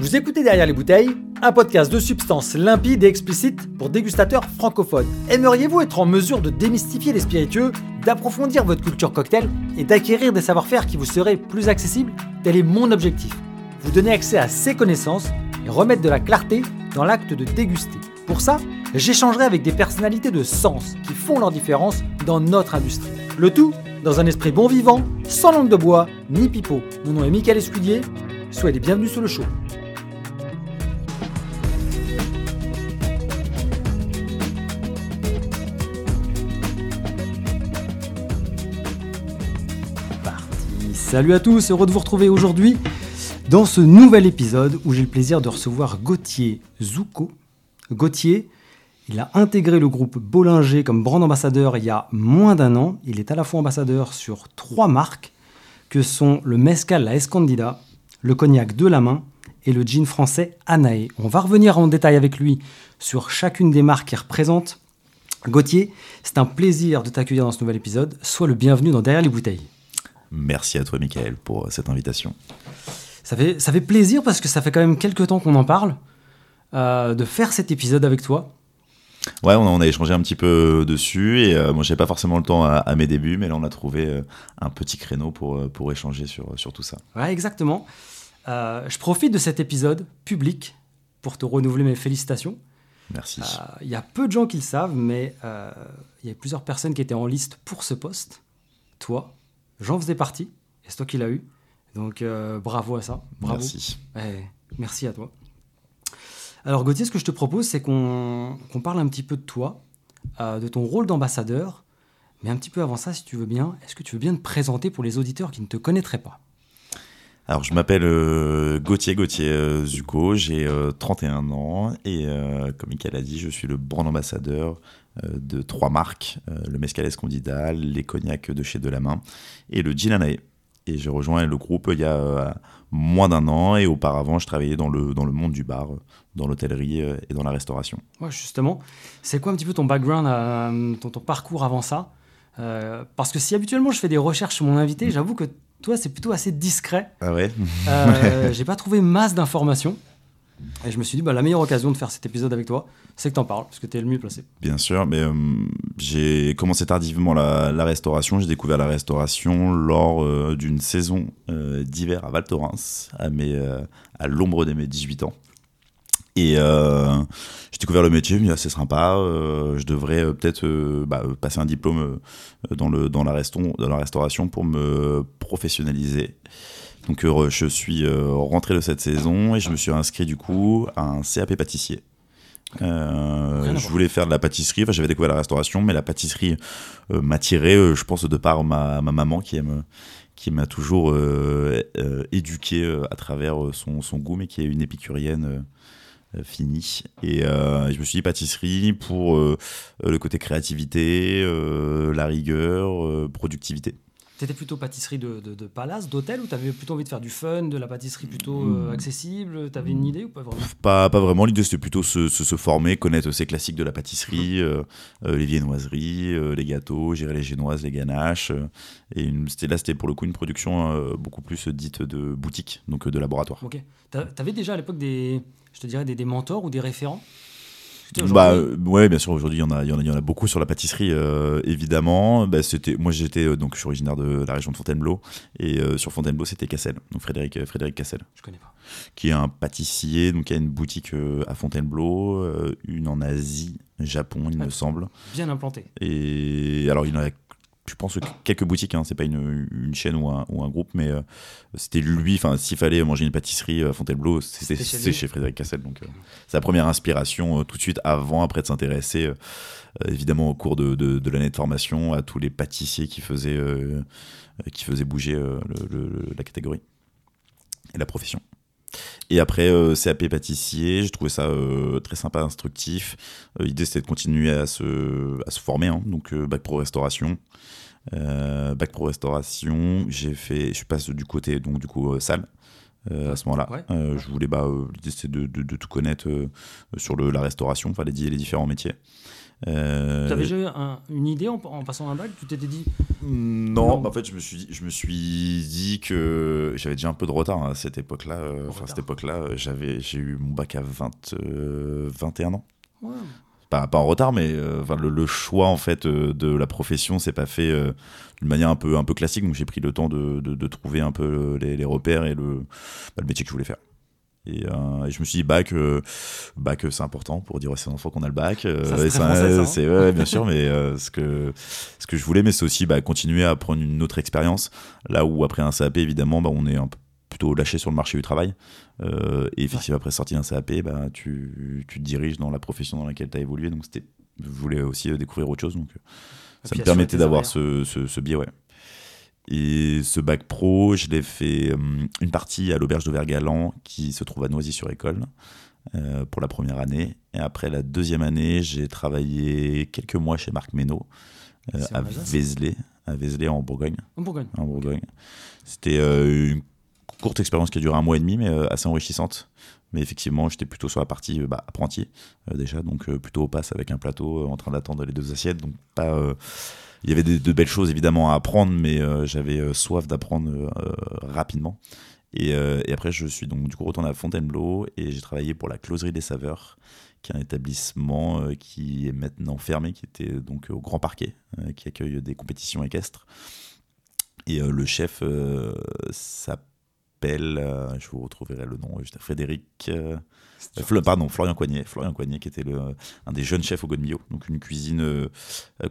Vous écoutez Derrière les bouteilles, un podcast de substances limpides et explicites pour dégustateurs francophones. Aimeriez-vous être en mesure de démystifier les spiritueux, d'approfondir votre culture cocktail et d'acquérir des savoir-faire qui vous seraient plus accessibles? Tel est mon objectif. Vous donner accès à ces connaissances et remettre de la clarté dans l'acte de déguster. Pour ça, j'échangerai avec des personnalités de sens qui font leur différence dans notre industrie. Le tout dans un esprit bon vivant, sans langue de bois ni pipeau. Mon nom est Michael Escudier, soyez les bienvenus sur le show. Salut à tous, heureux de vous retrouver aujourd'hui dans ce nouvel épisode où j'ai le plaisir de recevoir Gauthier Zouko. Gauthier, il a intégré le groupe Bollinger comme brand ambassadeur il y a moins d'un an. Il est à la fois ambassadeur sur trois marques que sont le Mescal La Escondida, le cognac de la main et le gin français Anae. On va revenir en détail avec lui sur chacune des marques qu'il représente. Gauthier, c'est un plaisir de t'accueillir dans ce nouvel épisode. Sois le bienvenu dans Derrière les bouteilles. Merci à toi, Michael, pour cette invitation. Ça fait, ça fait plaisir parce que ça fait quand même quelques temps qu'on en parle, euh, de faire cet épisode avec toi. Ouais, on a, échangé un petit peu dessus et euh, moi, j'avais pas forcément le temps à, mes débuts, mais là, on a trouvé euh, un petit créneau pour, euh, pour échanger sur, sur tout ça. Ouais, exactement. je profite de cet épisode public pour te renouveler mes félicitations. Merci. Il y a peu de gens qui le savent, mais il y a plusieurs personnes qui étaient en liste pour ce poste. Toi, J'en faisais partie, et c'est toi qui l'as eu. Donc euh, bravo à ça. Bravo. Merci. merci à toi. Alors Gauthier, ce que je te propose, c'est qu'on parle un petit peu de toi, euh, de ton rôle d'ambassadeur. Mais un petit peu avant ça, si tu veux bien, est-ce que tu veux bien te présenter pour les auditeurs qui ne te connaîtraient pas? Alors, je m'appelle euh, Gauthier Gauthier Zuko, j'ai 31 ans et comme Michael a dit, je suis le brand ambassadeur euh, de trois marques, euh, le Mescal Escondida, les cognacs de chez Delamain et le Gin Et j'ai rejoint le groupe il y a euh, moins d'un an et auparavant je travaillais dans le, dans le monde du bar, dans l'hôtellerie et dans la restauration. Ouais, justement, c'est quoi un petit peu ton background, ton, ton, parcours avant ça? Parce que si habituellement je fais des recherches sur mon invité, j'avoue que toi c'est plutôt assez discret. Ah ouais J'ai pas trouvé masse d'informations. Et je me suis dit, bah, la meilleure occasion de faire cet épisode avec toi, c'est que tu en parles, parce que tu es le mieux placé. Bien sûr, mais euh, j'ai commencé tardivement la, restauration. J'ai découvert la restauration lors euh, d'une saison euh, d'hiver à Val Thorens, à, l'ombre de mes 18 ans. Et j'ai découvert le métier, je me suis dit, ah, c'est sympa, je devrais peut-être bah, passer un diplôme dans, la dans la restauration pour me professionnaliser. Donc euh, je suis euh, rentré de cette saison et je me suis inscrit du coup à un CAP pâtissier. Euh, je voulais faire de la pâtisserie, enfin, j'avais découvert la restauration, mais la pâtisserie m'a tiré, je pense, de par ma, ma maman qui aime qui m'a toujours éduqué à travers son, son, goût, mais qui est une épicurienne finie. Et je me suis dit pâtisserie pour le côté créativité, la rigueur, productivité. T'étais plutôt pâtisserie de, de, palace, d'hôtel, ou t'avais plutôt envie de faire du fun, de la pâtisserie plutôt euh, hmm. accessible? T'avais une idée ou pas vraiment? Pas, pas vraiment. L'idée c'était plutôt se, se, former, connaître ces classiques de la pâtisserie, hmm. euh, euh, les viennoiseries, les gâteaux, gérer les génoises, les ganaches. et une, là c'était pour le coup une production beaucoup plus dite de boutique, donc de laboratoire. Ok. T'avais déjà à l'époque des, je te dirais, des, des mentors ou des référents? Bah euh, ouais, bien sûr. Aujourd'hui, il y en a, il y en a, y en a beaucoup sur la pâtisserie, euh, évidemment. Bah, c'était, moi, j'étais euh, donc, je suis originaire de la région de Fontainebleau et sur Fontainebleau, c'était Cassel, donc Frédéric, Frédéric Cassel. Je connais pas. Qui est un pâtissier, donc il y a une boutique à Fontainebleau, une en Asie, Japon, il me semble. Bien implanté. Et alors, il en a je pense quelques boutiques, hein, c'est pas une, une, chaîne ou un, ou un groupe, mais euh, c'était lui. Enfin, s'il fallait manger une pâtisserie à Fontainebleau, c'est chez, Frédéric Cassel. Donc, euh, la première inspiration euh, tout de suite, avant, après de s'intéresser, évidemment, au cours de, de, l'année de formation, à tous les pâtissiers qui faisaient, qui faisaient bouger la catégorie et la profession. Et après, CAP pâtissier, j'ai trouvé ça très sympa, instructif. L'idée, c'était de continuer à se, à se former, hein, donc bac pro restauration. Euh, bac pro restauration, j'ai fait, je passé du côté donc du coup euh, salle. Euh, à ce moment-là. je voulais, bah, l'idée c'était de, de, tout connaître sur le, la restauration, enfin les, les différents métiers. Euh, tu avais déjà une idée en, passant un bac? Tu t'étais dit Non, bah, en fait, je me suis dit, je me suis dit que j'avais déjà un peu de retard hein, à cette époque-là. Euh, enfin, cette époque-là, j'avais, j'ai eu mon bac à 20, 21 ans. Pas, pas, en retard, mais enfin, le, choix en fait de la profession s'est pas fait d'une manière un peu, un peu classique. Donc j'ai pris le temps de, de, trouver un peu les, repères et le, bah, le métier que je voulais faire. Euh, et, je me suis dit, bac, euh, bac c'est important pour dire à ses enfants qu'on a le bac. Euh, c'est ouais, bien sûr, mais ce, que, ce que je voulais, mais c'est aussi bah, continuer à prendre une autre expérience. Là où après un CAP, évidemment, bah, on est un peu plutôt lâché sur le marché du travail. et effectivement, après sortir un CAP, bah, tu, tu, te diriges dans la profession dans laquelle tu as évolué. Donc, je voulais aussi découvrir autre chose. Donc, ça me permettait d'avoir ce, ce, ce biais, ouais. Et ce bac pro, je l'ai fait euh, une partie à l'auberge de Vergalan qui se trouve à Noisy-sur-École euh, pour la première année. Et après la deuxième année, j'ai travaillé quelques mois chez Marc Ménaud euh, à Vézelay, à Vézelay en Bourgogne. En Bourgogne. En Bourgogne. C'était une courte expérience qui a duré un mois et demi, mais assez enrichissante. Mais effectivement, j'étais plutôt sur la partie bah, apprenti déjà, donc plutôt au passe avec un plateau en train d'attendre les deux assiettes, donc pas il y avait de, belles choses évidemment à apprendre, mais euh, j'avais euh, soif d'apprendre euh, rapidement. Et, après, je suis donc du coup retourné à Fontainebleau et j'ai travaillé pour la Closerie des Saveurs, qui est un établissement qui est maintenant fermé, qui était donc au Grand Parquet, qui accueille des compétitions équestres. Et le chef s'appelle, je vous retrouverai le nom, Frédéric. Euh, pardon, Florian Coignet, Florian Coignet qui était un des jeunes chefs au Godmillot, donc une cuisine euh,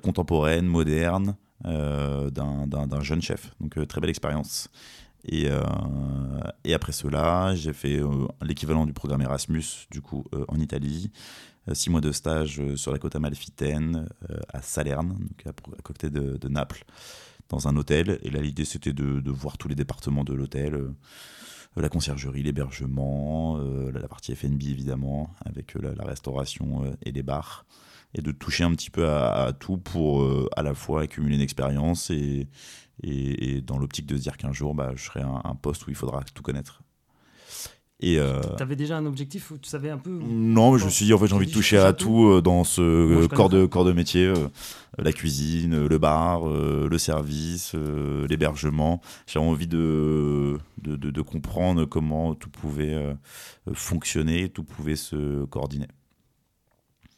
contemporaine, moderne, euh, d'un jeune chef. Donc très belle expérience. Et, après cela, j'ai fait l'équivalent du programme Erasmus, du coup, en Italie. six mois de stage sur la côte amalfitaine, à Salerne, donc à, côté de, Naples, dans un hôtel. Et là, l'idée, c'était de, voir tous les départements de l'hôtel euh, la conciergerie, l'hébergement, euh, la partie FNB évidemment, avec euh, la, restauration et les bars, et de toucher un petit peu à, tout pour à la fois accumuler une expérience et, dans l'optique de se dire qu'un jour, bah, je serai un poste où il faudra tout connaître. Et euh, tu avais déjà un objectif où tu savais un peu Non, mais je me suis dit en fait j'ai envie de toucher à tout euh, dans ce corps de corps de métier, euh, la cuisine, le bar, le service, l'hébergement. J'ai envie de de, de comprendre comment tout pouvait fonctionner, tout pouvait se coordonner.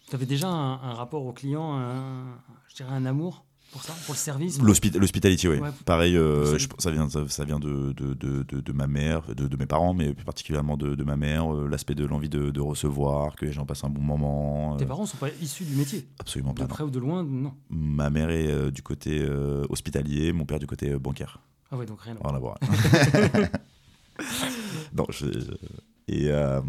Tu avais déjà un, un, rapport au client, un, je dirais un amour pour ça, pour le service L'hospitality, oui. Pareil, euh, ça vient, ça, vient de, de, de, de, ma mère, de, mes parents, mais plus particulièrement de, ma mère. Euh, l'aspect de l'envie de, recevoir, que les gens passent un bon moment. Tes euh. parents ne sont pas issus du métier? Absolument pas. De près ou de loin, non. Ma mère est du côté hospitalier, mon père du côté bancaire. Ah ouais, donc rien à voir. non, je, et, euh,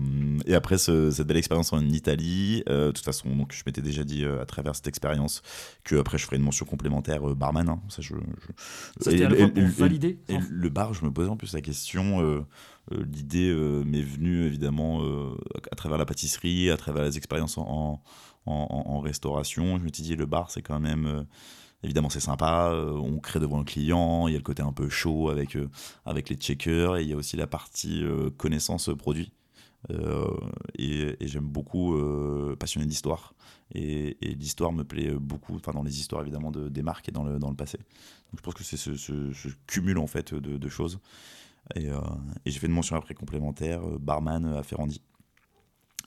et après cette belle expérience en Italie, euh, de toute façon, donc, je m'étais déjà dit euh, à travers cette expérience que après je ferais une mention complémentaire barman. Hein. ça, je, C'était pour valider. Et, le bar, je me posais en plus la question. L'idée m'est venue évidemment à travers la pâtisserie, à travers les expériences en, en, en, restauration. Je me suis dit, le bar, c'est quand même évidemment c'est sympa, on crée devant le client, il y a le côté un peu chaud avec, avec les checkers, et il y a aussi la partie connaissance produit. et, j'aime beaucoup passionner d'histoire. Et, l'histoire me plaît beaucoup, enfin dans les histoires évidemment de, des marques et dans le, passé. Donc je pense que c'est ce, cumul en fait de, choses. Et, et j'ai fait une mention après complémentaire, barman à Ferrandi,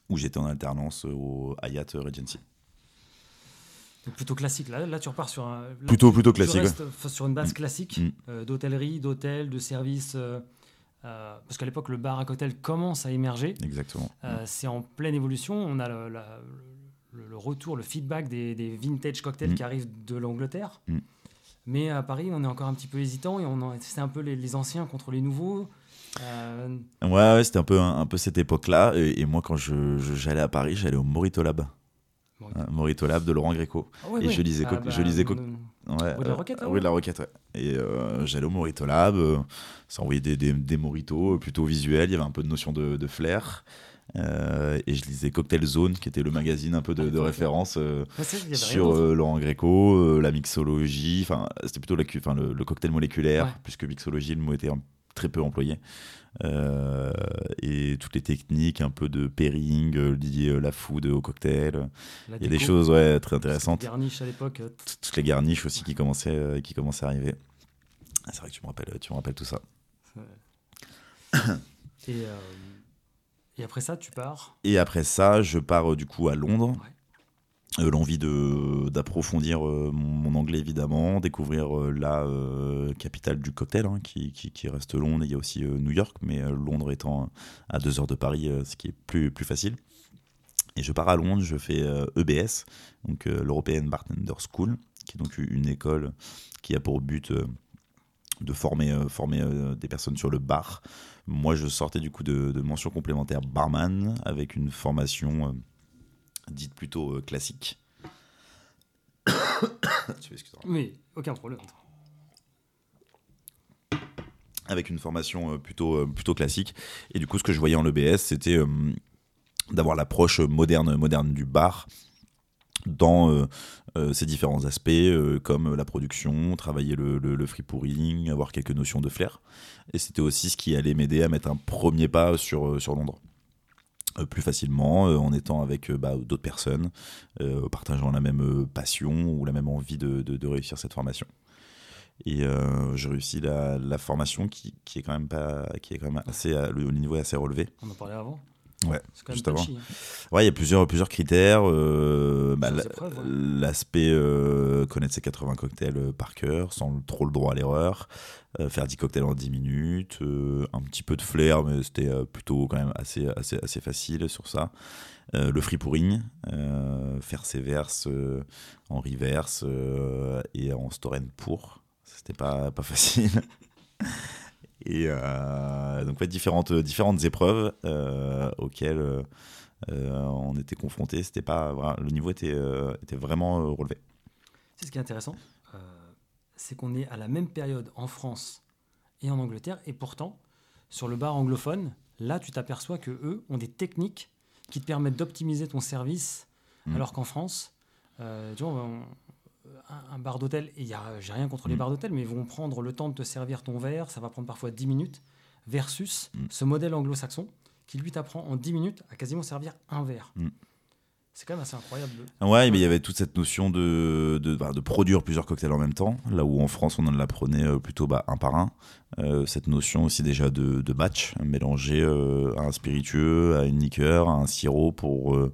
où j'étais en alternance au Hayat Regency plutôt classique. Là, là, tu repars sur un. plutôt, plutôt classique. sur une base mm. classique mm. Euh, d'hôtellerie, d'hôtel, de service. Euh, euh, parce qu'à l'époque, le bar à cocktail commence à émerger. Exactement. Mm. C'est en pleine évolution. On a le, le, retour, le feedback des, des vintage cocktails qui arrivent de l'Angleterre. Mais à Paris, on est encore un petit peu hésitant et on c'est un peu les, anciens contre les nouveaux. Ouais, ouais c'était un peu, un, peu cette époque-là. Et, moi, quand j'allais je, à Paris, j'allais au Morito Lab. Morito Lab de Laurent Greco. Ah et je lisais, ah, je lisais bah, ouais, de la Roquette, oui, de la Roquette, ouais. Et euh, j'allais au Morito Lab, euh, ça envoyait des, des, des moritos plutôt visuels, il y avait un peu de notion de, de flair. Euh, et je lisais Cocktail Zone, qui était le magazine un peu de, de référence sur Laurent Greco, la mixologie, enfin c'était plutôt la, le, le, cocktail moléculaire, puisque mixologie, le mot était très peu employé. Euh, et toutes les techniques un peu de pairing euh, liées euh, la food au cocktail. La Il y a des choses ouais, très intéressantes. Garniche à l'époque. euh, Toutes les garniches aussi qui commençaient, euh, qui commençaient à arriver. Ah, C'est vrai que tu me rappelles, tu me rappelles tout ça. Et, et après ça, tu pars? Et après ça, je pars du coup à Londres. Euh, L'envie de- d'approfondir euh, mon, anglais évidemment, découvrir euh, la capitale du cocktail hein, qui, qui- reste Londres. Il y a aussi New York, mais Londres étant à deux heures de Paris, ce qui est plus, plus facile. Et je pars à Londres, je fais EBS, donc euh, l'European Bartender School, qui est donc une école qui a pour but de former, former des personnes sur le bar. Moi, je sortais du coup de, mention complémentaire barman avec une formation dite plutôt euh, classique. Mais aucun problème. avec une formation euh, plutôt, euh, plutôt classique. Et du coup, ce que je voyais en EBS, c'était d'avoir l'approche moderne, moderne du bar dans euh, euh, ses différents aspects, euh, comme la production, travailler le, le, le free pouring, avoir quelques notions de flair. Et c'était aussi ce qui allait m'aider à mettre un premier pas sur, sur Londres. Euh, plus facilement, euh, en étant avec euh, bah, d'autres personnes, partageant la même passion ou la même envie de, réussir cette formation. Et euh, j'ai réussi la, formation qui, est quand même pas, qui est quand même assez, le niveau est assez relevé. On en parlait avant. Ouais, juste avant. hein. Ouais, il y a plusieurs, plusieurs critères. euh, bah. L'aspect euh, connaître ses 80 cocktails euh, par cœur, sans trop le droit à l'erreur. euh, faire 10 cocktails en 10 minutes. un petit peu de flair, mais c'était plutôt quand même assez, assez, assez facile sur ça. Le free pouring, faire ses verses en reverse et en store and pour. C'était pas, pas facile. Et euh, donc, ouais, différentes, différentes épreuves euh, auxquelles euh, on était confrontés. C'était pas, voilà, le niveau était, était vraiment relevé. C'est ce qui est intéressant, c'est qu'on est à la même période en France et en Angleterre, et pourtant, sur le bar anglophone, là, tu t'aperçois que eux ont des techniques qui te permettent d'optimiser ton service, Mm. alors qu'en France, euh, tu vois, on- un, un bar d'hôtel, et j'ai rien contre les Mm. bars d'hôtel, mais ils vont prendre le temps de te servir ton verre, ça va prendre parfois 10 minutes, versus Mm. ce modèle anglo-saxon qui lui t'apprend en 10 minutes à quasiment servir un verre. Mm. C'est quand même assez incroyable. Ouais, mais il y avait toute cette notion de, de, bah, de produire plusieurs cocktails en même temps, là où en France on en l'apprenait euh, plutôt bah, un par un. Euh, cette notion aussi déjà de, de batch, mélanger euh, un spiritueux à une liqueur, à un sirop pour euh,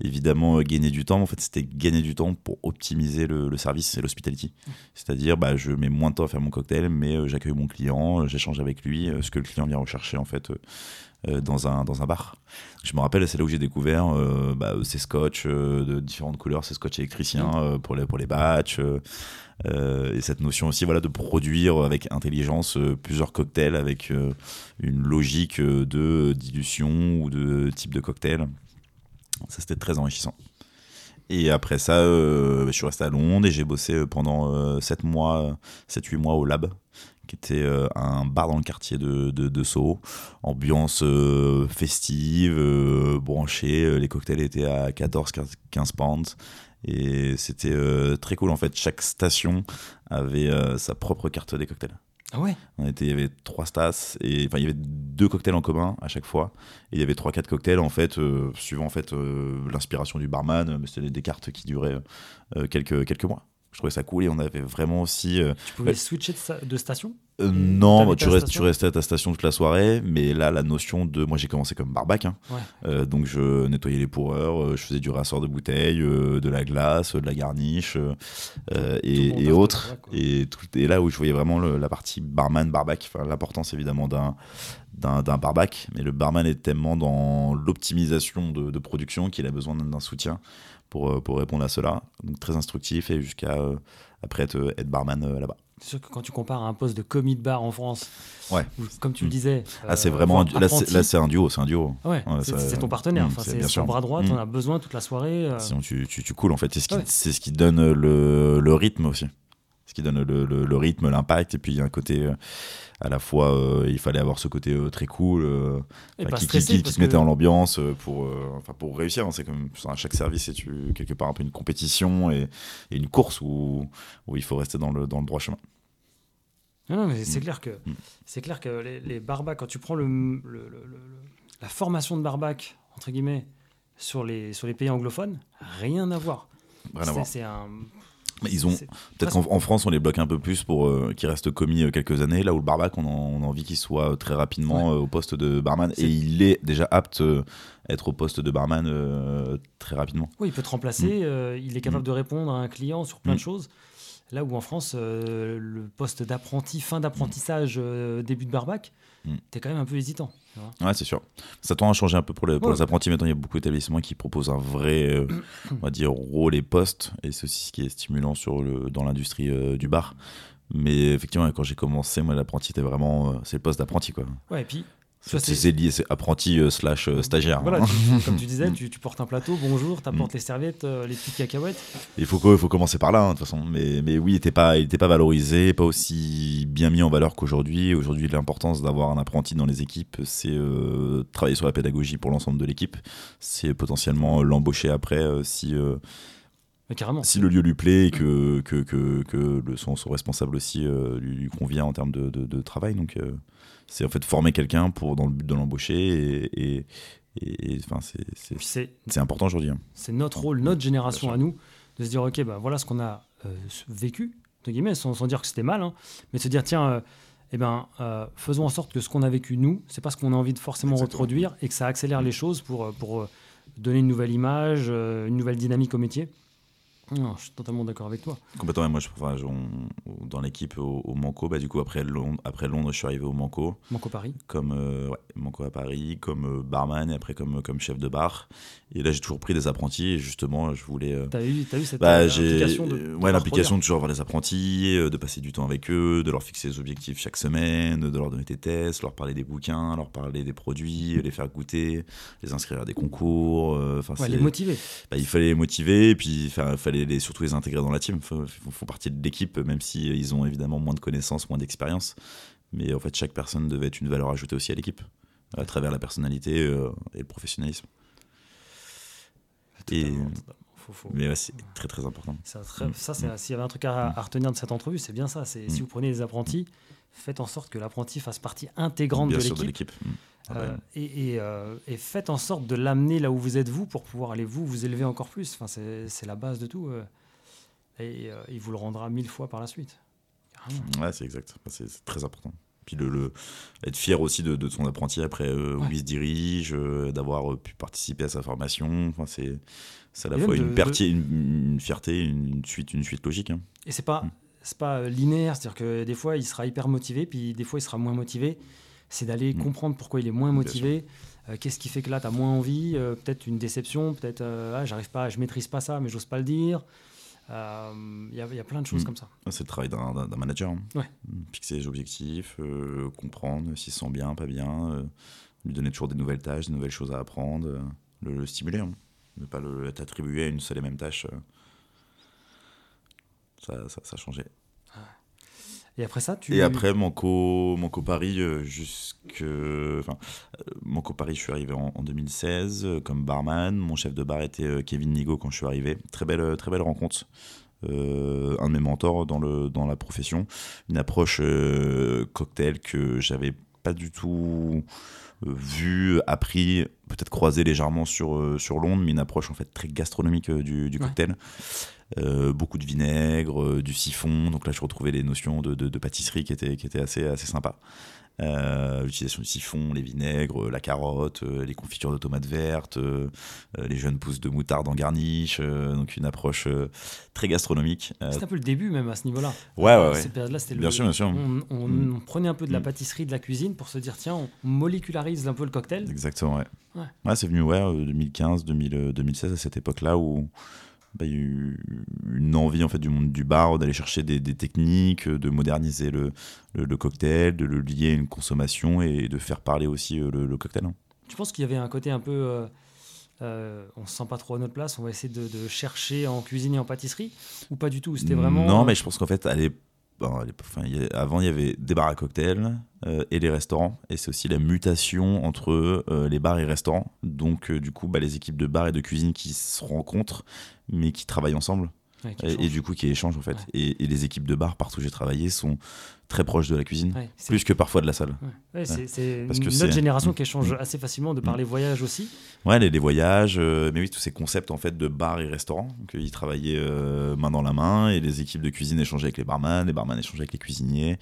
évidemment gagner du temps. En fait, c'était gagner du temps pour optimiser le, le service et l'hospitality. C'est-à-dire, bah, je mets moins de temps à faire mon cocktail, mais j'accueille mon client, j'échange avec lui, ce que le client vient rechercher en fait. dans, un, dans un bar. Je me rappelle, c'est là où j'ai découvert bah, ces scotch de différentes couleurs, ces scotch électriciens euh, pour, les, pour les batchs. Euh, et cette notion aussi voilà, de produire avec intelligence euh, plusieurs cocktails avec euh, une logique de dilution ou de type de cocktail. Ça, c'était très enrichissant. Et après ça, je suis resté à Londres et j'ai bossé pendant 7 mois, 7-8 mois au Lab, qui était un bar dans le quartier de, de, de Soho. Ambiance festive, branchée, les cocktails étaient à 14-15 pounds. Et c'était euh, très cool en fait. Chaque station avait euh, sa propre carte des cocktails. Ah ouais? On était, il y avait trois stas et enfin il y avait deux cocktails en commun à chaque fois et il y avait trois quatre cocktails en fait euh, suivant en fait euh, l'inspiration du barman mais c'était des, des cartes qui duraient euh, quelques quelques mois. Je trouvais ça cool et on avait vraiment aussi euh, Tu pouvais Ouais. switcher de, sta- de station? Euh, non, bah, tu, restes, tu restais à ta station toute la soirée, mais là, la notion de. Moi, j'ai commencé comme barbac, hein. Ouais. Euh, donc je nettoyais les pourreurs, je faisais du rassort de bouteilles, de la glace, de la garniche et, autres. Et, tout, et là où je voyais vraiment le- la partie barman, barbac, l'importance évidemment d'un d'un barbac, mais le barman est tellement dans l'optimisation de, de production qu'il a besoin d'un soutien pour, euh, pour répondre à cela. Donc très instructif et jusqu'à euh, après être, être barman euh, là-bas. C'est sûr que quand tu compares à un poste de commis de bar en France, Ouais. où, comme tu le Mm. disais. Ah, c'est euh, vraiment là, c'est- apprenti, là, c'est un duo, c'est un duo. ouais, ouais, c'est ton partenaire. Mm, Enfin, c'est sûr. bras droit, Mm. t'en as besoin toute la soirée. euh, Sinon, tu, tu, tu coules en fait. C'est ce, qui- ce qui donne le, le rythme aussi. Ce qui donne le, le- le rythme, l'impact. Et puis, il y a un côté euh, à la fois, euh, il fallait avoir ce côté euh, très cool euh, qui, qui- stressé, qui- se mettait que- en l'ambiance pour, enfin, pour réussir. hein. C'est comme à chaque service, c'est quelque part un peu une compétition et, et une course où, où il faut rester dans le, dans le droit chemin. Non, non, mais c'est Mm. clair que Mm. c'est clair que les, les barbacs, quand tu prends le, le- le- la formation de barbac entre guillemets sur les sur les pays anglophones, rien à voir. Rien à C'est- voir. C'est un. Ils ont peut-être qu'en en France on les bloque un peu plus pour euh, qu'ils restent commis euh, quelques années. Là où le barbac, on, en- on a envie qu'il soit euh, très rapidement euh, au poste de barman et il est déjà apte à être au poste de barman très rapidement. Oui, il peut te remplacer. euh, il est capable Mm. de répondre à un client sur plein de Mm. choses. Là où en France, le poste d'apprenti, fin d'apprentissage, début de barbac, Mm. t'es quand même un peu hésitant. Ouais, c'est sûr. Ça tend à changer un peu pour les, pour Ouais. les apprentis. Maintenant, il y a beaucoup d'établissements qui proposent un vrai, euh, on va dire, rôle et poste. Et c'est aussi ce qui est stimulant sur le, dans l'industrie euh, du bar. Mais effectivement, quand j'ai commencé, moi, l'apprenti, c'était vraiment. euh, c'est le poste d'apprenti, quoi. Ouais, et puis C'est lié, apprenti euh, slash euh, stagiaire. Voilà, hein. tu- comme tu disais, Mm. tu, tu portes un plateau, bonjour, tu apportes les serviettes, euh, les petites cacahuètes. Il faut, faut commencer par là, hein, de toute façon. Mais, mais oui, il n'était pas, il était pas valorisé, pas aussi bien mis en valeur qu'aujourd'hui. Aujourd'hui, l'importance d'avoir un apprenti dans les équipes, c'est euh, travailler sur la pédagogie pour l'ensemble de l'équipe. C'est potentiellement l'embaucher après euh, si, euh, carrément. si le lieu lui plaît et que, que, que, que le, son, son responsable aussi euh, lui, lui convient en termes de, de- de travail. Donc, euh, c'est en fait former quelqu'un pour dans le but de l'embaucher. Et, et, et- et, enfin, c'est- important aujourd'hui. hein. c'est notre rôle, notre génération à nous, de se dire, ok, ben voilà ce qu'on a euh, vécu, entre guillemets, sans, sans dire que c'était mal, hein, mais de se dire, tiens, euh, eh ben, euh, faisons en sorte que ce qu'on a vécu nous, c'est pas ce qu'on a envie de forcément Exactement. reproduire et que ça accélère les choses pour, pour donner une nouvelle image, une nouvelle dynamique au métier. Non, je suis totalement d'accord avec toi. Complètement, moi, je, enfin, on- dans l'équipe au, au Manco, bah, du coup, après Londres, après Londres, je suis arrivé au Manco, Manco Paris. comme euh, ouais, Manco à Paris, comme euh, barman, et après comme, comme chef de bar. Et là, j'ai toujours pris des apprentis, et justement, je voulais. euh, T'as eu, eu cette bah, euh, implication de, de ouais, l'implication de toujours avoir des apprentis, de passer du temps avec eux, de leur fixer des objectifs chaque semaine, de leur donner des tests, leur parler des bouquins, leur parler des produits, les faire goûter, les inscrire à des concours. Enfin, Ouais, les motiver. bah, il fallait les motiver et puis il fallait les, surtout les intégrer dans la team. Ils font, partie de l'équipe, même si euh, ils ont évidemment moins de connaissances, moins d'expérience. Mais en fait, chaque personne devait être une valeur ajoutée aussi à l'équipe, à travers la personnalité euh, et le professionnalisme. Et- Totalement, totalement. Faut- faut- Mais ouais, c'est très très important. Mm. ça, c'est s'il y avait un truc à, à retenir de cette entrevue, c'est bien ça. C'est si Mm. vous prenez des apprentis, faites en sorte que l'apprenti fasse partie intégrante de l'équipe. Ah euh, et, et, euh, et faites en sorte de l'amener là où vous êtes vous pour pouvoir aller vous vous élever encore plus. Enfin, c'est la base de tout. euh. et il vous le rendra mille fois par la suite. Ouais, c'est exact. C'est très important. Puis le, le- être fier aussi de, de son apprenti après où Ouais. il se dirige, d'avoir pu participer à sa formation. Enfin, c'est à la Et fois une, de- perti- une, une fierté, une suite, une suite logique. hein. Et c'est pas c'est pas linéaire, c'est-à-dire que des fois il sera hyper motivé, puis des fois il sera moins motivé. C'est d'aller Mm. comprendre pourquoi il est moins motivé. euh, Qu'est-ce qui fait que là tu as moins envie euh, Peut-être une déception, peut-être euh, ah, j'arrive pas, je maîtrise pas ça, mais j'ose pas le dire. Il y, y a plein de choses Mm. comme ça. Ah, C'est le travail d'un manager. hein. Ouais. Fixer les objectifs, comprendre s'il se sent bien, pas bien, lui donner toujours des nouvelles tâches, des nouvelles choses à apprendre, le, le stimuler. hein. Ne pas attribué à une seule et même tâche. Ça, ça, ça a changé. Et après ça, tu Et après, Manco, Manco Paris, euh, jusque. Enfin, euh, Manco Paris, je suis arrivé en, en 2016 euh, comme barman. Mon chef de bar était Kevin Nigo quand je suis arrivé. Très belle, très belle rencontre. Euh, un de mes mentors dans, le, dans la profession. Une approche euh, cocktail que j'avais pas du tout vu, appris, peut-être croisé légèrement sur, sur Londres, mais une approche en fait très gastronomique du, Ouais. Euh, beaucoup de vinaigre, euh, du siphon. Donc là, je retrouvais les notions de, de- de pâtisserie qui étaient, qui étaient assez, assez sympas. Euh, L'utilisation du siphon, les vinaigres, la carotte, euh, les confitures de tomates vertes, euh, les jeunes pousses de moutarde en garniche. donc une approche très gastronomique. C'est un peu le début même à ce niveau-là. ouais, ouais, ouais. Cette période-là, c'était le- Bien sûr, bien sûr. On, on- Mm. on prenait un peu de la Mm. pâtisserie, de la cuisine pour se dire tiens, on molécularise un peu le cocktail. Exactement, ouais. Ouais. Ouais, c'est venu, ouais, euh, 2015, 2000, euh, 2016, à cette époque-là où bah, il y a eu une envie en fait du monde du bar d'aller chercher des, des techniques, de moderniser le, le, le cocktail, de le lier à une consommation et de faire parler aussi euh, le, le cocktail. hein. Tu penses qu'il y avait un côté un peu. euh, euh, on se sent pas trop à notre place, on va essayer de, de chercher en cuisine et en pâtisserie Ou pas du tout C'était vraiment. Non, mais je pense qu'en fait, à l'époque, enfin, il y a- avant, il y avait des bars à cocktails euh, et les restaurants. Et c'est aussi la mutation entre euh, les bars et restaurants. Donc, euh, du coup, bah, les équipes de bar et de cuisine qui se rencontrent, mais qui travaillent ensemble. Ouais, qui et, du coup qui échangent en fait. Ouais. Et, et les équipes de bar partout où j'ai travaillé sont très proches de la cuisine, Ouais, plus que parfois de la salle. ouais, c'est c'est notre Mm. génération qui échange assez facilement de par les voyages aussi. Ouais, les, les voyages, euh, mais oui, tous ces concepts en fait de bar et restaurant, qu'ils travaillaient euh, main dans la main, et les équipes de cuisine échangeaient avec les barman, les barman échangeaient avec les cuisiniers,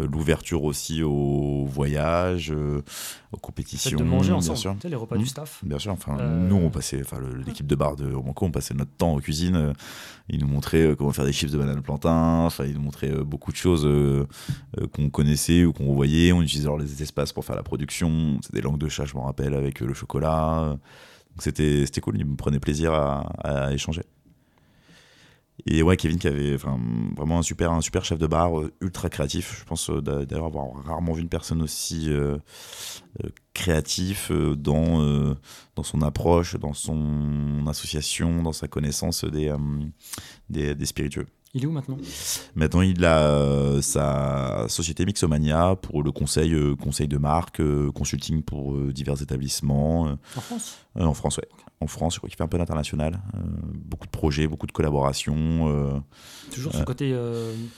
euh, l'ouverture aussi aux voyages, euh, aux compétitions, de manger bien ensemble, sûr. tu sais, les repas du staff. Bien sûr, enfin, Euh, nous, on passait, enfin, l'équipe de bar de Romanco, on passait notre temps en cuisine. euh, ils nous montraient euh, comment faire des chips de banane plantain, enfin, ils nous montraient euh, beaucoup de choses euh, qu'on connaissait ou qu'on voyait. On utilisait alors les espaces pour faire la production. C'est des langues de chat, je me rappelle, avec euh, le chocolat. C'était, cool, ils me prenaient plaisir à, échanger. Et ouais, Kevin qui avait vraiment un super, un super chef de bar, euh, ultra créatif. Je pense d'a- d'ailleurs avoir rarement vu une personne aussi euh, créatif dans, dans son approche, dans son association, dans sa connaissance des, des spiritueux. Il est où maintenant? Maintenant, il a euh, sa société Mixomania pour le conseil, euh, conseil de marque, euh, consulting pour divers établissements. En France? en France, ouais. En France, je crois qu'il fait un peu d'international. beaucoup de projets, beaucoup de collaborations. Toujours son côté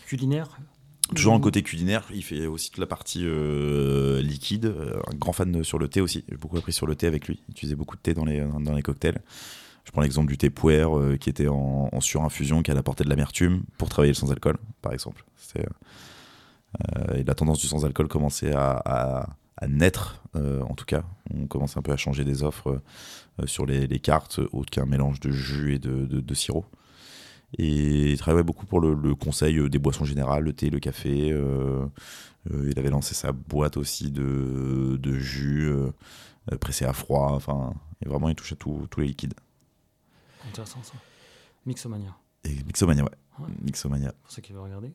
culinaire? Toujours Ou- côté culinaire, il fait aussi toute la partie euh, liquide. un grand fan de- sur le thé aussi. J'ai beaucoup appris sur le thé avec lui. Il utilisait beaucoup de thé dans les, dans les cocktails. Je prends l'exemple du thé puer euh, qui était en, surinfusion, qui allait apporter de l'amertume pour travailler le sans-alcool, par exemple. Euh, la tendance du sans-alcool commençait à, naître, euh, en tout cas. On commençait un peu à changer des offres sur les, cartes, autre qu'un mélange de jus et de, sirop. Et il travaillait beaucoup pour le, conseil des boissons générales, le thé, le café. il avait lancé sa boîte aussi de, jus pressé à froid. Enfin, vraiment, il touchait tous les liquides. Intéressant ça. Mixomania, Et Mixomania, ouais. Ouais. Mixomania. pour ceux qui veulent regarder.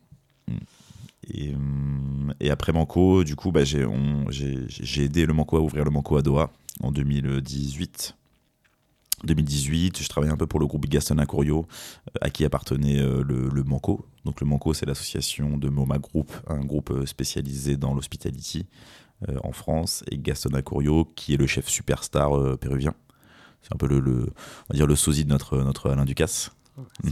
Et, hum, et après Manco, du coup, bah, j'ai aidé le Manco à ouvrir le Manco à Doha en 2018. 2018, je travaillais un peu pour le groupe Gaston Acourio, euh, à qui appartenait euh, le, le Manco. Donc le Manco, c'est l'association de MoMA Group, un groupe euh, spécialisé dans l'hospitality euh, en France, et Gaston Acourio, qui est le chef superstar euh, péruvien. C'est un peu le, le- on va dire le sosie de notre, notre Alain Ducasse. Ouais.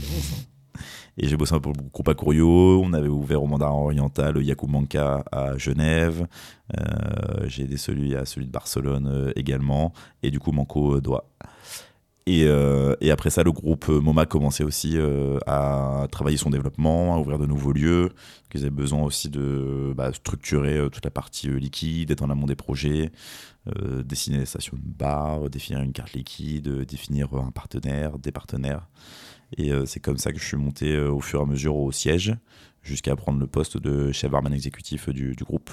Et j'ai bossé un peu pour le groupe Acourio. On avait ouvert au mandarin oriental Yacoub Manca à Genève. Euh, j'ai aidé celui à celui de Barcelone euh, également. Et du coup, Manco euh, doit. Et, euh, et après ça, le groupe euh, MoMA commençait aussi euh, à travailler son développement, à ouvrir de nouveaux lieux. Ils avaient besoin aussi de bah, structurer toute la partie liquide, être en amont des projets, dessiner les stations de bar, définir une carte liquide, définir un partenaire, des partenaires. Et c'est comme ça que je suis monté au fur et à mesure au siège, jusqu'à prendre le poste de chef barman exécutif du, groupe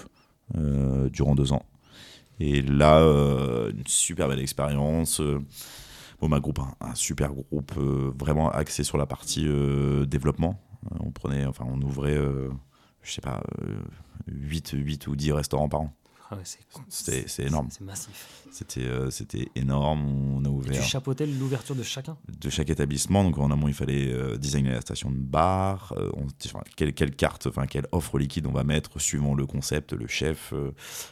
durant deux ans. Et là, une super belle expérience. Euh, Bon, ma groupe, un, super groupe euh, vraiment axé sur la partie euh, développement. Euh, on prenait, enfin, on ouvrait, je sais pas, euh, 8, 8 ou 10 restaurants par an. Ah ouais, énorme. C'est massif. C'était euh, c'était énorme. On a Et ouvert tu chapeautais l'ouverture de chacun. de chaque établissement. Donc en amont, il fallait euh, designer la station de bar, euh, on- enfin, quelle, quelle carte, enfin quelle offre liquide on va mettre suivant le concept, le chef,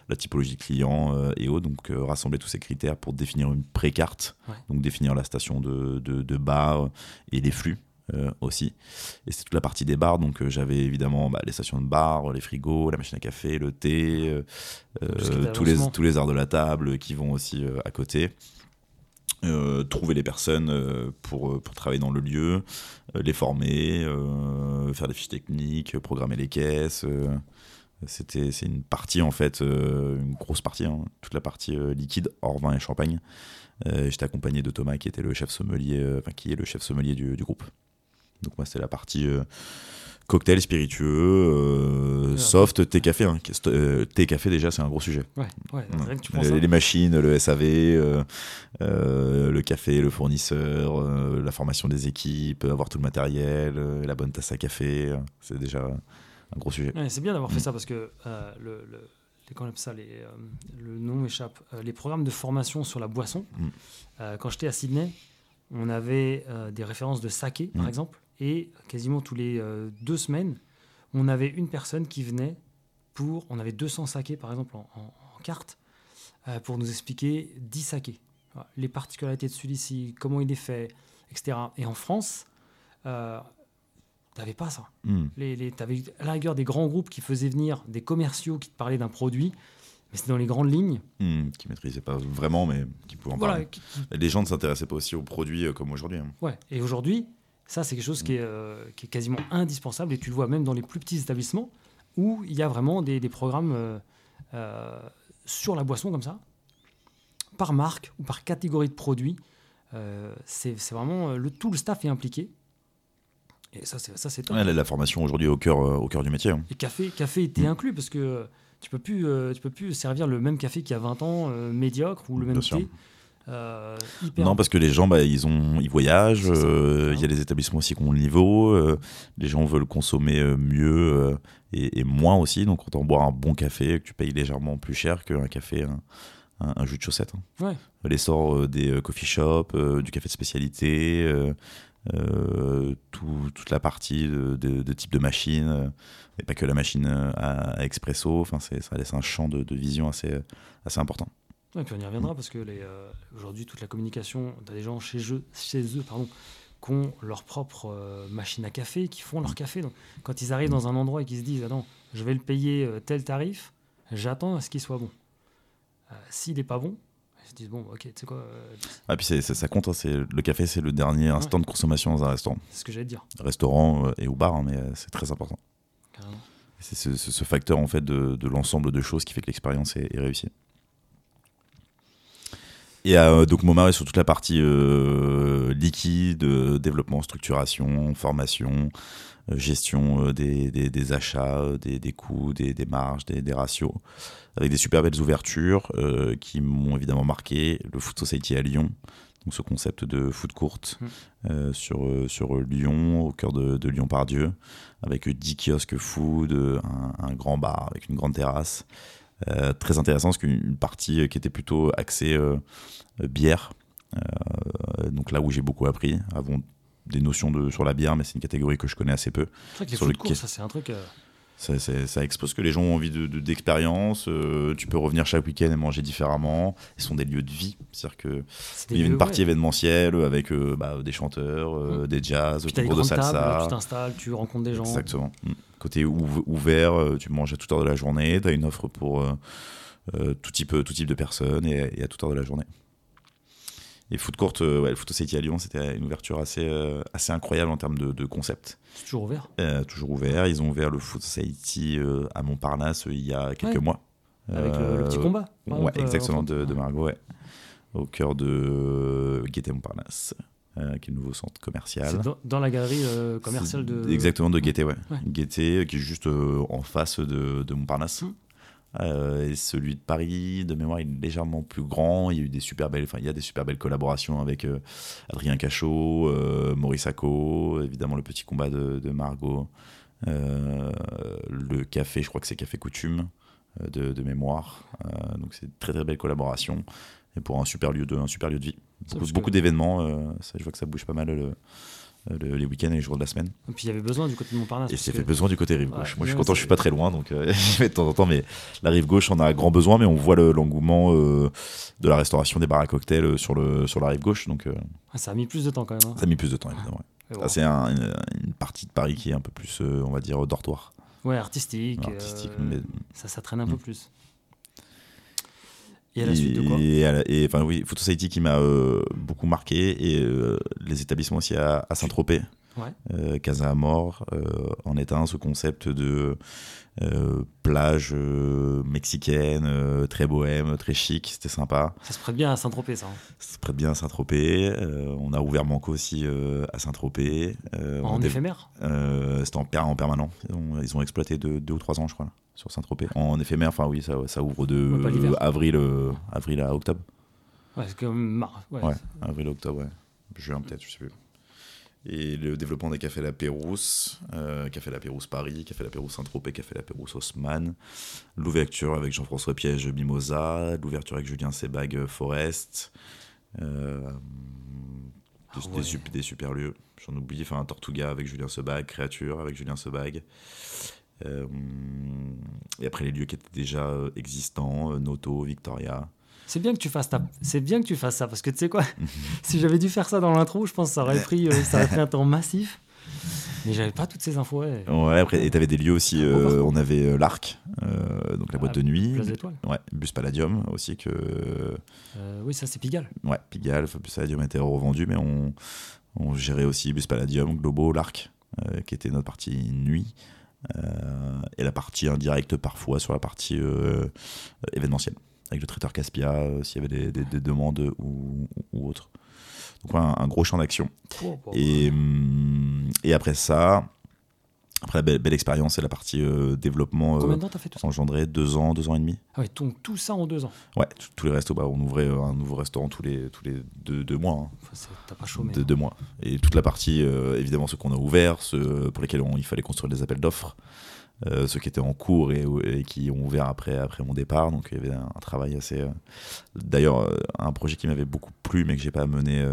la typologie de client et autres. Donc rassembler tous ces critères pour définir une pré-carte, Ouais. donc définir la station de, de, de bar et les flux. Euh, aussi et c'est toute la partie des bars donc euh, j'avais évidemment bah, les stations de bar les frigos la machine à café le thé euh, tous les tous les arts de la table qui vont aussi à côté euh, trouver les personnes euh, pour, pour travailler dans le lieu, euh, les former, faire des fiches techniques, programmer les caisses. c'était c'est une partie en fait, une grosse partie, hein, toute la partie liquide hors vin et champagne. J'étais accompagné de Thomas qui était le chef sommelier, enfin qui est le chef sommelier du, du groupe. Donc moi c'était la partie euh, cocktail spiritueux, euh, Ouais. soft, thé café. Hein, euh, thé café déjà c'est un gros sujet. Ouais, ouais, que tu les, ça. les machines, le SAV, euh, le café, le fournisseur, la formation des équipes, avoir tout le matériel, la bonne tasse à café, c'est déjà un gros sujet. C'est bien d'avoir fait Mm. ça parce que le, on appelle ça, les, euh, le nom m'échappe. Euh, les programmes de formation sur la boisson. Mm. Euh, quand j'étais à Sydney, on avait des références de saké, par Mm. exemple, et quasiment tous les euh, deux semaines, on avait une personne qui venait pour. On avait 200 sakés, par exemple, en, en- en carte, euh, pour nous expliquer 10 sakés. Voilà, les particularités de celui-ci, comment il est fait, etc. Et en France, euh, t'avais pas ça. Hmm. Les, les, t'avais à la rigueur des grands groupes qui faisaient venir des commerciaux qui te parlaient d'un produit, mais c'était dans les grandes lignes. Hmm, qui maîtrisaient pas vraiment, mais qui pouvaient en Voilà, parler. qui- Les gens ne s'intéressaient pas aussi aux produits euh, comme aujourd'hui. hein. ouais. Et aujourd'hui, ça, c'est quelque chose qui est, euh, qui est quasiment indispensable, et tu le vois même dans les plus petits établissements, où il y a vraiment des, des programmes euh, euh, sur la boisson comme ça, par marque ou par catégorie de produits. C'est vraiment le, tout le staff est impliqué. Et ça, c'est ça, c'est top. Ouais, la, la formation aujourd'hui au cœur, au cœur du métier. hein. Et café, café était inclus parce que tu peux plus, tu peux plus servir le même café qu'il y a 20 ans, médiocre ou le même Bien sûr. Euh, hyper. Non, parce que les gens, bah, ils, ont, ils voyagent. Euh, Il y a des établissements aussi qui ont le niveau. euh, les gens veulent consommer mieux et, et moins aussi. Donc, autant boire un bon café que tu payes légèrement plus cher qu'un café, un, un- un jus de chaussette. hein. Ouais. L'essor des coffee shops, du café de spécialité, tout- toute la partie de, de- de type de machine, et pas que la machine à, à expresso. Enfin, ça laisse un champ de, de vision assez, assez important. Ouais, puis on y reviendra parce que euh, aujourd'hui, toute la communication, tu as des gens chez eux, chez eux pardon, qui ont leur propre euh, machine à café, qui font leur café. Donc, quand ils arrivent dans un endroit et qu'ils se disent Attends, je vais le payer euh, tel tarif, j'attends à ce qu'il soit bon. S'il n'est pas bon, ils se disent Bon, ok, tu sais quoi, Ah, puis ça compte, hein, c'est, le café, c'est le dernier instant de consommation dans un restaurant. c'est ce que j'allais dire. Restaurant et au bar, hein, mais c'est très important. Carrément. C'est ce, ce- ce facteur en fait de, de l'ensemble de choses qui fait que l'expérience est, est réussie. Et euh, donc Momar est sur toute la partie euh, liquide, euh, développement, structuration, formation, euh, gestion euh, des, des- des achats, des, des coûts, des, des marges, des, des ratios, avec des super belles ouvertures euh, qui m'ont évidemment marqué. Le Food Society à Lyon, donc ce concept de food court Mm. euh, sur, sur Lyon, au cœur de, de Lyon-Pardieu, avec 10 kiosques food, un, un grand bar avec une grande terrasse. Euh, très intéressant parce qu'une partie euh, qui était plutôt axée euh, bière, donc là où j'ai beaucoup appris, avant des notions de, sur la bière, mais c'est une catégorie que je connais assez peu. C'est vrai que les Sur food le courts, quai. ça, c'est un truc. euh, Ça, expose que les gens ont envie de- de- d'expérience, euh, tu peux revenir chaque week-end et manger différemment. Ils sont des lieux de vie, c'est-à-dire que il y a une partie ouais. événementielle avec euh, bah, des chanteurs, euh, des jazz, des concours de tables, salsa. tu t'installes, tu rencontres des gens. Exactement. Mm. Côté ouv- ouvert, euh, tu manges à toute heure de la journée, tu as une offre pour euh, tout, type, tout type de personnes et, et à toute heure de la journée. Et Food Court, euh, ouais, le Food Society à Lyon, c'était une ouverture assez, euh, assez incroyable en termes de, de concept. C'est toujours ouvert? Euh, toujours ouvert. Ils ont ouvert le Food Society euh, à Montparnasse il y a quelques Ouais. mois. Avec le, le petit combat. Ouais, exactement, de, de Margot, ouais. Au cœur de Gaîté Montparnasse, euh, qui est le nouveau centre commercial. C'est dans, dans la galerie euh, commerciale de. Exactement, de Gaîté, ouais. Ouais. Qui est juste euh, en face de, de Montparnasse. Mm. Euh, celui de Paris, de mémoire, il est légèrement plus grand. Il y a eu des super belles, enfin, il y a des super belles collaborations avec euh, Adrien Cachot, euh, Maurice Acco, évidemment le petit combat de, de Margot, euh, le café, je crois que c'est Café Coutume de, de mémoire. Donc c'est une très très belle collaboration et pour un super lieu de, un super lieu de vie. Beaucoup, d'événements. je vois que ça bouge pas mal le- le- les week-ends et les jours de la semaine. Et puis il y avait besoin du côté de Montparnasse. Et c'est que- fait besoin du côté rive Ouais, gauche. Moi, je suis content, je suis pas très loin, donc euh, de temps en temps. Mais la rive gauche, on a grand besoin, mais on voit le- l'engouement euh, de la restauration des bars à cocktails euh, sur, le, sur la rive gauche, donc euh, Ah, ça a mis plus de temps quand même. hein. ça a mis plus de temps, évidemment. ouais. Bon. c'est un- une, une partie de Paris qui est un peu plus, euh, on va dire, dortoir. Ouais, artistique. artistique, euh, mais- ça, ça traîne un peu Mm. plus. Et à la suite de quoi et, à la- et, enfin oui, Society qui m'a euh, beaucoup marqué et euh, les établissements aussi à, à Saint-Tropez, Ouais. euh, Casa Amor, en est un, ce concept de euh, plage euh, mexicaine, euh, très bohème, très chic, c'était sympa. Ça se prête bien à Saint-Tropez, ça. hein. Ça se prête bien à Saint-Tropez. on a ouvert Manco aussi à Saint-Tropez. En on éphémère. C'était en, per- en permanent. Ils ont, ils ont exploité de, deux ou trois ans, je crois, là, sur Saint-Tropez. En éphémère, enfin oui, ça, ça ouvre de Ouais, avril, avril à octobre. Ouais, c'est comme ouais. Ouais, avril, octobre, ouais. Juin peut-être, je sais plus. Et le développement des cafés La Pérouse, euh, Café La Pérouse Paris, Café La Pérouse Saint-Tropez, Café La Pérouse Haussmann, l'ouverture avec Jean-François Piège Mimosa, l'ouverture avec Julien Sebag euh, Forest, euh, Ah des, super lieux, j'en oublie, enfin Tortuga avec Julien Sebag, Créature avec Julien Sebag. Euh, et après les lieux qui étaient déjà existants, Noto, Victoria. C'est bien que tu fasses ta... c'est bien que tu fasses ça parce que tu sais quoi? Si j'avais dû faire ça dans l'intro, je pense que ça aurait pris euh, ça aurait pris un temps massif. Mais j'avais pas toutes ces infos. Ouais, Ouais, après, et t'avais des lieux aussi. Beau euh, on avait euh, l'Arc, euh, donc la boîte Ah, de nuit. Place d'étoiles. Ouais, Bus Palladium aussi que Euh, oui, ça c'est Pigalle. ouais, Pigalle, Bus Palladium a été revendu, mais on, on gérait aussi Bus Palladium, Globo, l'Arc, qui était notre partie nuit, et la partie indirecte parfois sur la partie événementielle, avec le traiteur Caspia, euh, s'il y avait des, des- des demandes ou, ou autres. Donc ouais, un, un gros champ d'action. Oh, oh, Et, hum, et après ça, après la belle, belle expérience, c'est la partie euh, développement euh, de fait tout ça engendré? Deux ans, deux ans et demi. Ah ouais, donc tout ça en deux ans. Ouais, tous les restos, bah, on ouvrait euh, un nouveau restaurant tous les, tous les deux, deux mois. hein. Enfin, t'as pas chômé. deux, hein. deux mois. Et toute la partie, évidemment, ceux qu'on a ouverts, ceux pour lesquels on- il fallait construire des appels d'offres, euh, ceux qui étaient en cours et, qui ont ouvert après, après mon départ. Donc il y avait un, travail assez. euh, D'ailleurs, euh, un projet qui m'avait beaucoup plu, mais que j'ai pas mené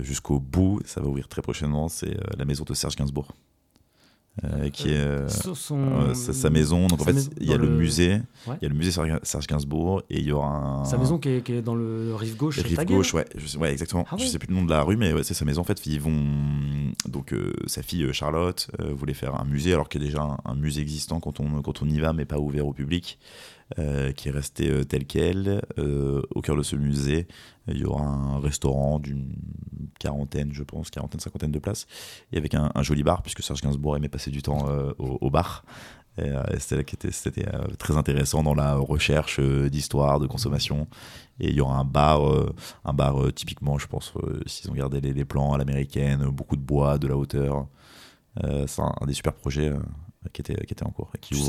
jusqu'au bout, ça va ouvrir très prochainement, c'est la maison de Serge Gainsbourg. Euh, qui est euh, Son- euh, sa, sa maison. Donc en sa fait, maison il y a dans le, musée, Ouais. il y a le musée Serge Gainsbourg et il y aura un. Sa maison qui est, qui est dans le rive gauche. chez Rive gauche, ouais, je sais, ouais, exactement. Ah Je ouais. sais plus le nom de la rue, mais ouais, c'est sa maison. En fait, ils vont donc euh, sa fille euh, Charlotte euh, voulait faire un musée, alors qu'il y a déjà un, un musée existant quand on quand on y va, mais pas ouvert au public, euh, qui est resté euh, tel quel. Euh, au cœur de ce musée, il y aura un restaurant d'une quarantaine, je pense, quarantaine, cinquantaine de places, et avec un, un joli bar, puisque Serge Gainsbourg aimait passer du temps au, bar. C'était très intéressant dans la recherche d'histoire, de consommation. Et il y aura un bar, un bar typiquement, je pense, s'ils ont gardé les, plans à l'américaine, beaucoup de bois, de la hauteur. C'est un, un des super projets qui, était, qui était en cours et qui Tu ouvre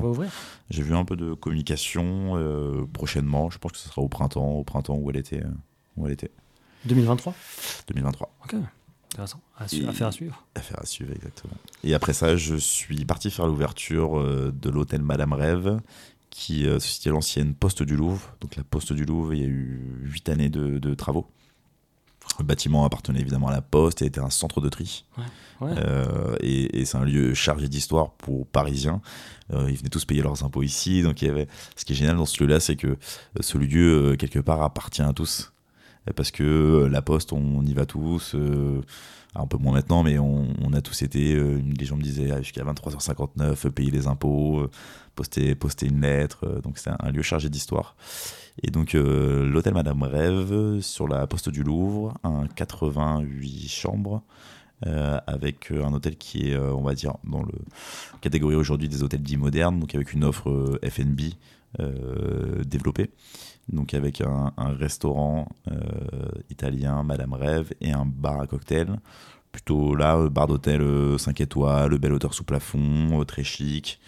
va ouvrir? J'ai vu un peu de communication euh, prochainement. Je pense que ce sera au printemps, au printemps où elle était, euh, où elle était 2023 2023. Ok, intéressant. À, su- Et- à faire à suivre. Affaire à suivre, exactement. Et après ça, je suis parti faire l'ouverture euh, de l'hôtel Madame Rêve, qui euh, à l'ancienne Poste du Louvre. Donc la Poste du Louvre, il y a eu huit années de, de travaux. Le bâtiment appartenait évidemment à la Poste et était un centre de tri. Ouais. Euh, et et c'est un lieu chargé d'histoire pour Parisiens. Euh, ils venaient tous payer leurs impôts ici. Donc il y avait... ce qui est génial dans ce lieu-là, c'est que euh, ce lieu, quelque part, appartient à tous. Parce que la Poste, on y va tous. euh, un peu moins maintenant, mais on, on a tous été. les gens me disaient ah, jusqu'à 23h59, euh, payer les impôts, poster, poster une lettre. donc c'est un, un lieu chargé d'histoire. Et donc euh, l'hôtel Madame Rêve sur la Poste du Louvre, un 88 chambres. euh, avec euh, un hôtel qui est, on va dire, dans le catégorie aujourd'hui des hôtels dits modernes, donc avec une offre euh, développée, donc avec un, restaurant italien, Madame Rêve, et un bar à cocktail. Plutôt là, bar d'hôtel 5 étoiles, belle hauteur sous plafond, très chic.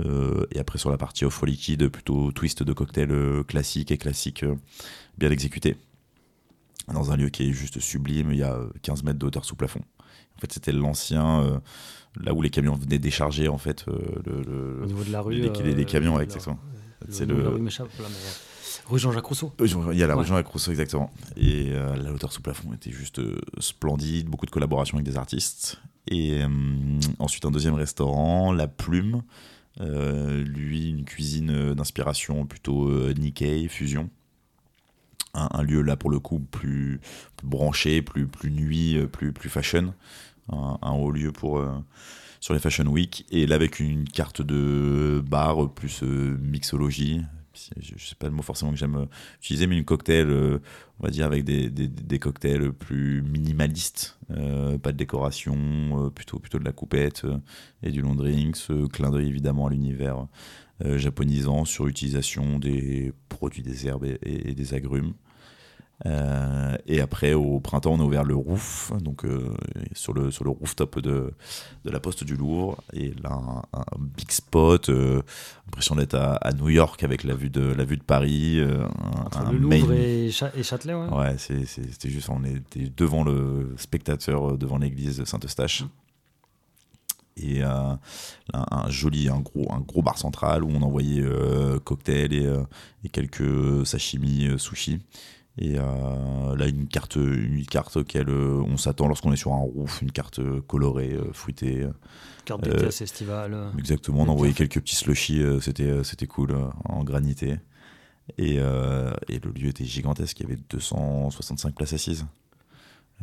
Euh, et après sur la partie offre liquide, plutôt twist de cocktail euh, classique et classique euh, bien exécuté. Dans un lieu qui est juste sublime, il y a euh, 15 mètres de hauteur sous plafond. En fait, c'était l'ancien, euh, là où les camions venaient décharger en fait euh, le, le- Au niveau de la rue. les, les- les camions, la- exactement. C'est le- rue Rue Jean-Jacques Rousseau. Il y a la Ouais. région avec Rousseau, exactement. Et euh, la hauteur sous plafond était juste splendide, beaucoup de collaborations avec des artistes. Et ensuite, un deuxième restaurant, La Plume. Euh, lui, une cuisine euh, d'inspiration plutôt euh, Nikkei, fusion. Un, lieu là pour le coup plus, branché, plus, nuit, plus, fashion. Un, haut lieu pour, sur les Fashion Week. Et là, avec une carte de bar plus mixologie. Je je sais pas le mot forcément que j'aime euh, utiliser, mais une cocktail, euh, on va dire, avec des, des, cocktails plus minimalistes. Euh, pas de décoration, plutôt, plutôt de la coupette et du long drinks. euh, clin d'œil évidemment à l'univers japonisant sur utilisation des produits des herbes et des agrumes. Euh, et après, au printemps, on a ouvert le roof, donc euh, sur, le, sur le rooftop de, de la Poste du Louvre. Et là, un, un big spot, euh, impression d'être à, à New York avec la vue de, la vue de Paris. euh, un, Entre un le Louvre et, Cha- et Châtelet, ouais. Ouais, c'était juste, on était devant le spectateur, devant l'église de Saint-Eustache. Et euh, un, un joli, un gros, un gros bar central où on envoyait euh, cocktails et, euh, et quelques sashimi, sushi. Et euh, là, une carte, une carte auquel euh, on s'attend lorsqu'on est sur un roof, une carte euh, colorée, euh, fruitée. Carte assez estivale. Exactement, on envoyait quelques petits slushies, c'était, c'était cool, en granité. Et, et le lieu était gigantesque, il y avait 265 places assises.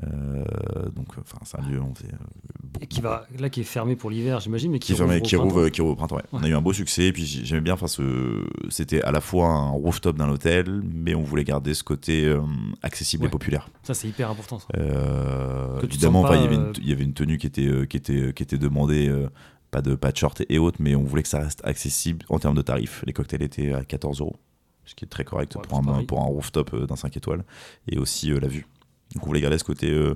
Euh, donc, enfin, c'est un lieu, on faisait, euh, qui va là qui est fermé pour l'hiver, j'imagine, mais qui, qui fermé, rouvre au qui rouvre, printemps. qui rouvre au printemps. ouais. On a eu un beau succès, et puis j'ai- j'aimais bien. Enfin, ce... c'était à la fois un rooftop d'un hôtel, mais on voulait garder ce côté euh, accessible Ouais. et populaire. Ça, c'est hyper important. Ça. Que tu te évidemment, il y avait une, il y avait une tenue qui était, qui était, qui était demandée, pas de pas de short et autres, mais on voulait que ça reste accessible en termes de tarifs. Les cocktails étaient à 14 euros, ce qui est très correct Ouais, pour, un, pareil. pour un rooftop d'un 5 étoiles, et aussi euh, la vue. Donc on voulait garder ce côté euh,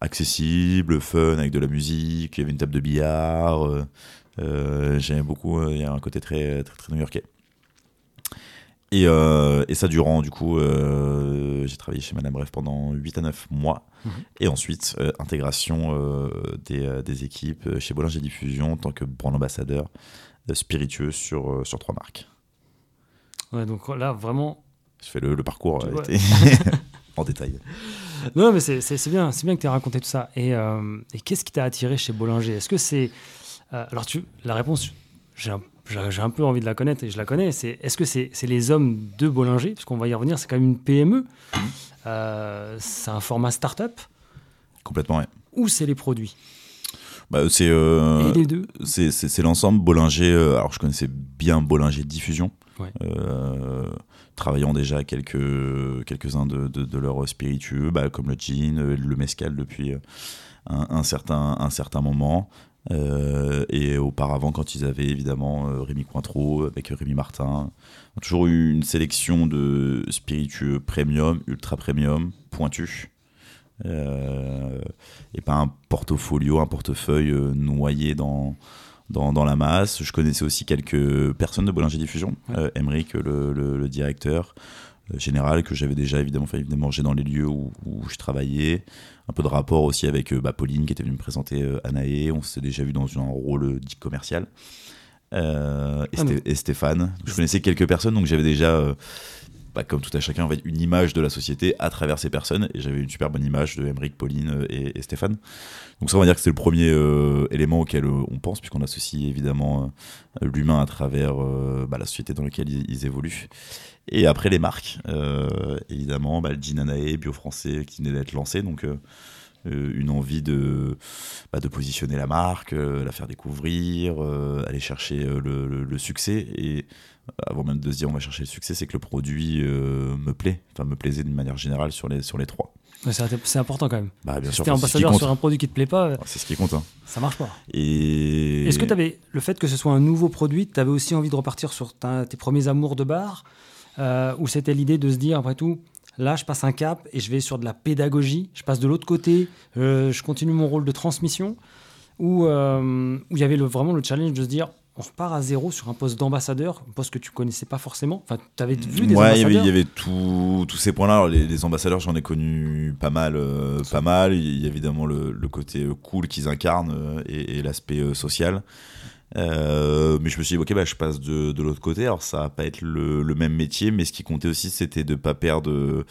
accessible, fun, avec de la musique, il y avait une table de billard. euh, euh, J'aimais beaucoup, euh, il y a un côté très, très, très new-yorkais. Et, et ça durant, du coup, j'ai travaillé chez Madame Bref pendant 8 à 9 mois. Mhm. Et ensuite, intégration des, des équipes chez Bollinger Diffusion en tant que brand ambassadeur spiritueux sur, sur trois marques. Ouais, donc là, vraiment. Je fais le, le parcours euh, Ouais. en détail. Non, mais c'est- bien, c'est bien que tu aies raconté tout ça. Et, euh, et qu'est-ce qui t'a attiré chez Bollinger Est-ce que c'est. euh, alors, tu, la réponse, j'ai un, peu envie de la connaître et je la connais. C'est est-ce que c'est les hommes de Bollinger Parce qu'on va y revenir, c'est quand même une PME. Euh, c'est un format start-up? Complètement, ouais. Ou c'est les produits? Bah, c'est euh, Et les deux? c'est l'ensemble Bollinger. euh, alors, je connaissais bien Bollinger Diffusion. Ouais. Euh, travaillant déjà quelques, quelques-uns de, de, leurs spiritueux, bah, comme le gin, le mescal depuis un, certain, moment. Euh, et auparavant, quand ils avaient évidemment euh, Rémi Cointreau avec Rémi Martin, toujours eu une sélection de spiritueux premium, ultra premium, pointus. Euh, et pas un portfolio, un portefeuille noyé dans, dans, dans la masse. Je connaissais aussi quelques personnes de Bollinger Diffusion, Ouais. euh, Emeric, le, le- le directeur euh, général, que j'avais déjà évidemment fait venir manger dans les lieux où, où je travaillais. Un peu de rapport aussi avec euh, bah, Pauline qui était venue me présenter euh, Anaé. On s'était déjà vu dans un rôle dit commercial. Euh, et, Ah, Sté- et Stéphane. Donc, je connaissais quelques personnes, donc j'avais déjà. euh, bah, comme tout à chacun, en fait, une image de la société à travers ces personnes. Et j'avais une super bonne image de Emeric, Pauline euh, et, Stéphane. Donc ça, on va dire que c'est le premier euh, élément auquel euh, on pense, puisqu'on associe évidemment l'humain à travers bah, la société dans laquelle ils, évoluent. Et après, les marques, évidemment, bah, le Gin Anae, bio français, qui venait d'être lancé. Donc une envie de, positionner la marque, la faire découvrir, aller chercher le, le- succès. Et avant même de se dire on va chercher le succès, c'est que le produit euh, me plaît, enfin me plaisait d'une manière générale sur les, sur les trois. Ouais, C'est important quand même. Bah, bien Si sûr, t'es ambassadeur sur un produit qui te plaît pas, euh, C'est ce qui compte. hein. ça marche pas. Et... Est-ce que tu avais le fait que ce soit un nouveau produit, tu avais aussi envie de repartir sur ta- tes premiers amours de bar euh, Ou c'était l'idée de se dire, après tout, là, je passe un cap et je vais sur de la pédagogie, je passe de l'autre côté, euh, je continue mon rôle de transmission Ou où il y avait le- vraiment le challenge de se dire, on repart à zéro sur un poste d'ambassadeur, un poste que tu connaissais pas forcément Enfin, tu avais vu des ouais, il y avait, ambassadeurs il y avait tous ces points-là. Les, les ambassadeurs, j'en ai connu pas mal. euh, pas mal. Il y a évidemment le, le côté euh, cool qu'ils incarnent euh, et, et l'aspect euh, social. Euh, mais je me suis dit, ok, bah, je passe de, de l'autre côté. Alors, ça va pas être le, le même métier, mais ce qui comptait aussi, c'était de pas perdre euh,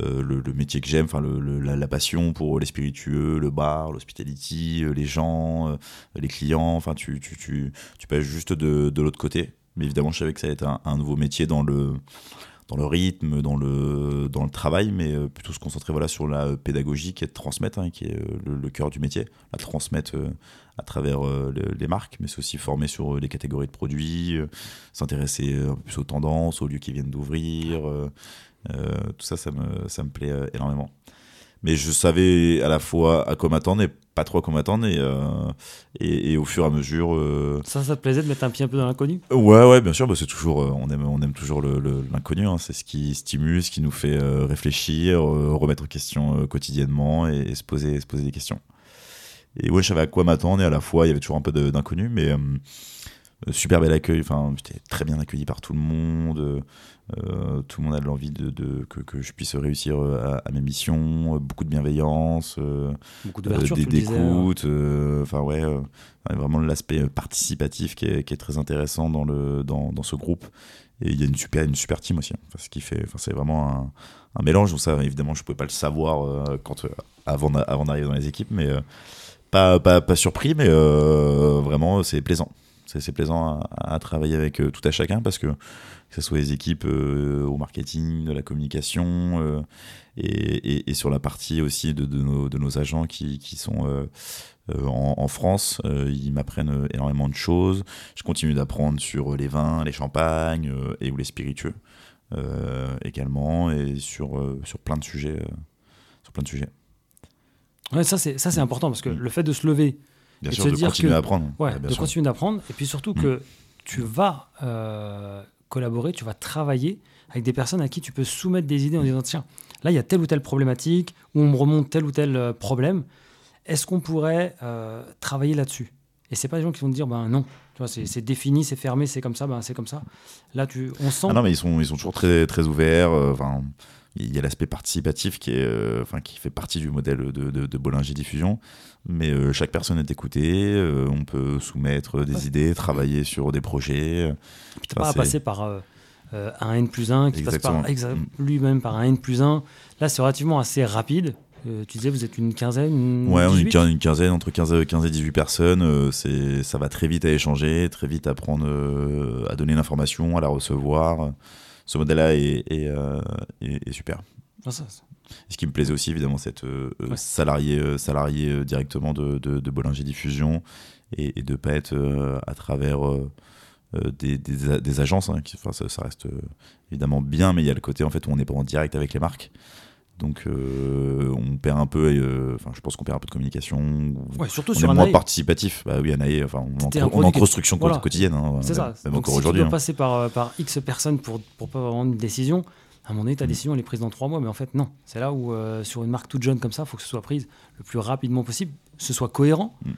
le, le métier que j'aime, enfin, le- la, passion pour les spiritueux, le bar, l'hospitality, euh, les gens, les clients. Enfin, tu, tu, tu, tu passes juste de, de l'autre côté. Mais évidemment, je savais que ça allait être un nouveau métier dans le, dans le rythme, dans le, dans le travail, mais euh, plutôt se concentrer voilà, sur la pédagogie qui est de transmettre, hein, qui est euh, le, cœur du métier, la transmettre euh, à travers euh, le- les marques, mais c'est aussi former sur euh, les catégories de produits, euh, s'intéresser euh, un peu plus aux tendances, aux lieux qui viennent d'ouvrir. euh, euh, tout ça, ça me, ça me plaît euh, énormément. Mais je savais à la fois à quoi m'attendre et pas trop à quoi m'attendre, et, euh, et, et au fur et à mesure. euh, Ça, ça te plaisait de mettre un pied un peu dans l'inconnu? Ouais, ouais, bien sûr, bah, c'est toujours, euh, on aime, on aime toujours le- le- l'inconnu. hein, c'est ce qui stimule, ce qui nous fait réfléchir, remettre en question quotidiennement et, et se poser, se poser des questions. Et ouais, je savais à quoi m'attendre et à la fois, il y avait toujours un peu d'inconnu, mais super bel accueil. Enfin, j'étais très bien accueilli par tout le monde. euh, euh, tout le monde a l'envie de, de- que, que je puisse réussir euh, à, à mes missions. euh, beaucoup de bienveillance. euh, Beaucoup euh, d'ouverture, hein. d'écoute, euh, enfin ouais, euh, vraiment l'aspect euh, participatif qui est, qui est très intéressant dans, le, dans, dans ce groupe. Et il y a une super, une super team aussi. hein. Enfin, ce qui fait, enfin, c'est vraiment un, un mélange. Donc ça, évidemment, je pouvais pas le savoir euh, quand, euh, avant, d'a- avant d'arriver dans les équipes, mais euh, pas, pas, pas surpris, mais euh, vraiment, c'est plaisant. C'est plaisant à, travailler avec tout à chacun parce que que ce soit les équipes au marketing, de la communication et, sur la partie aussi de, nos, de nos, agents qui, qui sont en, France. ils m'apprennent énormément de choses. Je continue d'apprendre sur les vins, les champagnes et ou les spiritueux également et sur, sur plein de sujets. sur plein de sujets. Ouais, ça c'est ça c'est important parce que mm. le fait de se lever et de, se dire continuer que, apprendre. Ouais, de continuer d'apprendre et puis surtout mm. que tu vas euh, collaborer, tu vas travailler avec des personnes à qui tu peux soumettre des idées en disant tiens là il y a telle ou telle problématique ou on me remonte tel ou tel euh, problème. Est-ce qu'on pourrait euh, travailler là-dessus? Et c'est pas des gens qui vont te dire ben non, tu vois, c'est défini, c'est fermé, c'est comme ça, ben c'est comme ça. Là, tu, on sent. Ah non, mais ils sont, ils sont toujours très, très ouverts. Enfin, il y a l'aspect participatif qui, est, euh, enfin, qui fait partie du modèle de, de, de Bollinger Diffusion, mais euh, chaque personne est écoutée, euh, on peut soumettre des idées, travailler sur des projets. Et puis pas à passer par un N plus 1 qui passe par mm. lui-même par un N plus 1. Là, c'est relativement assez rapide. tu disais, vous êtes une quinzaine Ouais, on est une quinzaine, entre 15, 15 et 18 personnes. c'est ça va très vite à échanger, très vite à prendre, à donner l'information, à la recevoir ce modèle-là est, euh, super. Ah, ce qui me plaisait aussi, évidemment, c'est euh, euh, salarié, salarié directement de, de, Bollinger Diffusion et, de ne pas être à travers des, des, agences. Hein, qui, ça, ça, reste évidemment bien, mais il y a le côté en fait où on n'est pas en direct avec les marques. Donc on perd un peu, enfin je pense qu'on perd un peu de communication. Ouais, surtout on sur est moins participatif. Bah oui, Anaï, enfin on, est en, construction quotidienne. Hein, c'est ça. Même encore aujourd'hui. Tu dois hein. passer par, par X personnes pour pour pas avoir une décision. À un moment donné, ta mm. décision elle est prise dans trois mois, mais en fait non. C'est là où euh, sur une marque toute jeune comme ça, il faut que ce soit prise le plus rapidement possible, ce soit cohérent mm.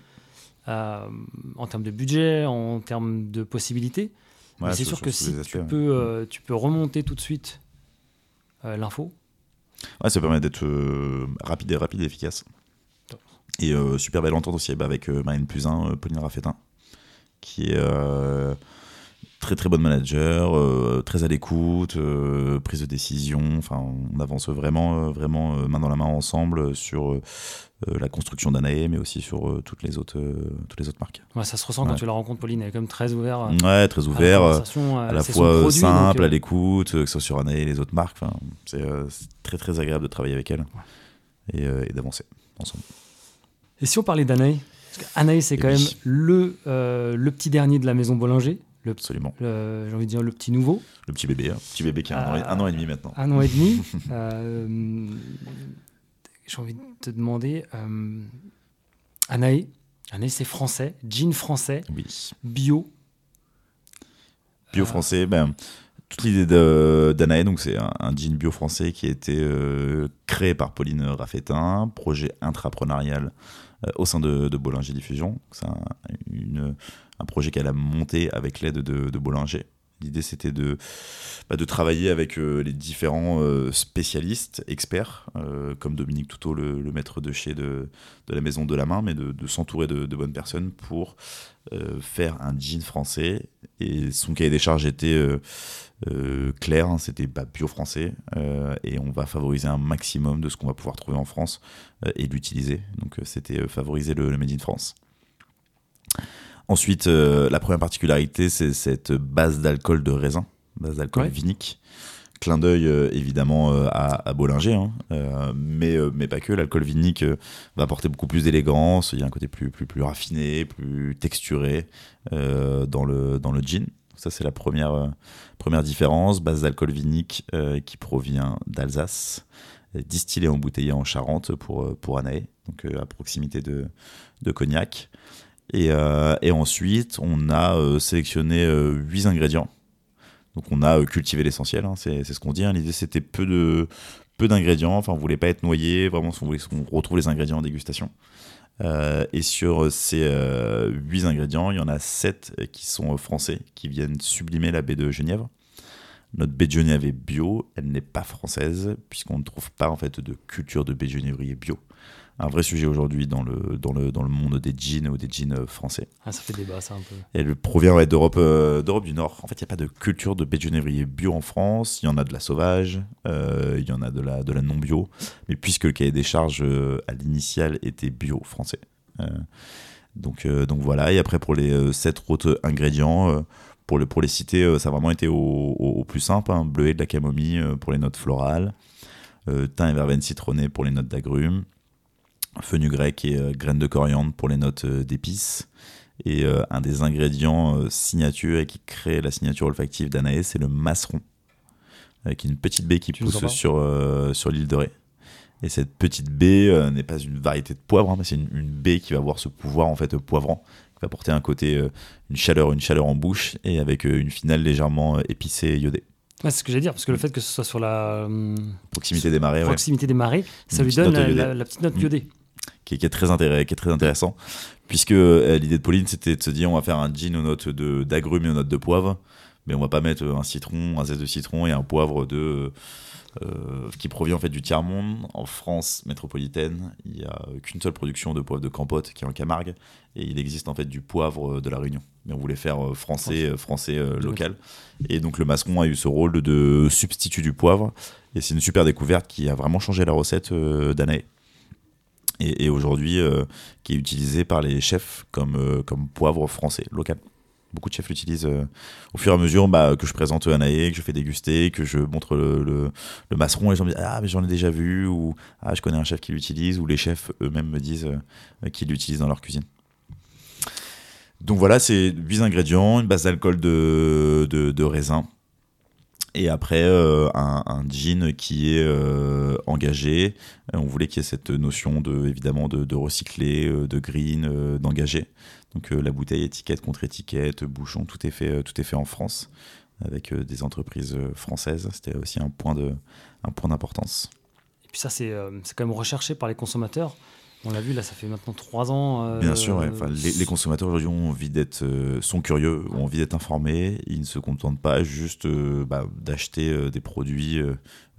euh, en termes de budget, en termes de possibilités. mais c'est sûr que si tu peux, euh, tu peux remonter tout de suite l'info, Ouais, ça permet d'être euh, rapide et rapide et efficace. Et euh, super belle entente aussi bah, avec euh, Marine 1, Pauline Raffetin, qui est très très bonne manager, très à l'écoute, prise de décision. Enfin, on avance vraiment, vraiment main dans la main ensemble sur la construction d'Anae, mais aussi sur toutes les autres, toutes les autres marques. Ouais, ça se ressent quand tu la rencontres, Pauline. Elle est comme très ouverte. ouais, très ouvert, à la, fois simple, à l'écoute, que ce soit sur Anae et les autres marques. Enfin, c'est très très agréable de travailler avec elle et, d'avancer ensemble. Et si on parlait d'Anae Anaï, c'est quand même le, le petit dernier de la maison Bollinger. Absolument. J'ai envie de dire le petit nouveau. Le petit bébé, hein. petit bébé qui a un, an et, demi maintenant. Un an et demi. euh, J'ai envie de te demander, euh, Anaé, Anaé c'est français, jean français, oui. bio. Bio français, ben, toute l'idée d'Anaé, donc c'est un, jean bio français qui a été euh, créé par Pauline Raffetin, projet intrapreneurial euh, au sein de, de Bollinger Diffusion. C'est un, un, projet qu'elle a monté avec l'aide de, de Bollinger. L'idée, c'était de, bah, travailler avec euh, les différents euh, spécialistes, experts, comme Dominique Toutot, le, maître de chez de, la Maison de la Main, mais de, s'entourer de, bonnes personnes pour faire un jean français. Et son cahier des charges était euh, clair, hein, c'était pas bio français, euh, et on va favoriser un maximum de ce qu'on va pouvoir trouver en France euh, et l'utiliser. Donc c'était favoriser le, Made in France. Ensuite, la première particularité, c'est cette base d'alcool de raisin, base d'alcool vinique. Clin d'œil évidemment à, Bollinger, hein, mais, mais pas que. L'alcool vinique va apporter beaucoup plus d'élégance, il y a un côté plus, plus, plus raffiné, plus texturé dans, le, dans le gin. Ça, c'est la première, euh, première différence. Base d'alcool vinique euh, qui provient d'Alsace, distillé embouteillé en Charente pour, euh, pour Anaé, donc à proximité de, de Cognac. Et, et, ensuite, on a sélectionné huit ingrédients. Donc, on a cultivé l'essentiel, hein, c'est ce qu'on dit. Hein. L'idée, c'était peu de peu d'ingrédients. Enfin, on voulait pas être noyé. Vraiment, on voulait qu'on retrouve les ingrédients en dégustation. Euh, et sur ces euh, 8 ingrédients, il y en a 7 qui sont français, qui viennent sublimer la baie de Genièvre. Notre baie de Genièvre est bio, elle n'est pas française, puisqu'on ne trouve pas en fait de culture de baie de genévrier bio un vrai sujet aujourd'hui dans le, dans, le, dans le monde des jeans ou des jeans euh, français. Ah, ça fait débat, ça, un peu. Elle provient d'Europe euh, d'Europe du Nord. En fait, il n'y a pas de culture de baie de bio en France. Il y en a de la sauvage, euh, il y en a de la, de la non-bio. Mais puisque le cahier des charges à l'initial était bio français. Donc, donc voilà, et après pour les sept autres ingrédients, pour, le, pour les citer, ça a vraiment été au, plus simple, hein. bleuet de la camomille pour les notes florales, thym et verveine citronnée pour les notes d'agrumes, grec et graines de coriandre pour les notes d'épices, et euh, un des ingrédients euh, signature et qui crée la signature olfactive d'Anaïs, c'est le masseron, avec une petite baie qui pousse sur, euh, sur l'île de Ré. Et cette petite baie n'est pas une variété de poivre, hein, mais c'est une, baie qui va avoir ce pouvoir en fait poivrant, qui va apporter un côté, une chaleur, une chaleur en bouche et avec une finale légèrement épicée et iodée. c'est ce que j'allais dire, parce que le fait que ce soit sur la proximité des marées, proximité des marées, ça lui donne la, petite note iodée qui est, très intéressant, qui est très intéressant, puisque euh, l'idée de Pauline c'était de se dire on va faire un gin aux notes d'agrumes et aux notes de poivre, mais on va pas mettre un citron, un zeste de citron et un poivre de euh, qui provient en fait du tiers monde. En France métropolitaine, il n'y a qu'une seule production de poivre de Campote qui est en Camargue, et il existe en fait du poivre de la Réunion. Mais on voulait faire euh, français, français local, et donc le masseron a eu ce rôle de substitut du poivre, et c'est une super découverte qui a vraiment changé la recette d'Anaé et, aujourd'hui euh, qui est utilisé par les chefs comme, euh, comme poivre français local. Beaucoup de chefs l'utilisent euh, au fur et à mesure bah, que je présente Anaé, que je fais déguster, que je montre le, le, masseron et les gens me disent Ah, mais j'en ai déjà vu, ou Ah, je connais un chef qui l'utilise, ou les chefs eux-mêmes me disent qu'ils l'utilisent dans leur cuisine. Donc voilà, c'est 8 ingrédients, une base d'alcool de, de, de raisin, et après, euh, un, jean qui est euh, engagé. On voulait qu'il y ait cette notion de, évidemment de, recycler, euh, de green, d'engager. Donc la bouteille, étiquette contre étiquette, bouchon, tout est fait, tout est fait en France avec des entreprises françaises. C'était aussi un point de, un point d'importance. Et puis ça, c'est quand même recherché par les consommateurs. On l'a vu, là, ça fait maintenant trois ans. Euh, Bien sûr, les, consommateurs aujourd'hui ont envie d'être, euh, sont curieux, ont envie d'être informés. Ils ne se contentent pas juste euh, bah, d'acheter des produits,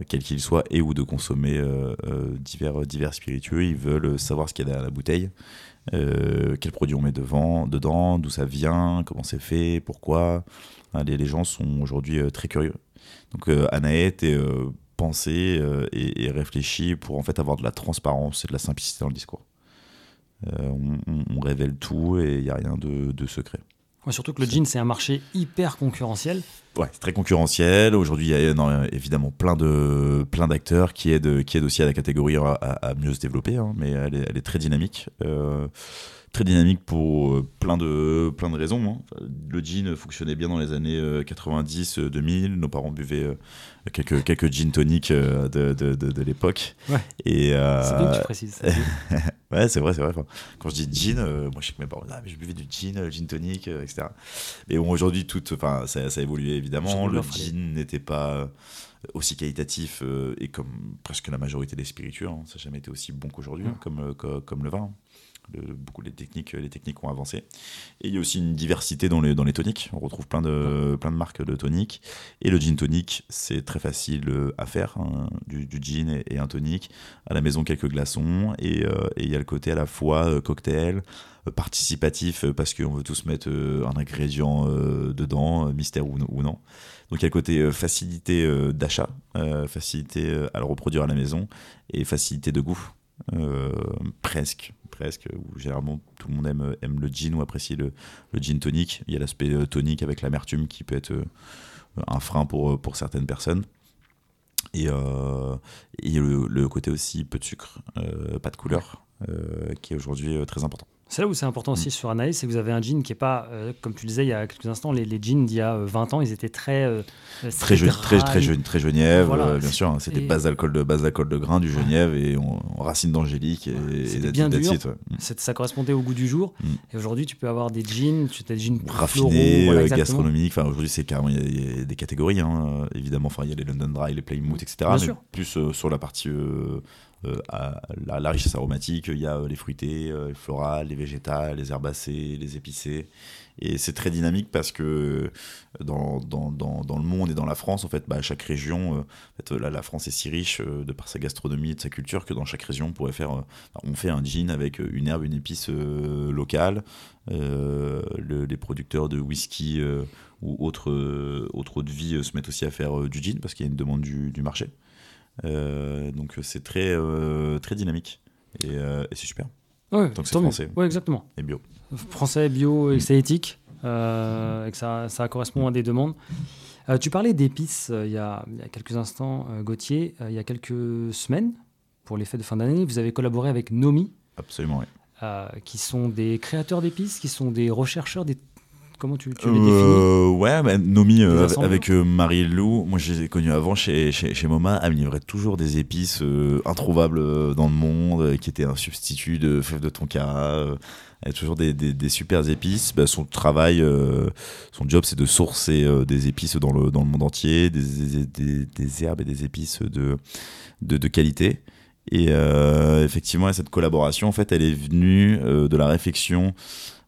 quels qu'ils soient, et ou de consommer divers, divers spiritueux. Ils veulent savoir ce qu'il y a derrière la bouteille, quels produits on met devant, dedans, d'où ça vient, comment c'est fait, pourquoi. Les, les, gens sont aujourd'hui très curieux. Donc, Anaët est pensé euh, et, réfléchi pour en fait avoir de la transparence et de la simplicité dans le discours. Euh, on, révèle tout et il n'y a rien de, secret. surtout que le jean, c'est un marché hyper concurrentiel. Ouais, c'est très concurrentiel. Aujourd'hui, il y a évidemment plein de plein d'acteurs qui aident, qui aident aussi à la catégorie à, mieux se développer, hein, mais elle est, elle est, très dynamique. Euh, très dynamique pour euh, plein de, plein de raisons. Hein. Le jean fonctionnait bien dans les années 90-2000. Euh, Nos parents buvaient euh, quelques, quelques gin toniques de, de, de, l'époque. Ouais. Et, c'est bien que tu précises. ouais, c'est vrai, c'est vrai. quand je dis gin, moi je sais que mes parents, ah, mais je buvais du gin, gin tonique, etc. Mais bon, aujourd'hui, tout, ça, ça a évolué évidemment. Le gin n'était pas aussi qualitatif et comme presque la majorité des spiritueux. Hein. Ça n'a jamais été aussi bon qu'aujourd'hui, hein, comme, comme, le vin beaucoup les techniques, les techniques ont avancé. Et il y a aussi une diversité dans les, dans les toniques. On retrouve plein de, plein de marques de toniques. Et le gin tonic, c'est très facile euh, à faire, hein, du, gin et, un tonic. À la maison, quelques glaçons. Et, euh, il y a le côté à la fois euh, cocktail, participatif, parce qu'on veut tous mettre un ingrédient dedans, mystère ou, non. Donc il y a le côté facilité d'achat, facilité à le reproduire à la maison, et facilité de goût. presque presque, où généralement tout le monde aime, aime le gin ou apprécie le, le gin tonic. Il y a l'aspect euh, tonique avec l'amertume qui peut être euh, un frein pour, euh, pour certaines personnes. Et, euh, et le, le, côté aussi peu de sucre, pas de couleur, qui est aujourd'hui très important. C'est là où c'est important aussi mm. sur Anaïs, c'est que vous avez un jean qui n'est pas, euh, comme tu le disais il y a quelques instants, les, les jeans d'il y a 20 euh, ans, ils étaient très. Euh, très, très, très, jeune, très Genièvre, bien sûr. Hein, c'était base d'alcool de, base de grain, du Genièvre et on, racine d'angélique. Et, bien dur. Mm. Ça correspondait au goût du jour. Mm. Et aujourd'hui, tu peux avoir des jeans, tu as des jeans raffinés, gastronomiques. Enfin, aujourd'hui, c'est carrément, il y, a des catégories, hein, évidemment. Enfin, il y a les London Dry, les Plymouth, etc. mais plus sur la partie à la, richesse aromatique, il y a euh, les fruités, euh, les florales, les végétales, les herbacées, les épicées. Et c'est très dynamique parce que dans, le monde et dans la France, en fait, bah, chaque région, la France est si riche de par sa gastronomie et de sa culture que dans chaque région, on on fait un gin avec une herbe, une épice locale. les producteurs de whisky ou autres autre de vie se mettent aussi à faire du gin parce qu'il y a une demande du marché. Euh, donc c'est très, euh, très dynamique et, euh, et c'est super. Ouais, Donc c'est tant mieux. français. Ouais, exactement. et bio. Français, bio, et que c'est éthique, euh, et que ça, ça correspond à des demandes. Euh, tu parlais d'épices euh, il, y a, il y a quelques instants, euh, Gauthier. Euh, il y a quelques semaines, pour les fêtes de fin d'année, vous avez collaboré avec Nomi, Absolument, oui. euh, qui sont des créateurs d'épices, qui sont des rechercheurs, des... comment tu, tu les définis Euh, ouais, bah, Nomi euh, avec- euh, Marie-Lou, moi je les ai connus avant chez, chez, chez Moma, elle me livrait toujours des épices introuvables dans le monde, qui étaient un substitut de fèves de tonka. elle a toujours des, des, des super épices. Bah, son travail, son job, c'est de sourcer des épices dans le, dans le monde entier, des, des, herbes et des épices de, de, de qualité. Et effectivement, cette collaboration, en fait, elle est venue de la réflexion,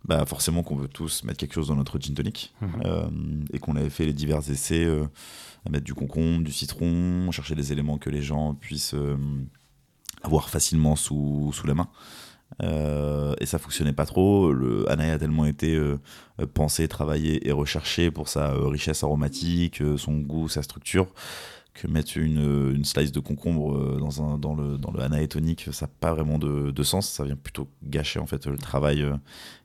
bah, forcément qu'on veut tous mettre quelque chose dans notre gin tonic, Mhm. euh, et qu'on avait fait les divers essais euh, à mettre du concombre, du citron, chercher des éléments que les gens puissent euh, avoir facilement sous, sous la main. Euh, et ça fonctionnait pas trop. Le Anaï a tellement été pensé, travaillé et recherché pour sa richesse aromatique, son goût, sa structure, que mettre une, une slice de concombre dans, un, dans le, dans le ça n'a pas vraiment de, de sens. Ça vient plutôt gâcher en fait le travail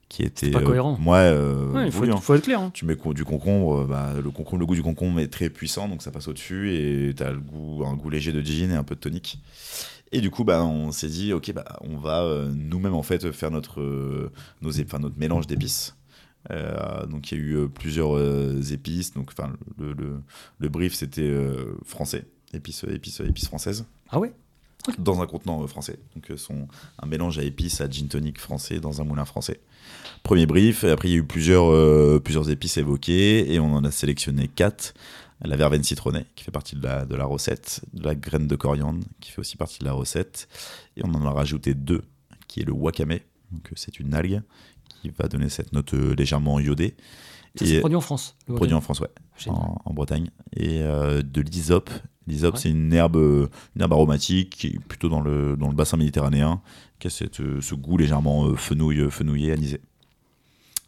qui était. pas euh, cohérent. Ouais, euh, Ouais, il faut, hein. faut être clair. hein. Tu mets du concombre, euh, bah, le concombre, le goût du concombre est très puissant, donc ça passe au-dessus et tu as le goût, un goût léger de gin et un peu de tonique. Et du coup, bah, on s'est dit, ok, bah, on va euh, nous-mêmes en fait faire notre, euh, nos, notre mélange d'épices. Euh, donc il y a eu euh, plusieurs euh, épices. Donc, enfin, le, le, le brief c'était euh, français, épices, épices, épices françaises Ah ouais? Dans un contenant euh, français. Donc euh, son, un mélange à épices, à gin tonic français dans un moulin français. Premier brief, et après il y a eu plusieurs, euh, plusieurs épices évoquées et on en a sélectionné quatre. La verveine citronnée qui fait partie de la, de la recette, de la graine de coriandre qui fait aussi partie de la recette et on en a rajouté deux qui est le wakame, donc euh, c'est une algue qui va donner cette note euh, légèrement iodée. C'est produit en France. le Produit en France, ouais en, en Bretagne et euh, de l'hysope. L'hysope, Ouais. c'est une herbe, une herbe aromatique plutôt dans le, dans le bassin méditerranéen, qui a cette, ce goût légèrement fenouil, fenouillé, anisé.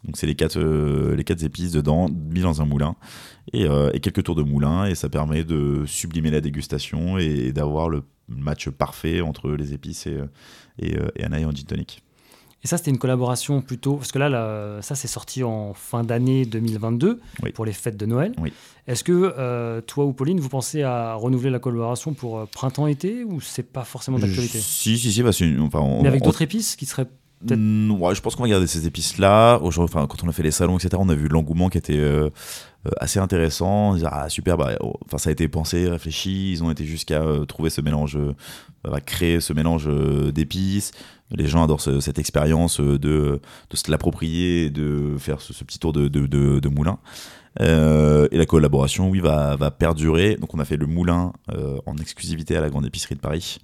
Donc c'est les quatre, euh, les quatre épices dedans, mis dans un moulin, et, euh, et quelques tours de moulin, et ça permet de sublimer la dégustation et, et d'avoir le match parfait entre les épices et, euh, et, Anaï en gin tonic. Et ça, c'était une collaboration plutôt. Parce que là, là, ça, c'est sorti en fin d'année 2022 Oui. pour les fêtes de Noël. Oui. Est-ce que euh, toi ou Pauline, vous pensez à renouveler la collaboration pour euh, printemps-été ou c'est pas forcément d'actualité? Si, si, si, parce que, enfin, on- Mais avec on- d'autres épices qui seraient. Mm, je pense qu'on va garder ces épices-là. Quand on a fait les salons, etc., on a vu l'engouement qui était euh, euh, assez intéressant. On disait, ah, super, bah, oh, ça a été pensé, réfléchi. Ils ont été jusqu'à euh, trouver ce mélange, créer ce mélange d'épices. Les gens adorent ce- cette expérience de, de se l'approprier de faire ce, petit tour de, moulin. Et la collaboration, oui, va, perdurer. Donc, on a fait le moulin en exclusivité à la Grande Épicerie de Paris.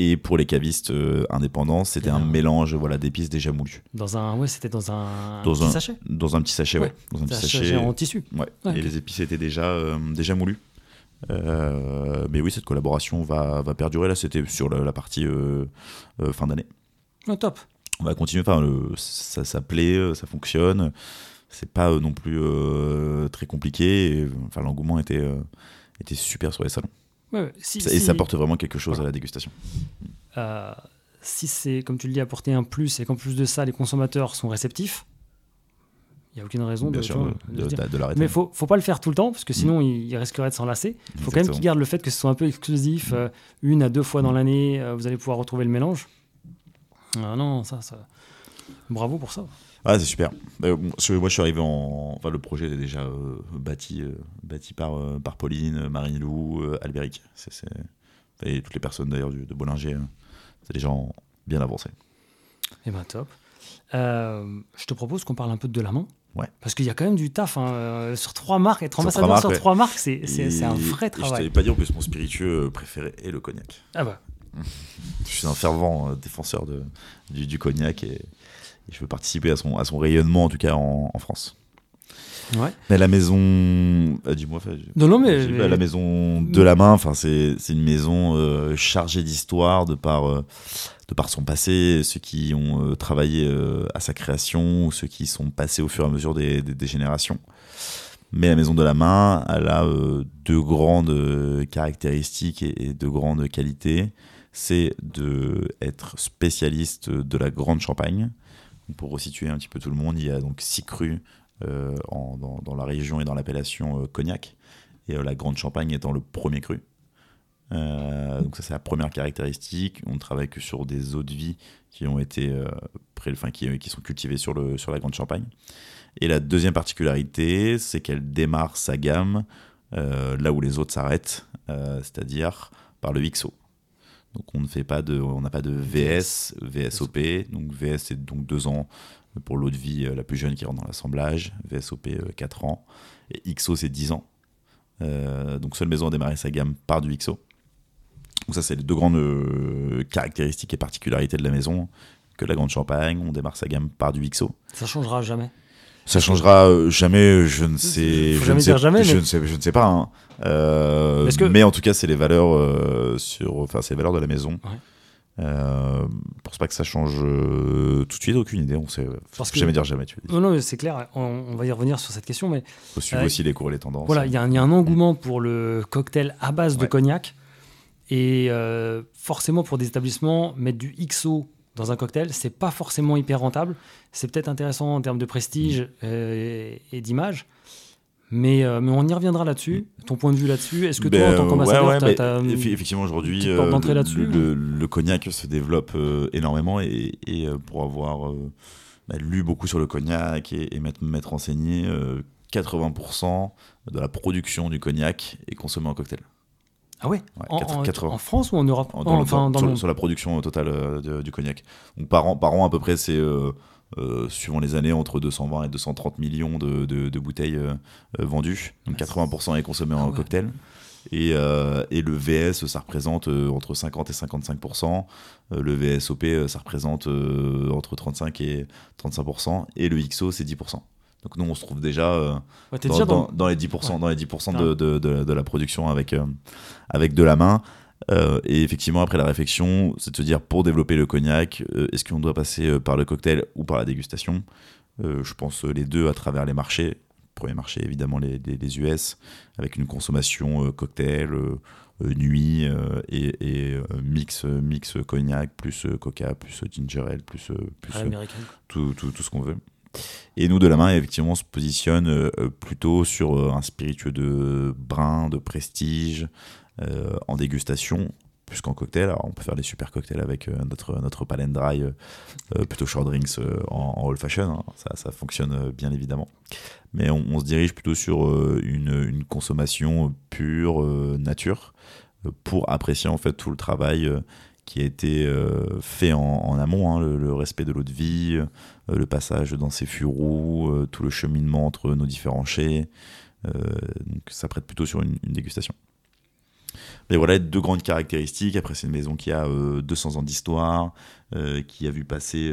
Et pour les cavistes euh, indépendants, c'était un mélange voilà, d'épices déjà moulues. Dans un. Ouais, c'était dans un. Dans petit un- sachet. Dans un petit sachet, ouais. Ouais. Dans un petit Sachet en tissu. Ouais. Ouais, Et les épices étaient déjà, euh, déjà moulus. Euh, mais oui, cette collaboration va, va perdurer. Là, c'était sur la, la partie fin d'année. Oh, top. On va continuer. Enfin, le- ça, ça plaît, ça fonctionne. C'est pas non plus très compliqué. Et, enfin, l'engouement était, était super sur les salons. Ouais. Si, Et si- ça apporte vraiment quelque chose à la dégustation. euh, si c'est, comme tu le dis, apporter un plus et qu'en plus de ça, les consommateurs sont réceptifs, il n'y a aucune raison Bien de, sûr, de, l'arrêter. Mais il faut, faut pas le faire tout le temps, parce que sinon, il, il risquerait de s'enlacer. Il faut quand même qu'ils gardent le fait que ce soit un peu exclusif, euh, une à deux fois dans l'année, euh, vous allez pouvoir retrouver le mélange. Ah non, ça, ça... Bravo pour ça. Ah, c'est super. Euh, moi, je suis arrivé en. Enfin, le projet est déjà euh, bâti, euh, bâti par, par Pauline, Marine-Lou, euh, Albéric. Et toutes les personnes d'ailleurs de Bollinger. c'est des gens bien avancés. Eh ben top. Je te propose qu'on parle un peu de la main. Ouais. Parce qu'il y a quand même du taf. hein, Sur trois marques, être ambassadeur sur trois marques, c'est, un vrai et Je travail. t'avais pas dit en plus, mon spiritueux préféré est le cognac. Ah bah, Je suis un fervent défenseur de, du, du cognac et, et je veux participer à son, à son rayonnement, en tout cas en, en France. ouais. Mais la maison. ah, dis-moi, Non, non, mais. La maison de la main, enfin, c'est une maison euh, chargée d'histoire de par, euh, de par son passé, ceux qui ont euh, travaillé euh, à sa création ou ceux qui sont passés au fur et à mesure des, des- des générations. Mais la maison de la main, elle a euh, deux grandes euh, caractéristiques et, et deux grandes qualités. c'est d'être spécialiste de la grande champagne. Pour resituer un petit peu tout le monde, il y a donc six crus dans, dans, la région et dans l'appellation cognac, et la grande champagne étant le premier cru. Euh, donc ça c'est la première caractéristique. On ne travaille que sur des eaux de vie qui ont été euh, enfin, qui, qui, sont cultivées sur, sur la Grande Champagne. Et la deuxième particularité, c'est qu'elle démarre sa gamme euh, là où les autres s'arrêtent, c'est-à-dire par le XO. Donc on ne fait pas de, on n'a pas de VS, VSOP. Donc VS c'est donc deux ans pour l'eau de vie la plus jeune qui rentre dans l'assemblage, VSOP 4 ans, et XO c'est 10 ans. donc seule maison a démarré sa gamme par du XO. Donc ça, c'est les deux grandes euh, caractéristiques et particularités de la maison. Que la Grande Champagne, on démarre sa gamme par du XO. Ça changera jamais. Ça changera euh, jamais, je ne sais, je ne sais, jamais, je, ne sais, je ne sais pas. Hein. Euh, mais en tout cas, c'est les valeurs sur, enfin, c'est les valeurs de la maison. Ouais. Euh, pense pas que ça change tout de suite, aucune idée. On sait Parce jamais dire jamais. Tu non, non, c'est clair. On, va y revenir sur cette question, mais faut suivre aussi les cours et les tendances. Voilà, il y, a un engouement pour le cocktail à base de cognac. Et euh, forcément, pour des établissements, mettre du XO dans un cocktail, c'est pas forcément hyper rentable. C'est peut-être intéressant en termes de prestige euh, et, d'image. Mais, euh, mais, on y reviendra là-dessus. Ton point de vue là-dessus Est-ce que toi, en tant ben, qu'ambassadeur, tu as, Effectivement, aujourd'hui, le, le, cognac se développe énormément. Et, et pour avoir bah, lu beaucoup sur le cognac et, et m'être renseigné, 80% de la production du cognac est consommée en cocktail. Ah ouais, en, France ou en Europe sur, la production totale euh, du cognac. Donc par an, par an à peu près, c'est euh, euh, suivant les années entre 220 et 230 millions de, de, bouteilles vendues. Donc 80% est consommé en ah cocktail. Et, et, le VS, ça représente entre 50 et 55%. le VSOP, ça représente entre 35 et 35%. Et le XO, c'est 10%. Donc nous, on se trouve déjà, euh, dans, les 10%, dans les 10% de, de, de, la production avec, euh, avec de la main. Euh, et effectivement, après la réflexion, c'est de se dire, pour développer le cognac, est-ce qu'on doit passer par le cocktail ou par la dégustation? Je pense les deux à travers les marchés. Premier marché, évidemment, les, les, US, avec une consommation cocktail, nuit et, et mix, mix cognac, plus coca, plus ginger ale, plus, plus tout, tout, tout ce qu'on veut. Et nous, de la main, effectivement, on se positionne euh, plutôt sur euh, un spiritueux de brin, de prestige, euh, en dégustation, plus qu'en cocktail. Alors, on peut faire des super cocktails avec notre, notre palette dry, plutôt short drinks en, old fashion. Hein. Ça, fonctionne bien évidemment. Mais on, se dirige plutôt sur une, consommation pure, nature, pour apprécier en fait tout le travail qui a été euh, fait en, amont, hein, le, respect de l'eau de vie, euh, le passage dans ces furous, euh, tout le cheminement entre nos différents chais. donc ça prête plutôt sur une, dégustation. Mais voilà, deux grandes caractéristiques. Après, c'est une maison qui a 200 ans d'histoire, qui a vu passer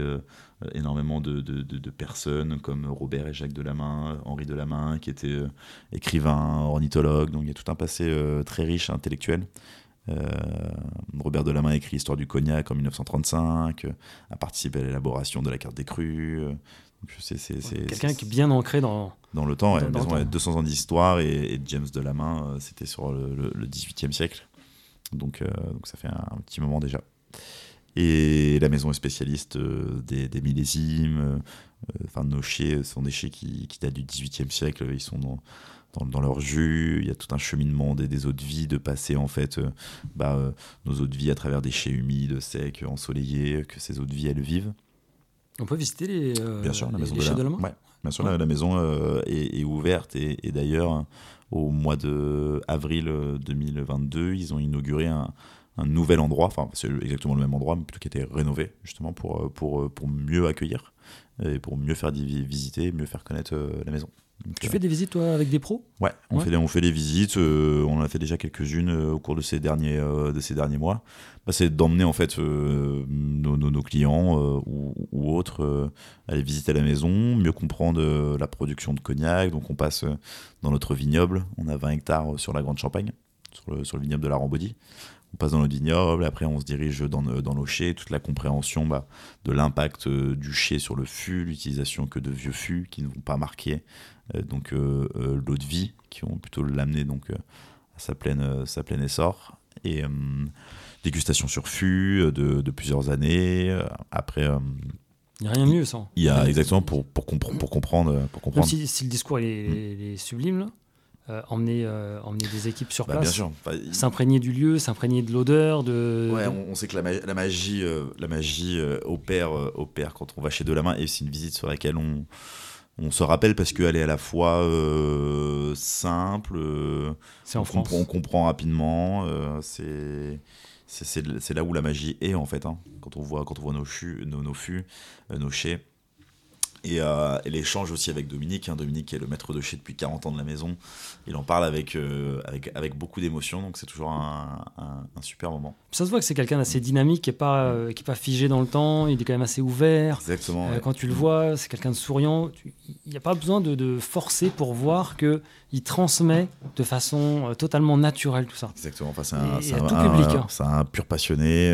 énormément de, de, personnes comme Robert et Jacques Delamain, Henri Delamain, qui était écrivain, ornithologue. Donc il y a tout un passé très riche intellectuel. Euh, Robert Delamain a écrit Histoire du cognac en 1935, euh, a participé à l'élaboration de la carte des crus. Euh, Quelqu'un qui est bien ancré dans, dans le temps. Dans, ouais, 200 ans d'histoire et, et, James Delamain, c'était sur le, le, 18e siècle. Donc, donc ça fait un, petit moment déjà. Et la maison est spécialiste des, des, millésimes. Enfin, nos chais sont des chais qui, qui datent du 18e siècle. Ils sont dans, dans, leur jus. Il y a tout un cheminement des, des eaux de vie, de passer en fait euh, bah, euh, nos eaux de vie à travers des chais humides, secs, ensoleillés, que ces eaux de vie elles vivent. On peut visiter les, euh, bien sûr, la maison de, la... de Ouais, bien sûr, la, maison est, ouverte et, d'ailleurs au mois de avril 2022, ils ont inauguré un, un nouvel endroit, enfin c'est exactement le même endroit, mais plutôt qui a été rénové justement pour, pour, pour mieux accueillir et pour mieux faire visiter, mieux faire connaître la maison tu fais des visites toi avec des pros? Ouais, on, Fait des, on fait des visites. Euh, on en a fait déjà quelques-unes euh, au cours de ces derniers, euh, de ces derniers mois. Bah, c'est d'emmener en fait nos, nos, clients ou, ou, autres aller visiter la maison, mieux comprendre la production de cognac. Donc on passe dans notre vignoble. On a 20 hectares sur la Grande Champagne, sur le, sur le vignoble de la Rambaudy on passe dans notre vignoble, après on se dirige dans, dans nos chais, toute la compréhension bah, de l'impact du chai sur le fût, l'utilisation que de vieux fûts qui ne vont pas marquer euh, donc euh, euh, l'eau de vie, qui vont plutôt l'amener donc à sa pleine, sa pleine essor. Et dégustation sur fût de, de plusieurs années. Après, il n'y a rien de mieux, ça. Il y a exactement pour, pour, compre pour comprendre. Pour comprendre. Si, si le discours il est, il est sublime, là, euh, emmener, euh, emmener des équipes sur Bah, place. Enfin, il- s'imprégner du lieu, s'imprégner de l'odeur, de. Ouais, de- on, on sait que la, ma- la magie, euh, la magie euh, opère, opère quand on va chez Delamain et c'est une visite sur laquelle on, on se rappelle parce qu'elle est à la fois simple, c'est en on, France. comprend, on comprend rapidement, c'est c'est- là où la magie est en fait, hein, quand on voit, quand on voit nos, fûts, nos, nos fûts, nos chais. Et, euh, et l'échange aussi avec Dominique, hein, Dominique qui est le maître de chais depuis 40 ans de la maison, il en parle avec, euh, avec, avec beaucoup d'émotion, donc c'est toujours un, un- un super moment. Ça se voit que c'est quelqu'un d'assez dynamique, qui n'est pas, euh, qui est pas figé dans le temps, il est quand même assez ouvert. Exactement. Euh, ouais. quand tu le vois, c'est quelqu'un de souriant. Il n'y a pas besoin de, de forcer pour voir que il transmet de façon totalement naturelle tout ça. Exactement. Enfin, c'est un, Et- et tout public, hein. c'est un pur passionné.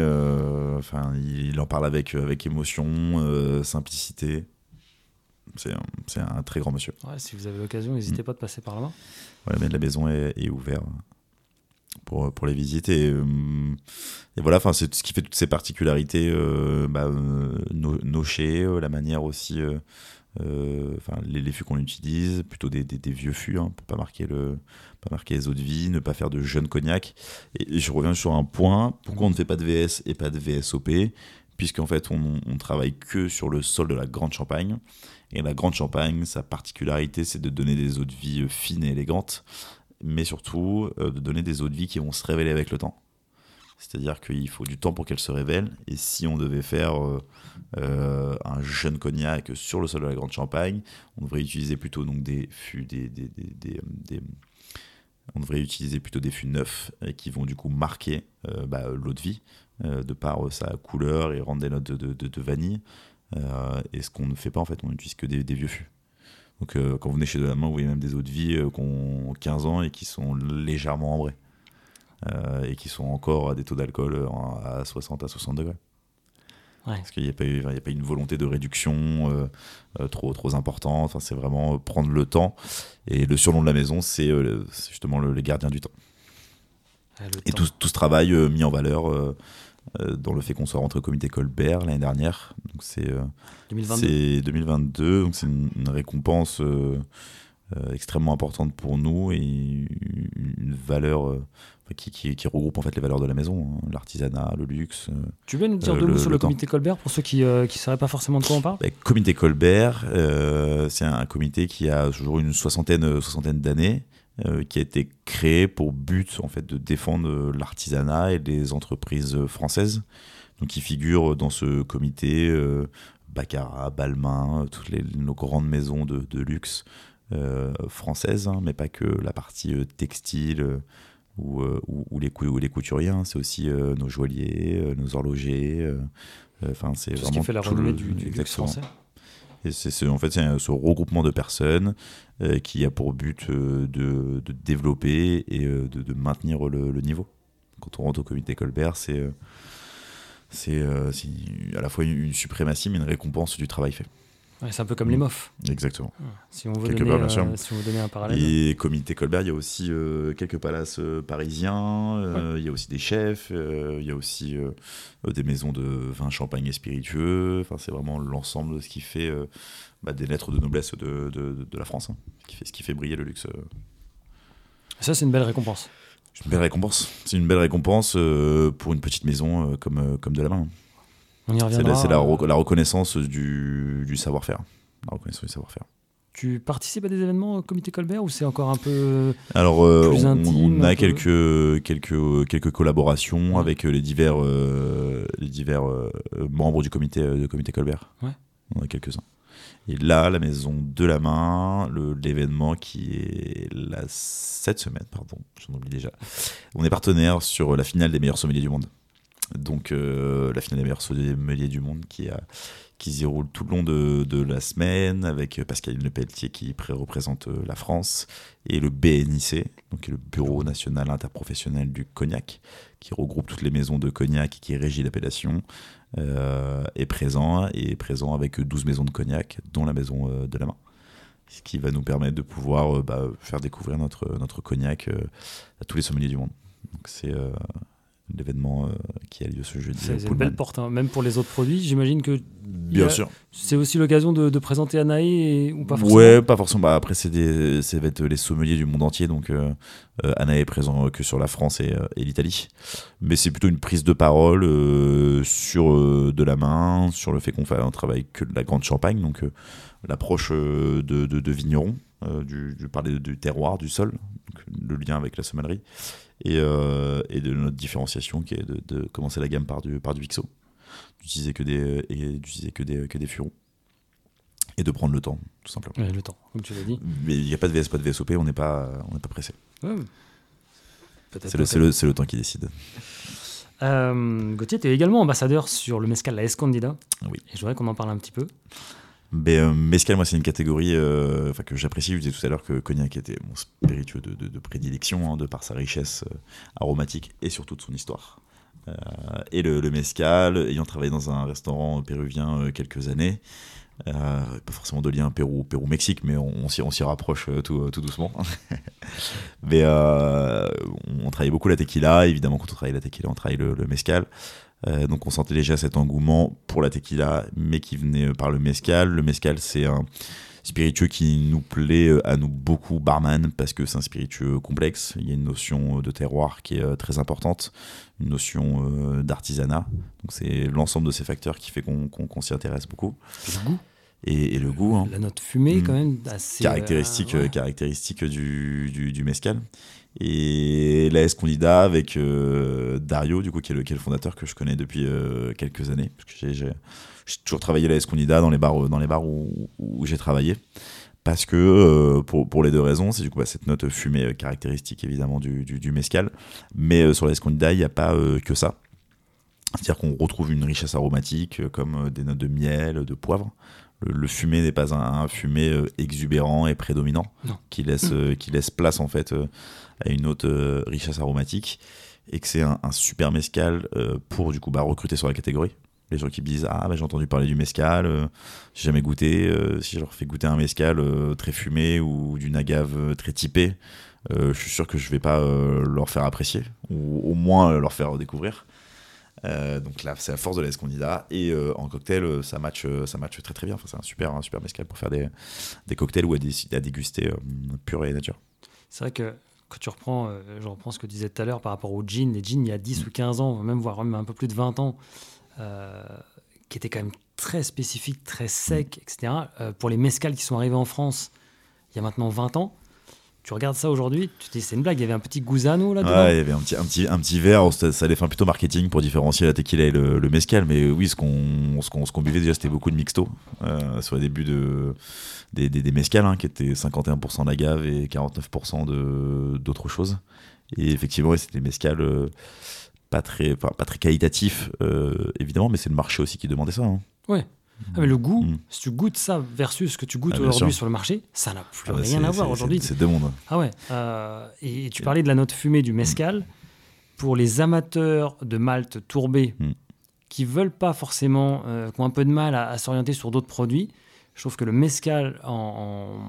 Enfin, il, il en parle avec avec émotion, simplicité. C'est un, très grand monsieur. Ouais, si vous avez l'occasion, n'hésitez pas de passer par là-bas. Mais la maison est, est ouverte pour, pour les visites et, euh, et voilà. C'est ce qui fait toutes ces particularités. euh, bah, euh, euh, la manière aussi. les, les fûts qu'on utilise, plutôt des, des- des vieux fûts, hein, pour pas marquer le, pas marquer les eaux de vie, ne pas faire de jeunes cognac. Et, et je reviens sur un point pourquoi on ne fait pas de VS et pas de VSOP Puisqu'en fait, on, travaille que sur le sol de la Grande Champagne. Et la Grande Champagne, sa particularité, c'est de donner des eaux de vie euh, fines et élégantes, mais surtout euh, de donner des eaux de vie qui vont se révéler avec le temps. C'est-à-dire qu'il faut du temps pour qu'elles se révèlent. Et si on devait faire euh, un jeune cognac sur le sol de la Grande Champagne, on devrait utiliser plutôt donc des fûts, on devrait utiliser plutôt des fûts neufs qui vont du coup marquer bah, l'eau de vie de par euh, sa couleur et rendre des notes de, de- de- de vanille. Euh, et ce qu'on ne fait pas en fait, on n'utilise que des, des vieux fûts. Donc euh, quand vous venez chez De la Main, vous voyez même des eaux de vie euh, qui ont 15 ans et qui sont légèrement ambrées. Euh, et qui sont encore à des taux d'alcool euh, à 60 à 60 degrés. Ouais. Parce qu'il n'y a, pas eu- il y a pas une volonté de réduction euh, euh, trop, trop importante. Enfin, c'est vraiment euh, prendre le temps. Et le surnom de la maison, c'est euh, justement le, les gardiens du temps. Le Et temps. tout, tout ce travail euh, mis en valeur euh, euh, dans le fait qu'on soit rentré au comité Colbert l'année dernière. Donc c'est euh, 2022. c'est 2022, donc c'est une, une récompense euh, euh, extrêmement importante pour nous et une valeur euh, qui, qui- qui regroupe en fait les valeurs de la maison, hein, l'artisanat, le luxe. euh. Tu veux nous dire euh, deux mots sur le le temps. comité Colbert pour ceux qui ne sauraient pas forcément de quoi on parle? Bah, comité Colbert, euh, c'est un comité qui a toujours une soixantaine, euh, soixantaine d'années, euh, qui a été créé pour but en fait de défendre euh, l'artisanat et les entreprises euh, françaises. Donc, il figure dans ce comité euh, Baccarat, Balmain, toutes les, nos grandes maisons de, de luxe euh, françaises, hein, mais pas que la partie textile. ou, ou- ou les, ou les couturiers, hein. c'est aussi nos joailliers, nos horlogers. Enfin, c'est Tout ce qui fait la tout renommée le- du, du luxe français. Et c'est c'est- en fait c'est ce regroupement de personnes euh, qui a pour but euh, de, développer et euh, de, maintenir le, niveau. Quand on rentre au comité Colbert, c'est c'est à la fois une suprématie mais une récompense du travail fait. Ouais, c'est un peu comme les mofs. Exactement. Si on veut Quelque donner, part, bien euh, si on veut donner un parallèle. Et comité Colbert, il y a aussi euh, quelques palaces euh, parisiens, il y a aussi des chefs, il y a aussi des maisons de vin, champagne et spiritueux. Enfin, c'est vraiment l'ensemble de ce qui fait bah, des lettres de noblesse de, de- de la France, hein, qui fait, ce qui fait briller le luxe. Ça, c'est une belle récompense. C'est une belle récompense. C'est une belle récompense pour une petite maison comme, comme de la main. On y C'est reviendra. la, c'est la euh, re- la reconnaissance du, du savoir-faire. La reconnaissance du savoir-faire. Tu participes à des événements au comité Colbert ou c'est encore un peu. Alors, euh, Plus on, intime, on a quelques, quelques, quelques collaborations Ouais. avec euh, les divers, euh, les divers euh, membres du comité, Colbert. Ouais. On a quelques-uns. Et là, la maison de la main, l'événement qui est là cette semaine, pardon, j'en oublie déjà. On est partenaire sur la finale des meilleurs sommeliers du monde. Donc, euh, la finale des meilleurs sommeliers du monde qui, a, qui se déroule tout le long de, de la semaine avec Pascaline Lepelletier qui pré- représente euh, la France et le BNIC, donc le Bureau National Interprofessionnel du Cognac, qui regroupe toutes les maisons de cognac et qui régit l'appellation, euh, est présent et présent avec 12 maisons de cognac, dont la maison euh, de la main. Ce qui va nous permettre de pouvoir euh, bah, faire découvrir notre, notre cognac euh, à tous les sommeliers du monde. Donc c'est euh, l'événement qui a lieu ce jeudi. C'est une belle porte, hein. même pour les autres produits. J'imagine que Bien sûr. C'est aussi l'occasion de, présenter Anae ou pas forcément Ouais, pas forcément. Bah, après, c'est des, ça va être les sommeliers du monde entier, donc euh, euh Anae est présent que sur la France et, euh, et l'Italie. Mais c'est plutôt une prise de parole euh, sur de la main, sur le fait qu'on fait un travail que de la grande champagne, donc l'approche de, de, de, vignerons, du, du, parler du terroir, du sol, le lien avec la sommellerie, et, et de notre différenciation qui est de, de commencer la gamme par du, par du XO d'utiliser que des et d'utiliser que des que des furons et de prendre le temps tout simplement. le temps, comme tu l'as dit. Mais il n'y a pas de VS, pas de VSOP, on n'est pas on n'est pas pressé. c'est le, le, le, temps qui décide. Euh, Gauthier, tu es également ambassadeur sur le mescal La Escondida. Oui. Et je voudrais qu'on en parle un petit peu. Mais, euh, mescal, moi, c'est une catégorie euh, que j'apprécie. Je disais tout à l'heure que Cognac était mon spiritueux de, prédilection, hein, de par sa richesse euh, aromatique et surtout de son histoire. Euh, et le, le, mescal, ayant travaillé dans un restaurant péruvien quelques années. Pas forcément de lien Pérou, Pérou Mexique, mais on, on s'y rapproche tout, doucement. mais on travaille beaucoup la tequila, évidemment quand on travaille la tequila, on travaille le, le mescal. donc on sentait déjà cet engouement pour la tequila, mais qui venait par le mescal. Le mescal, c'est un spiritueux qui nous plaît euh, à nous beaucoup, barman, parce que c'est un spiritueux complexe. Il y a une notion euh, de terroir qui est euh, très importante, une notion d'artisanat. Donc c'est l'ensemble de ces facteurs qui fait qu'on s'y intéresse beaucoup. Et, le goût. Hein. La note fumée, mm. quand même, assez. Caractéristique, caractéristique du, du, du, mescal. Et la Escondida avec Dario, du coup, qui est, le, qui est, le, fondateur que je connais depuis quelques années. Parce que j'ai toujours travaillé la Escondida dans les bars, dans les bars où, j'ai travaillé. Parce que, euh, pour, pour, les deux raisons, c'est du coup bah, cette note fumée euh, caractéristique évidemment du, du, mescal. Mais euh, sur la Escondida, il n'y a pas que ça. C'est-à-dire qu'on retrouve une richesse aromatique comme des notes de miel, de poivre. Le, fumé n'est pas un, fumé exubérant et prédominant, qui laisse, qui laisse place en fait à une autre richesse aromatique et que c'est un, un, super mescal pour du coup bah, recruter sur la catégorie les gens qui me disent Ah, bah, j'ai entendu parler du mescal, euh, j'ai jamais goûté. Euh, si je leur fais goûter un mescal euh, très fumé ou d'une agave très typée, je suis sûr que je vais pas leur faire apprécier, ou au moins leur faire découvrir. Donc là, c'est la force de l'escondida. Et en cocktail, ça match, ça match très très bien. Enfin, c'est un super, un super mescal pour faire des, des cocktails ou à, à déguster pur et nature. C'est vrai que quand tu reprends, je reprends ce que tu disais tout à l'heure par rapport aux jeans, les jeans il y a 10 mm. ou 15 ans, même voire même un peu plus de 20 ans, euh, qui était quand même très spécifique, très sec, etc. Euh, pour les mescales qui sont arrivés en France il y a maintenant 20 ans, tu regardes ça aujourd'hui, tu te dis c'est une blague, il y avait un petit gusano là-dedans. Ouais, il y avait un petit, un petit, un petit verre, ça, allait faire plutôt marketing pour différencier la tequila et le, le mescal, mais oui, ce qu'on ce qu'on buvait déjà, c'était beaucoup de mixto euh, sur les débuts de, des, des, des mescals, hein, qui étaient 51% d'agave et 49% d'autres choses. Et effectivement, c'était des pas très, pas très qualitatif, euh, évidemment, mais c'est le marché aussi qui demandait ça. Hein. Ouais. Ah, mais le goût, mm. si tu goûtes ça versus ce que tu goûtes ah, aujourd'hui sur le marché, ça n'a plus ah, bah, rien à voir aujourd'hui. C'est deux mondes. Ah ouais. Euh, et, tu parlais de la note fumée du mescal. Pour les amateurs de malt tourbé mm. qui veulent pas forcément, euh, qui ont un peu de mal à, s'orienter sur d'autres produits, je trouve que le mescal en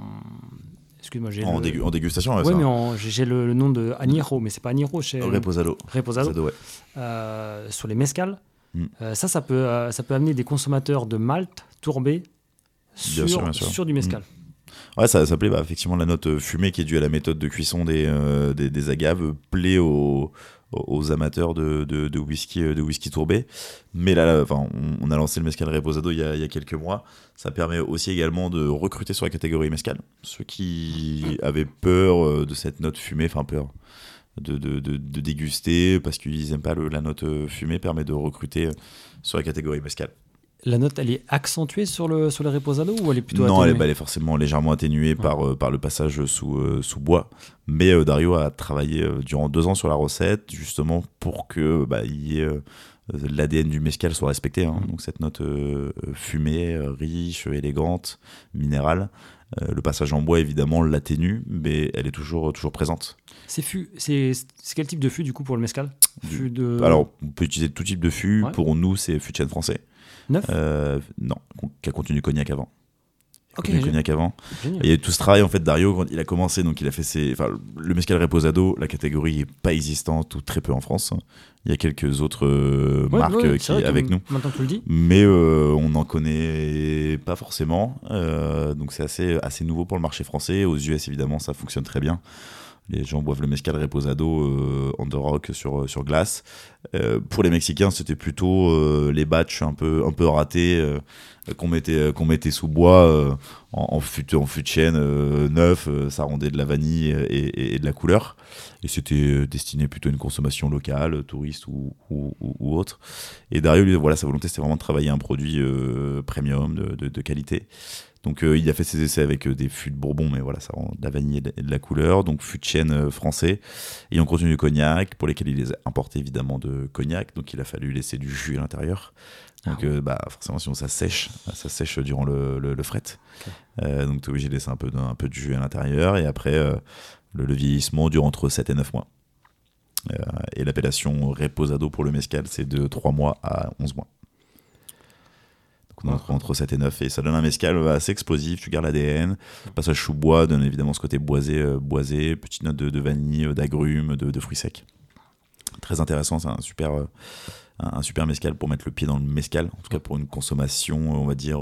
Excuse-moi, j'ai en, en, dégustation. Ouais, mais j'ai le, nom de Añejo, mais c'est pas Añejo, chez Reposado. Reposado. ouais. euh, sur les mescales. Hmm. Euh, ça, ça peut, euh, ça peut amener des consommateurs de malt tourbé sur, sûr, du mescal. Hmm. Ouais, ça, ça plaît. Bah, effectivement, la note fumée qui est due à la méthode de cuisson des, euh, des, des, agaves plaît au, aux amateurs de, de, whisky, euh, de whisky tourbé. Mais là, enfin, on, a lancé le Mescal Reposado il y, a, il y, a, quelques mois. Ça permet aussi également de recruter sur la catégorie Mescal. Ceux qui avaient peur euh, de cette note fumée, enfin peur de, de, de, déguster parce qu'ils n'aiment pas le, la note fumée, permet de recruter sur la catégorie Mescal. La note, elle est accentuée sur le, sur le reposado ou elle est plutôt Non, elle, elle, est forcément légèrement atténuée par, euh, par le passage sous, euh, sous bois. Mais euh, Dario a travaillé durant deux ans sur la recette, justement pour que bah, l'ADN du mescal soit respecté. Hein. Mm. Donc cette note fumée, riche, élégante, minérale. Le passage en bois, évidemment, l'atténue, mais elle est toujours, toujours présente. C'est quel type de fût, du coup, pour le mescal? De... Alors, on peut utiliser tout type de fût. Pour nous, c'est fût de chêne français. Neuf? Euh, Non, qui a contenu cognac avant. Ok, du cognac avant. Génial. Il y a eu tout ce travail en fait Dario quand il a commencé donc il a fait ses enfin le mezcal reposado la catégorie est pas existante ou très peu en France. Il y a quelques autres euh, Ouais, marques ouais, euh, qui que avec nous Maintenant tu le dis. mais euh, on n'en connaît pas forcément Euh, donc c'est assez assez nouveau pour le marché français aux US évidemment ça fonctionne très bien. Les gens boivent le mezcal reposado the rock sur, sur glace. Pour les Mexicains, c'était plutôt les batchs un peu, un peu ratés qu'on mettait, qu'on mettait sous bois euh, en, en, fût, en fût de chêne euh, neuf. euh, ça rendait de la vanille et, et- et de la couleur. Et c'était euh, destiné plutôt à une consommation locale, touriste ou, ou, ou- ou autre. Et Dario, lui, voilà, sa volonté, c'était vraiment de travailler un produit euh, premium, de, de- de qualité. Donc euh, il a fait ses essais avec euh, des fûts de Bourbon, mais voilà, ça rend de la vanille et de, et de la couleur. Donc fût de chêne français. Et on continue du cognac, pour lesquels il les a importés évidemment de cognac. Donc il a fallu laisser du jus à l'intérieur. Donc Ah ouais. euh, bah, forcément, sinon ça sèche. Ça sèche durant le, le, le fret. Euh, donc tu es obligé de laisser un peu de, un peu de jus à l'intérieur. Et après, euh, le, le vieillissement dure entre 7 et 9 mois. Euh, et l'appellation reposado pour le mezcal, c'est de 3 mois à 11 mois. Donc on entre, entre 7 et 9 et ça donne un mezcal assez explosif, tu gardes l'ADN. Passage chou bois donne évidemment ce côté boisé, boisé petite note de, vanille, d'agrumes, de, fruits secs. Très intéressant, c'est un super, euh, super mezcal pour mettre le pied dans le mezcal, en tout cas pour une consommation, on va dire,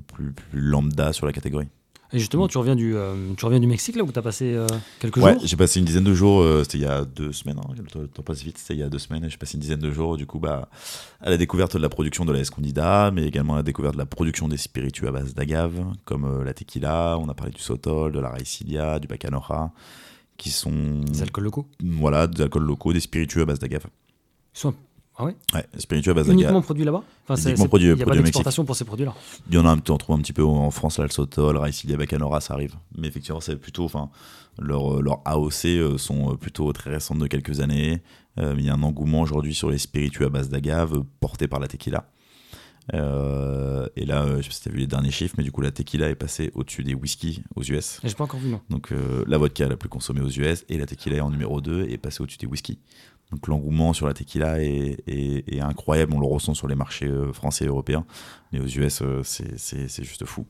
plus, plus lambda sur la catégorie. Et justement, tu reviens du, euh, tu reviens du Mexique là où tu as passé euh, quelques Ouais, jours. j'ai passé une dizaine de jours, euh, c'était il y a deux semaines, hein, le temps- passe vite, c'était il y a deux semaines, et j'ai passé une dizaine de jours du coup bah, à la découverte de la production de la Escondida, mais également à la découverte de la production des spiritueux à base d'agave, comme la tequila, on a parlé du sotol, de la raicilia, du bacanora, qui sont Des alcools locaux. voilà, des alcools locaux, des spiritueux à base d'agave. Ils sont ah ouais Ouais, spiritueux à base d'agave. uniquement produits là-bas. Enfin, Uniquement Il n'y a pas d'exportation pour ces produits-là. Il y en a un petit, on trouve un petit peu en France, là, le Sotol, Raicilia, Bacanora, ça arrive. Mais effectivement, c'est plutôt, enfin, leurs leur AOC euh, sont euh, plutôt très récentes de quelques années. Euh, il y a un engouement aujourd'hui sur les spiritueux à base d'agave euh, portés par la tequila. Euh, et là, euh, je sais pas si tu as vu les derniers chiffres, mais du coup, la tequila est passée au-dessus des whisky aux US. J'ai pas encore vu non. Donc, euh, la vodka la plus consommée aux US et la tequila est en numéro 2 et est passée au-dessus des whisky. Donc, l'engouement sur la tequila est, incroyable. On le ressent sur les marchés euh, français et européens. Mais aux US, euh, c'est- juste fou.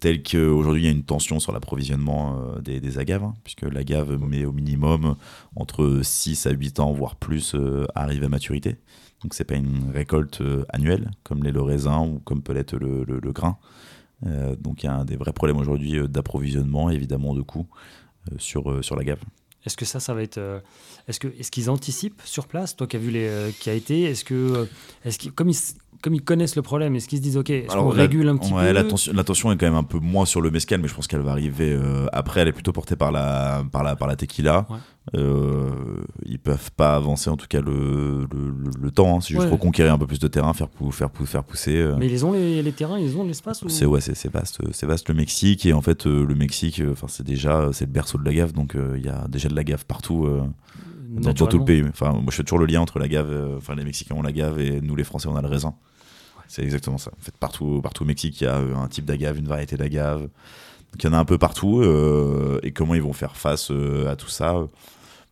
Tel qu'aujourd'hui, il y a une tension sur l'approvisionnement euh, des, agaves, hein, puisque l'agave met au minimum entre 6 à 8 ans, voire plus, euh, arrive à maturité. Donc, c'est pas une récolte annuelle, comme l'est le raisin ou comme peut l'être le, grain. Donc, il y a un des vrais problèmes aujourd'hui d'approvisionnement, évidemment, de coûts sur, sur l'agave. Est-ce que ça, ça va être. euh, est-ce que est-ce qu'ils anticipent sur place, toi qui as vu les, euh, qui a été, est-ce que, euh, est-ce qu'ils, comme ils, comme ils connaissent le problème, est-ce qu'ils se disent ok, est-ce qu'on la- régule un petit ouais, peu l'attention, l'attention est quand même un peu moins sur le mezcal, mais je pense qu'elle va arriver euh, après. Elle est plutôt portée par la, par la, par la tequila. Ouais. Euh, ils peuvent pas avancer en tout cas le, le, le- temps. hein. C'est juste Ouais. reconquérir un peu plus de terrain, faire, pou- faire, pou- faire pousser. euh. Mais ils ont les, les terrains, ils ont l'espace ou... C'est ouais, c'est vaste, c'est vaste le Mexique et en fait euh, le Mexique, enfin c'est déjà c'est le berceau de l'agave, donc euh, il y a déjà de l'agave partout euh, dans, tout le pays. Enfin moi je fais toujours le lien entre l'agave, euh, enfin les Mexicains ont l'agave et nous les Français on a le raisin. C'est exactement ça. En fait partout partout au Mexique il y a euh, un type d'agave, une variété d'agave. Donc il y en a un peu partout euh, et comment ils vont faire face euh, à tout ça?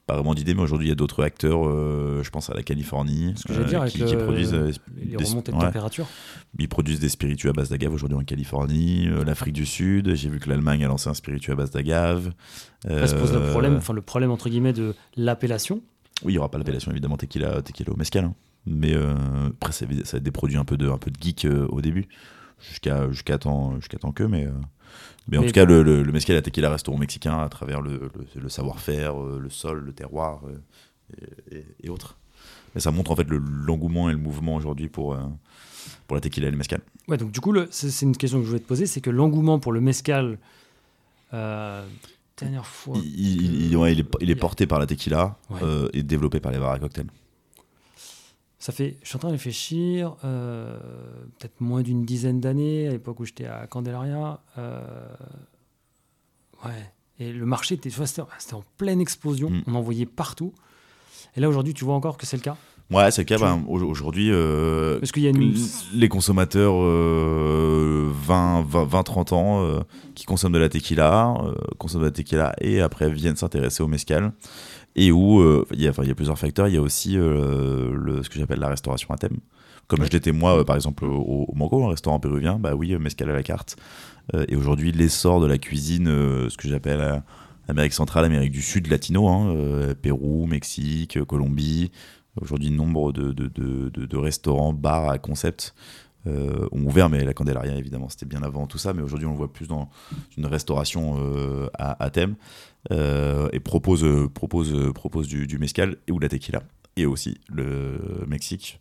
Pas vraiment d'idée, mais aujourd'hui il y a d'autres acteurs. euh, je pense à la Californie, Ce que j'allais euh, dire avec qui, produisent les des- remontées de ouais. température. ils produisent des spiritueux à base d'agave aujourd'hui en Californie, l'Afrique du Sud. J'ai vu que l'Allemagne a lancé un spiritueux à base d'agave. Après se pose le problème, enfin le problème entre guillemets de l'appellation. Oui, il n'y aura pas l'appellation évidemment tequila, tequila au mezcal. hein. Mais euh, après, ça ça va être des produits un peu de, un peu de geek euh, au début, jusqu'à jusqu'à temps, jusqu'à temps que. Mais, euh, mais en Mais- tout cas, le, le, le mezcal et la tequila resteront mexicains à travers le, le- savoir-faire, le sol, le terroir et, et- et autres. Mais ça montre en fait le- l'engouement et le mouvement aujourd'hui pour, pour la tequila et le mezcal. Ouais, donc du coup, c'est une question que je voulais te poser, c'est que l'engouement pour le mezcal, euh, dernière fois, Il, il- il- ouais, il est, a- porté par la tequila Ouais. euh, et développé par les bars à cocktails. Ça fait, je suis en train de réfléchir, euh, peut-être moins d'une dizaine d'années, à l'époque où j'étais à Candelaria, euh, ouais, et le marché était, c'était en pleine explosion, Mm. on en voyait partout. Et là aujourd'hui, tu vois encore que c'est le cas, Ouais, c'est le cas. Ben, au- aujourd'hui, euh, parce qu'il y a une, les consommateurs euh, 20, 20, 20, 30 ans euh, qui consomment de la tequila, consomment de la tequila et après viennent s'intéresser au mezcal. Et où euh, il y, a- enfin, il y a plusieurs facteurs. Il y a aussi euh, le, ce que j'appelle la restauration à thème. Comme je l'étais moi, par exemple, au, au Mango, un restaurant péruvien, bah oui, mescal à la carte. et aujourd'hui, l'essor de la cuisine, ce que j'appelle Amérique centrale, Amérique du Sud, latino, hein, Pérou, Mexique, Colombie. Aujourd'hui, nombre de, de, de, de, restaurants, bars à concept euh, ont ouvert, mais la Candelaria, évidemment, c'était bien avant tout ça. Mais aujourd'hui, on le voit plus dans une restauration euh, à, thème euh, et propose, propose, propose du, du mezcal et ou de la tequila. Et aussi, le Mexique,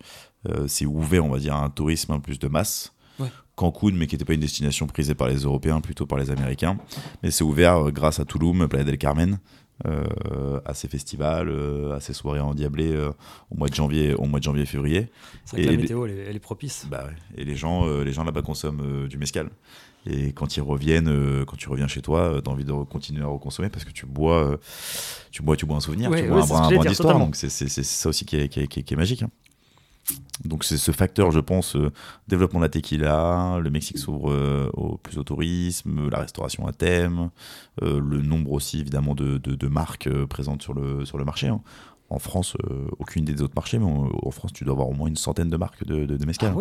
c'est ouvert, on va dire, à un tourisme plus de masse. Cancun, mais qui n'était pas une destination prisée par les Européens, plutôt par les Américains. Mais c'est ouvert grâce à Tulum, Playa del Carmen, euh, à ces festivals, euh, à ces soirées endiablées euh, au mois de janvier, au mois de janvier février. C'est vrai que la météo, elle, est propice. Bah Et les gens, les gens là-bas consomment du mescal. Et quand ils reviennent, quand tu reviens chez toi, tu as envie de continuer à reconsommer parce que tu bois, tu bois, tu bois un souvenir, tu bois un, brin, d'histoire. Donc c'est ça aussi qui est, qui est, magique. Hein. Donc c'est ce facteur, je pense, euh, développement de la tequila, le Mexique s'ouvre euh, au plus au tourisme, la restauration à thème, euh, le nombre aussi évidemment de, de, marques présentes sur le, sur le marché. Hein. En France, aucune des autres marchés, mais en, France, tu dois avoir au moins une centaine de marques de, de, Ah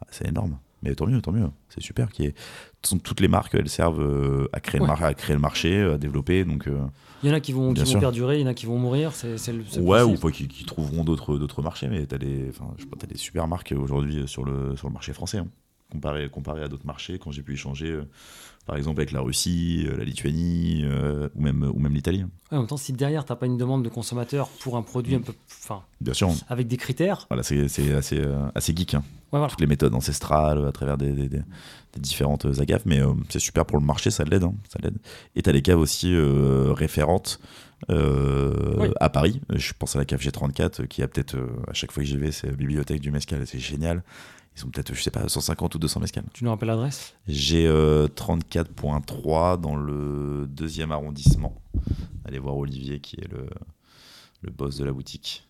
ah, c'est énorme. Mais tant mieux, tant mieux. C'est super. Qui est... Toutes les marques, elles servent à créer, le, à créer le marché, à développer. Donc, il y en a qui vont, qui vont perdurer, il y en a qui vont mourir. C'est, le, ouais, ou pas, qui, trouveront d'autres, marchés. Mais tu as des, as des super marques aujourd'hui sur le, sur le marché français. Hein. Comparé, comparé à d'autres marchés, quand j'ai pu échanger, euh, par exemple avec la Russie, euh, la Lituanie euh, ou même, ou même l'Italie. Hein. en même temps, si derrière, tu n'as pas une demande de consommateur pour un produit un peu. Enfin, Bien sûr. Avec des critères. Voilà, c'est, assez, assez geek. Hein. Toutes les méthodes ancestrales à travers des, des, différentes agaves, mais c'est super pour le marché, ça l'aide. ça l'aide. Et tu as les caves aussi référentes. à Paris. Je pense à la cave G34 qui a peut-être, à chaque fois que j'y vais, c'est la bibliothèque du Mescal, c'est génial. Ils ont peut-être, je sais pas, 150 ou 200 mescales. Tu nous rappelles l'adresse? J'ai 34.3 dans le deuxième arrondissement. Allez voir Olivier qui est le, le boss de la boutique,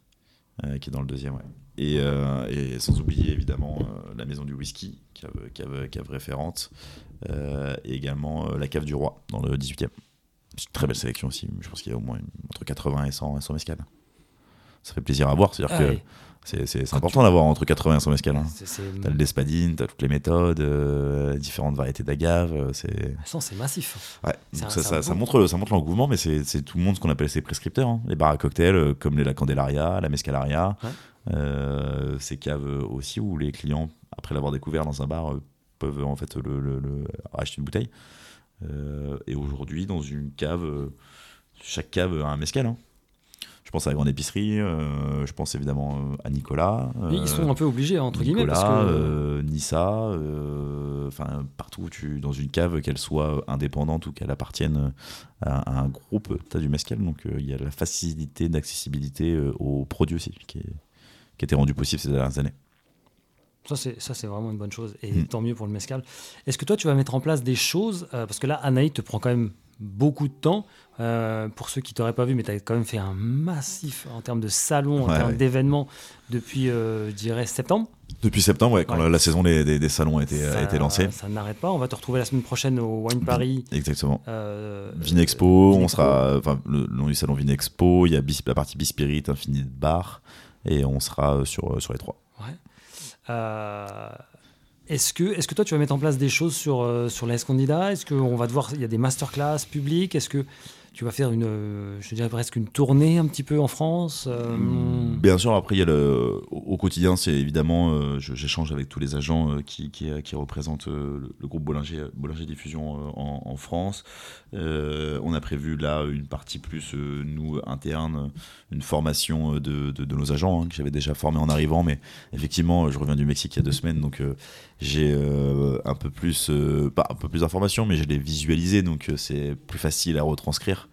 euh, qui est dans le deuxième. Ouais. Et, euh, et, sans oublier évidemment euh, la maison du whisky, cave, cave, cave référente, et également la cave du roi dans le 18e. C'est une très belle sélection aussi. Je pense qu'il y a au moins entre 80 et 100, 100 mescales. Ça fait plaisir à voir. C'est-à-dire ah que. C'est important d'avoir entre 80 et 100 mescal. Hein. T'as le despadine, t'as toutes les méthodes, euh, différentes variétés d'agave. Euh, c'est c'est massif. Ouais. ça, ça, montre, ça montre l'engouement, mais c'est tout le monde ce qu'on appelle ses prescripteurs. Hein. Les bars à cocktails, euh, comme les, la Candelaria, la Mescalaria. ces caves aussi où les clients, après l'avoir découvert dans un bar, peuvent en fait le, acheter une bouteille. et aujourd'hui, dans une cave, chaque cave a un mescal. Hein. Je pense à la grande épicerie, euh, je pense évidemment euh, à Nicolas. ils sont un peu obligés, entre guillemets. Parce que... Euh, Nissa, enfin partout tu, dans une cave, qu'elle soit indépendante ou qu'elle appartienne à, un groupe, tu as du mescal. Donc il y a la facilité d'accessibilité aux produits aussi qui, est, qui a été rendue possible ces dernières années. Ça, c'est, vraiment une bonne chose. Et mm. tant mieux pour le mescal. Est-ce que toi, tu vas mettre en place des choses Parce que là, Anaï te prend quand même beaucoup de temps. Euh, pour ceux qui t'auraient pas vu, mais tu as quand même fait un massif en termes de salons, en termes d'événements depuis, euh, je dirais, septembre. Depuis septembre, ouais, quand La, saison des, salons a été, a été lancée. Ça n'arrête pas. On va te retrouver la semaine prochaine au Wine Paris. Exactement. Euh, Vinexpo, on sera. Enfin, le, nom du salon Vinexpo, il y a la partie Bispirit, Infinite Bar, et on sera sur, sur les trois. Ouais. Est-ce que, est que toi, tu vas mettre en place des choses sur, euh, sur l'ES-Candida Est-ce qu'on va devoir. Il y a des masterclass publiques Est-ce que tu vas faire une, euh, je dirais presque une tournée un petit peu en France euh, Bien sûr, après, il y a le, au, quotidien, c'est évidemment, j'échange avec tous les agents qui, qui, qui, représentent le, groupe Bollinger, Bollinger Diffusion en, France. on a prévu là une partie plus, nous, interne, une formation de, de, nos agents, hein, que j'avais déjà formé en arrivant, mais effectivement, je reviens du Mexique il y a deux semaines, donc j'ai un peu plus, pas un peu plus d'informations, mais je l'ai visualisé, donc c'est plus facile à retranscrire.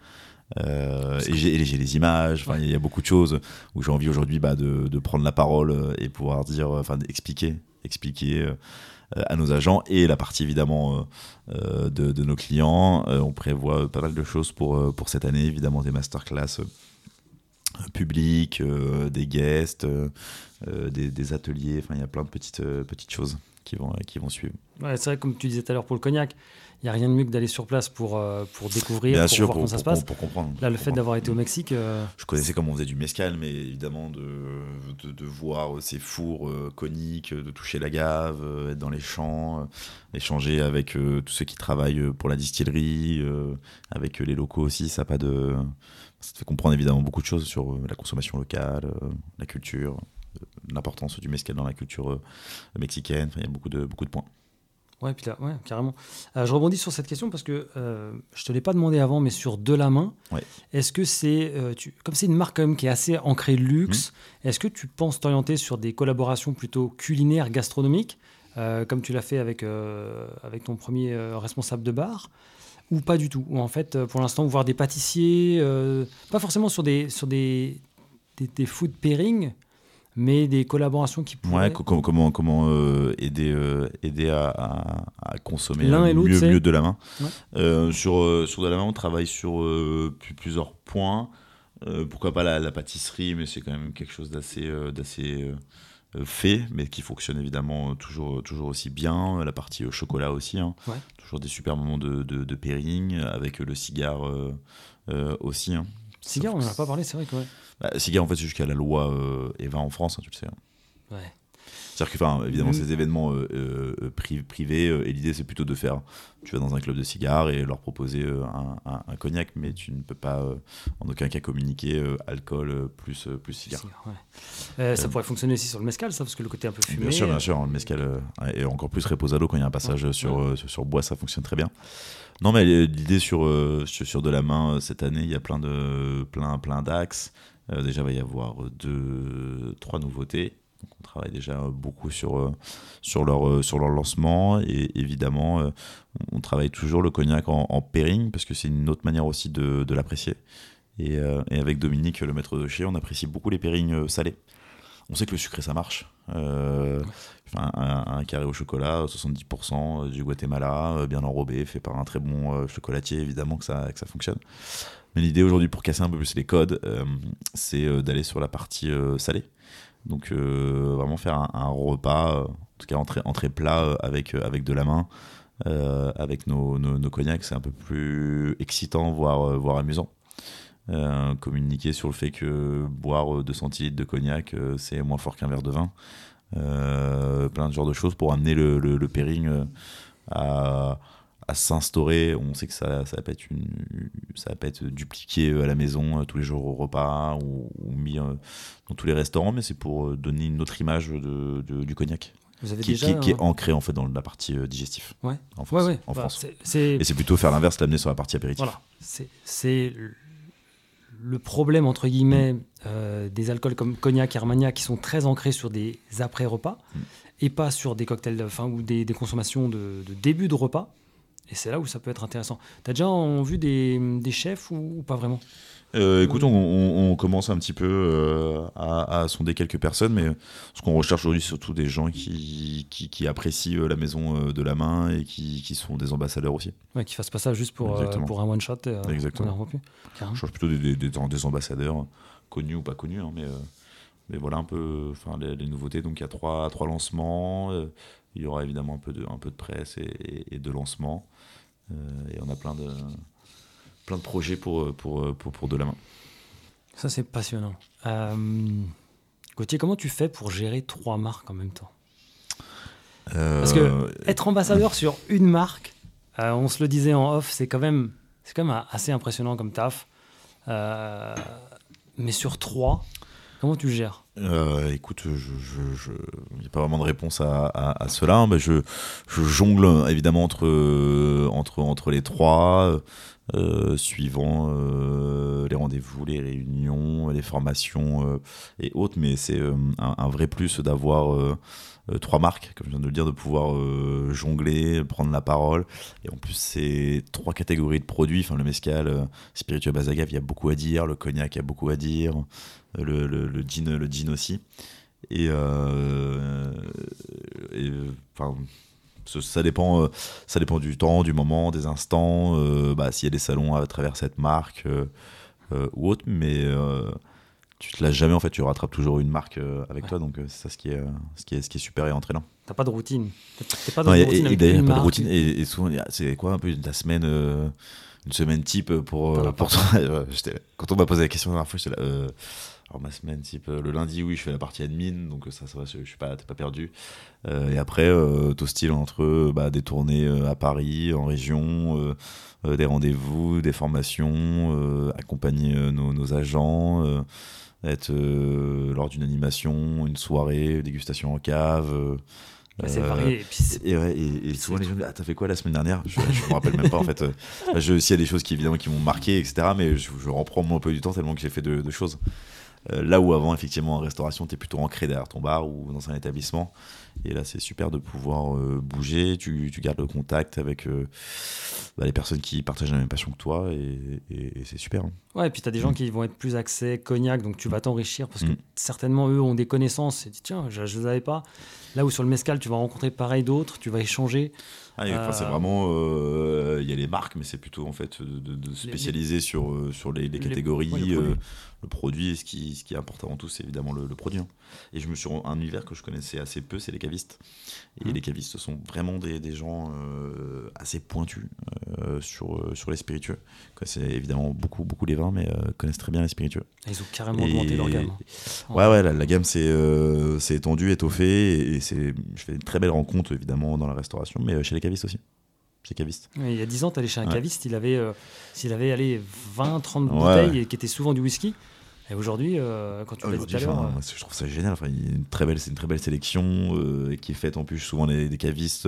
Euh, et j'ai les images, il y a beaucoup de choses où j'ai envie aujourd'hui bah, de, de, prendre la parole euh, et pouvoir dire, euh, enfin expliquer, expliquer à nos agents et la partie évidemment de, de, nos clients. on prévoit pas mal de choses pour, pour cette année, évidemment des masterclass publics, des guests, des, des, ateliers, enfin il y a plein de petites, petites choses qui vont, qui vont suivre. Ouais, c'est vrai, comme tu disais tout à l'heure pour le cognac, il n'y a rien de mieux que d'aller sur place pour, euh, pour découvrir, Bien pour sûr, voir pour, comment ça se passe. pour comprendre. Là, le fait d'avoir été au Mexique, euh, Je connaissais comment on faisait du mescal, mais évidemment de, de, de voir ces fours euh, coniques, de toucher la gave, euh, être dans les champs, euh, échanger avec euh, tous ceux qui travaillent euh, pour la distillerie, euh, avec euh, les locaux aussi, ça pas de, ça te fait comprendre évidemment beaucoup de choses sur euh, la consommation locale, euh, la culture, euh, l'importance du mescal dans la culture euh, mexicaine. Enfin, il y a beaucoup de beaucoup de points. ouais, puis là, ouais, carrément. Euh, je rebondis sur cette question parce que euh, je te l'ai pas demandé avant, mais sur de la main, Ouais. est-ce que c'est, euh, tu- comme c'est une marque quand même qui est assez ancrée luxe, Mmh. est-ce que tu penses t'orienter sur des collaborations plutôt culinaires, gastronomiques, comme tu l'as fait avec, avec ton premier responsable de bar ou pas du tout Ou en fait, pour l'instant, voir des pâtissiers, pas forcément sur des, sur des, des, des food pairing, mais des collaborations qui pourraient... Ouais, co- co- comment, comment euh, aider, euh, aider à, à- à consommer L'un et l'autre, mieux, mieux de la main. Ouais. Euh, sur, sur de la main, on travaille sur plus- plusieurs points. Pourquoi pas la, la pâtisserie, mais c'est quand même quelque chose d'assez d'assez fait, mais qui fonctionne évidemment toujours, toujours aussi bien. La partie chocolat aussi. hein. Ouais. Toujours des super moments de, de, de pairing, avec le cigare euh, euh, aussi. hein. Cigare, on n'en a pas parlé, c'est vrai que ouais. Bah, cigare, en fait, c'est jusqu'à la loi euh, EVA en France, hein, tu le sais. hein. Ouais. C'est-à-dire que, enfin, évidemment, Mm. ces événements euh, euh, pri- privés, euh, et l'idée, c'est plutôt de faire. Tu vas dans un club de cigares et leur proposer un, un- un cognac, mais tu ne peux pas, en aucun cas, communiquer alcool plus, plus cigare. Cigare, ouais. Ça pourrait fonctionner aussi sur le mescal, ça, parce que le côté un peu fumé. Bien sûr, bien sûr, le mescal et encore plus reposado quand il y a un passage Ouais. sur, sur, sur bois, ça fonctionne très bien. Non, mais l'idée sur, sur, de la main cette année, il y a plein de plein, plein d'axes. Euh, déjà, il va y avoir deux, trois nouveautés. On travaille déjà beaucoup sur, euh, leur, euh, sur leur lancement. Et évidemment, euh, on travaille toujours le cognac en, en pairing parce que c'est une autre manière aussi de, l'apprécier. Et, euh, avec Dominique, le maître de chez, on apprécie beaucoup les pairings euh, salés. On sait que le sucré, ça marche. Euh, un, un carré au chocolat, 70% du Guatemala, euh, bien enrobé, fait par un très bon euh, chocolatier, évidemment que ça, que ça fonctionne. Mais l'idée aujourd'hui, pour casser un peu plus les codes, euh, c'est euh, d'aller sur la partie euh, salée. Donc vraiment faire un, repas, en tout cas entrée, entrée plat avec, avec de la main, avec nos, nos, cognacs, c'est un peu plus excitant, voire, voire amusant. Communiquer sur le fait que boire euh, 2 centilitres de cognac, c'est moins fort qu'un verre de vin. Plein de genres de choses pour amener le, le, le pairing à, à s'instaurer. On sait que ça, ça, va pas être une, ça va pas être dupliqué euh, à la maison euh, tous les jours au repas ou, ou mis euh, dans tous les restaurants, mais c'est pour donner une autre image de, de- du cognac Vous avez qui, déjà. qui- est ancrée en fait dans la partie digestif Ouais. en Ouais, France. ouais. en Bah, France. Et c'est plutôt faire l'inverse, l'amener sur la partie apéritif. Voilà. C'est- le- problème, entre guillemets, euh, des alcools comme cognac et armagnac qui sont très ancrés sur des après-repas Mm. et pas sur des cocktails de fin ou des, des consommations de, de début de repas. Et c'est là où ça peut être intéressant. T'as déjà en vu des, des chefs ou, ou pas vraiment? Euh, écoute, on, on- on commence un petit peu euh, à, à sonder quelques personnes, mais ce qu'on recherche aujourd'hui, c'est surtout des gens qui, qui, qui apprécient euh, la maison de la main et qui, qui sont des ambassadeurs aussi. ouais, Qui fassent pas ça juste pour, euh, un one-shot. Exactement. on cherche plutôt des, des, des- des ambassadeurs, connus ou pas connus, hein, mais, mais voilà un peu enfin, les, les nouveautés. Donc il y a trois, trois lancements, il y aura évidemment un peu de, un peu de presse et, et- et de lancement. Euh, et on a plein de, plein de projets pour, pour, pour, pour de la main. Ça, c'est passionnant. Euh, Gauthier, comment tu fais pour gérer trois marques en même temps? Parce que Euh, être ambassadeur sur une marque, euh, on se le disait en off, c'est quand même, c'est quand même assez impressionnant comme taf. Euh, mais sur trois, comment tu gères? Euh, écoute, il n'y a pas vraiment de réponse à, à, à cela. hein. Ben, je, je jongle évidemment entre, entre, entre les trois, euh, suivant euh, les rendez-vous, les réunions, les formations euh, et autres. Mais c'est euh, un, un vrai plus d'avoir euh, trois marques, comme je viens de le dire, de pouvoir euh, jongler, prendre la parole. Et en plus, c'est trois catégories de produits. Enfin, le mescal, euh, spiritueux base agave, il y a beaucoup à dire. Le cognac, il y a beaucoup à dire le, le, le gin, le gin aussi. Et, euh, et, enfin, ça, dépend, euh, ça dépend du temps, du moment, des instants. euh, bah, S'il y a des salons à travers cette marque euh, ou autre, mais tu te lâches jamais en fait, tu rattrapes toujours une marque avec Ouais. toi, donc c'est ça ce qui est, ce qui est, ce qui est super et entraînant. T'as pas de routine. T'es pas Non, dans et, une routine et- d'ailleurs, pas de routine. Et, et souvent, c'est quoi un peu la semaine, une semaine type pour, pour j'étais- Quand on m'a posé la question la dernière fois, j'étais là. Alors, ma semaine type, euh, le lundi, oui, je fais la partie admin, donc euh, ça, ça va, je, je suis pas, t'es pas perdu. Euh, et après, euh, style entre bah, des tournées à Paris, en région, euh, des rendez-vous, des formations, accompagner nos, nos agents. être lors d'une animation, une soirée, dégustation en cave. Bah, c'est varié. Et puis et, ouais, et- et C'est souvent les gens me disent Ah, t'as fait quoi la semaine dernière? Je je me rappelle même pas en fait. S'il y a des choses qui évidemment qui m'ont marqué, etc., mais je, je reprends mon peu du temps tellement que j'ai fait de, de choses. Euh, là où avant, effectivement, en restauration, t'es plutôt ancré derrière ton bar ou dans un établissement. Et là, c'est super de pouvoir euh, bouger. Tu, tu gardes le contact avec euh, bah, les personnes qui partagent la même passion que toi et, et- et c'est super. hein. Ouais, et puis tu as des gens Mm. qui vont être plus axés cognac, donc tu vas t'enrichir parce que Mm. certainement eux ont des connaissances. Et tu dis, tiens, je ne les avais pas. Là où sur le mescal, tu vas rencontrer pareil d'autres, tu vas échanger. Ah, c'est vraiment euh, il y a les marques mais c'est plutôt en fait de, spécialiser sur sur les, les les- catégories ouais, le produit. et ce qui ce qui est important avant tout c'est évidemment le, le produit hein. et je me suis un univers que je connaissais assez peu c'est les cavistes et Mhm. les cavistes sont vraiment des, des gens euh, assez pointus euh, sur euh, sur les spiritueux c'est évidemment beaucoup beaucoup les vins mais euh, connaissent très bien les spiritueux Ils ont carrément augmenté leur gamme. hein. Ouais, ouais, la, la gamme s'est étendue, étoffée, et, et c'est, je fais une très belle rencontre évidemment dans la restauration, mais chez les cavistes aussi. Chez. Ouais, Il y a 10 ans, tu allais chez un Ouais. caviste, il avait, euh, s'il avait allé 20, 30 Ouais, bouteilles et qui étaient souvent du whisky. Et aujourd'hui, euh, quand tu l'as dit tout Aujourd'hui, à enfin, euh, je trouve ça génial. Enfin, il y a une très belle, c'est une très belle sélection euh, qui est faite en plus souvent des, des cavistes.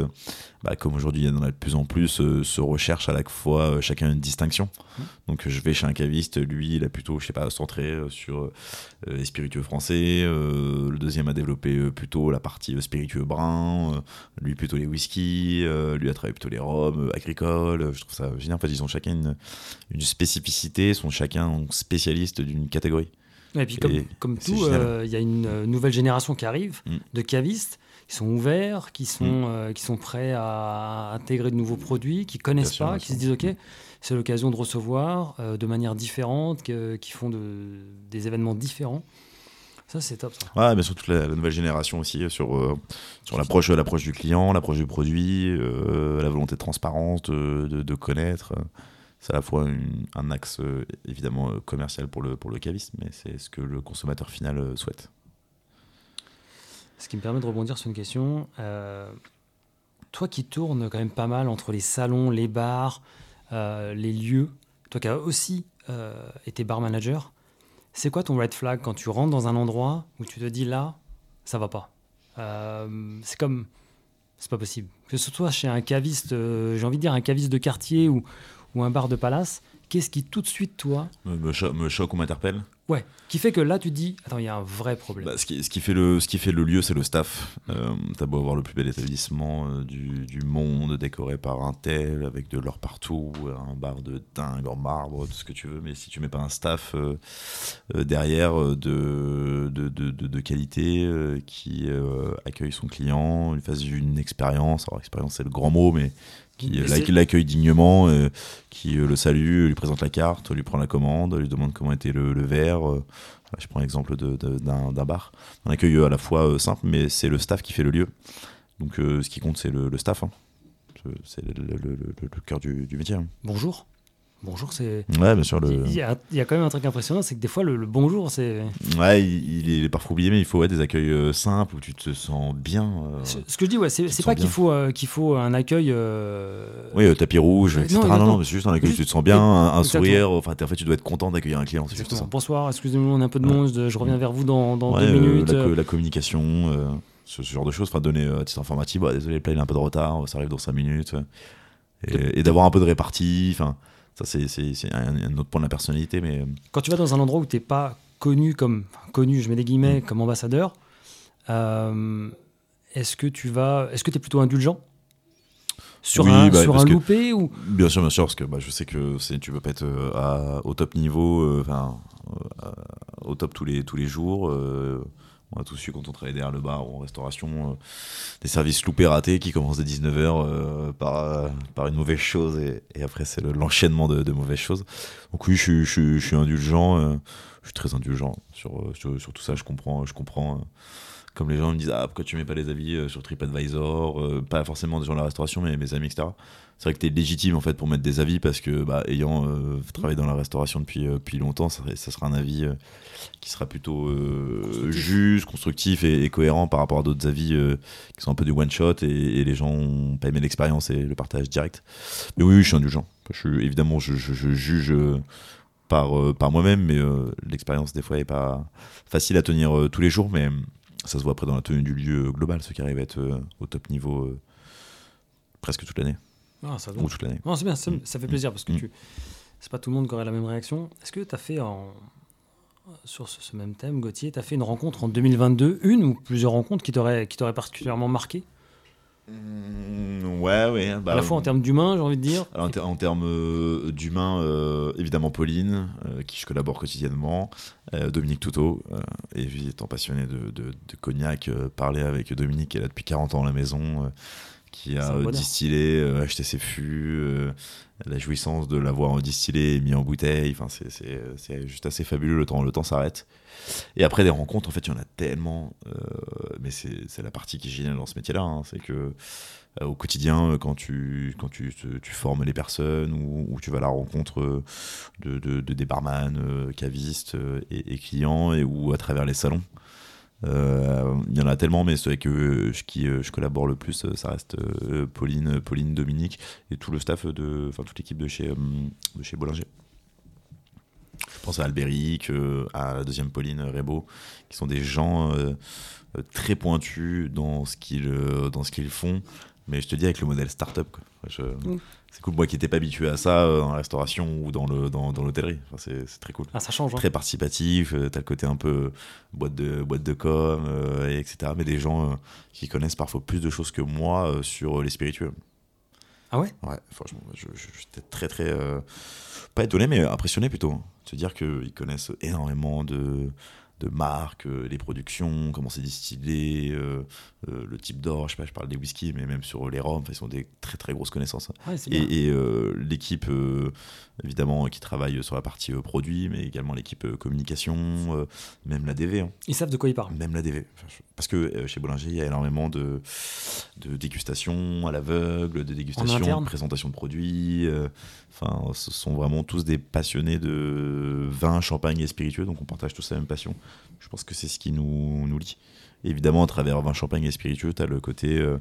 bah, comme aujourd'hui, il y en a de plus en plus, euh, se recherchent à la fois chacun une distinction. Mhm. Donc, je vais chez un caviste, lui, il a plutôt, je sais pas, centré sur les spiritueux français. le deuxième a développé plutôt la partie spiritueux brun. lui, plutôt les whisky. euh, lui a travaillé plutôt les rhums agricoles. Je trouve ça génial. En fait, ils ont chacun une, une spécificité, sont chacun spécialistes d'une catégorie. Et puis comme, Et comme c'est tout, euh, il y a une euh, nouvelle génération qui arrive Mm. de cavistes qui sont ouverts, qui sont, Mm. euh, qui sont prêts à intégrer de nouveaux produits, qui connaissent Bien pas, qui se disent ok, c'est l'occasion de recevoir euh, de manière différente, que- qui font de, des événements différents. Ça c'est top. Ça. Ouais, mais surtout la, la nouvelle génération aussi sur, euh, sur l'approche, l'approche du client, l'approche du produit, euh, la volonté de transparence, de, de, de connaître. C'est à la fois un axe euh, évidemment euh, commercial pour le, pour le caviste, mais c'est ce que le consommateur final euh, souhaite. Ce qui me permet de rebondir sur une question. toi qui tournes quand même pas mal entre les salons, les bars, les lieux, toi qui as aussi été bar manager, c'est quoi ton red flag quand tu rentres dans un endroit où tu te dis là, ça va pas? C'est comme. C'est pas possible. Que ce soit chez un caviste, j'ai envie de dire un caviste de quartier ou, ou un bar de palace, qu'est-ce qui tout de suite, toi, Me, me cho- me choque ou m'interpelle ouais, qui fait que là tu te dis, attends, il y a un vrai problème. Bah, ce, qui, ce, qui fait le, ce qui fait le lieu, c'est le staff. Euh, T'as beau avoir le plus bel établissement euh, du, du monde, décoré par un tel, avec de l'or partout, un bar de dingue en marbre, tout ce que tu veux, mais si tu mets pas un staff euh, euh, derrière de, de, de, qualité qui accueille son client, lui fasse une expérience, alors expérience c'est le grand mot, mais qui euh, l'accueille dignement, euh, qui euh, le salue, lui présente la carte, lui prend la commande, lui demande comment était le, le verre. je prends l'exemple d'un bar. Un accueil à la fois simple, mais c'est le staff qui fait le lieu. Donc ce qui compte, c'est le, le staff. hein. C'est le, cœur du, du métier. hein. Bonjour. Bonjour, c'est. Ouais, bien sûr. Le... Il y, a, il y a quand même un truc impressionnant, c'est que des fois, le, le bonjour, c'est. Ouais, il, il est parfois oublié, mais il faut ouais, des accueils euh, simples où tu te sens bien. euh, Ce ce que je dis, ouais, c'est pas qu'il faut, euh, qu'il faut un accueil. Oui, tapis rouge, etc. non, Non, non, c'est juste un accueil où tu te sens bien, un, sourire. Enfin, en fait, tu dois être content d'accueillir un client. Exactement. ça. Bonsoir, excusez-moi, on a un peu de monde, je je reviens vers vous dans, dans deux minutes. la, la communication, ce, ce genre de choses. Enfin, donner à titre informatif, bah, désolé, le plat il a un peu de retard, ça arrive dans 5 minutes. Et, et d'avoir un peu de répartie. Enfin, ça, c'est un, un autre point de la personnalité. Mais euh, Quand tu vas dans un endroit où tu n'es pas connu comme. enfin, connu, je mets des guillemets, Mm. comme ambassadeur, euh, est-ce que tu vas. Est-ce que tu es plutôt indulgent? Sur Oui, un, bah, sur un que- loupé ou? Bien sûr, bien sûr, parce que bah, je sais que tu peux pas être euh, à- au top niveau, enfin, euh, au top tous les, tous les jours. Euh, on a tous eu quand on travaillait derrière le bar ou en restauration euh, des services loupés ratés qui commencent dès 19h par, euh, par une mauvaise chose et, et après c'est le- l'enchaînement de, de mauvaises choses. Donc oui, je, suis- je, je suis indulgent, euh, je suis très indulgent sur, euh, sur, sur tout ça. Je comprends, je comprends euh, comme les gens me disent ah pourquoi tu mets pas les avis euh, sur TripAdvisor euh, pas forcément des gens de la restauration mais mes amis etc c'est vrai que tu es légitime en fait pour mettre des avis parce que bah, ayant euh, travaillé dans la restauration depuis, depuis longtemps ça, ça, sera un avis qui sera plutôt juste constructif et, cohérent par rapport à d'autres avis qui sont un peu du one shot et, les gens ont pas aimé l'expérience et le partage direct. Mais oui, je suis indulgent. Je, évidemment je, je, je juge par, par moi-même mais l'expérience des fois est pas facile à tenir tous les jours mais ça se voit après dans la tenue du lieu global, ceux qui arrivent à être euh, au top niveau euh, presque toute l'année. Ah, ça Ou toute l'année. c'est bien, ça, fait plaisir parce que mm. tu... c'est pas tout le monde qui aurait la même réaction. Est-ce que tu as fait en... sur ce, même thème, Gauthier, tu as fait une rencontre en 2022, une ou plusieurs rencontres qui t'auraient particulièrement marqué? Mmh, ouais, ouais. Bah, à la fois en termes d'humain, j'ai envie de dire. en, termes euh, d'humain, euh, évidemment Pauline, euh, qui je collabore quotidiennement, Dominique Toutot, et étant passionné de, de, de cognac, parler avec Dominique, qui est là depuis 40 ans à la maison, qui a distillé, acheté ses fûts, la jouissance de l'avoir distillé et mis en bouteille. Enfin, c'est juste assez fabuleux, le temps, le temps s'arrête. Et après, des rencontres, en fait, il y en a tellement. Euh, mais c'est la partie qui est géniale dans ce métier-là. Hein. c'est que euh, au quotidien, euh, quand tu, quand tu, tu formes les personnes ou, tu vas à la rencontre de, de, des barman, cavistes et, clients, et ou à travers les salons. Il y en a tellement, mais ceux avec qui je collabore le plus, ça reste Pauline, Pauline, Dominique et tout le staff de, enfin toute l'équipe de chez, de chez Bollinger. Je pense à Albéric, euh, à la deuxième Pauline Rebaud, qui sont des gens euh, euh, très pointus dans ce qu'ils dans ce qu'ils font. Mais je te dis avec le modèle startup. C'est cool, moi qui n'étais pas habitué à ça dans la restauration ou dans le dans, dans l'hôtellerie. Enfin, c'est très cool. Ah, ça change. Hein. Très participatif. T'as le côté un peu boîte de boîte de com, etc. Mais des gens qui connaissent parfois plus de choses que moi sur les spiritueux. Ah ouais? Ouais, franchement, j'étais très très pas étonné, mais impressionné plutôt. Hein. Se dire qu'ils connaissent énormément de, de marques, euh, les productions, comment c'est distillé, euh, euh, le type d'or, je sais pas, je parle des whisky, mais même sur les rhums, ils ont des très très grosses connaissances. et, l'équipe, évidemment, qui travaille sur la partie produit, mais également l'équipe communication, même la DV. Hein. Ils savent de quoi ils parlent. Même la DV. Parce que chez Bollinger, il y a énormément de, de dégustation à l'aveugle, de dégustation, de présentation de produits. Enfin, ce sont vraiment tous des passionnés de vin, champagne et spiritueux, donc on partage tous la même passion. Je pense que c'est ce qui nous, nous lie. Évidemment, à travers vin, champagne et spiritueux, tu as le côté euh,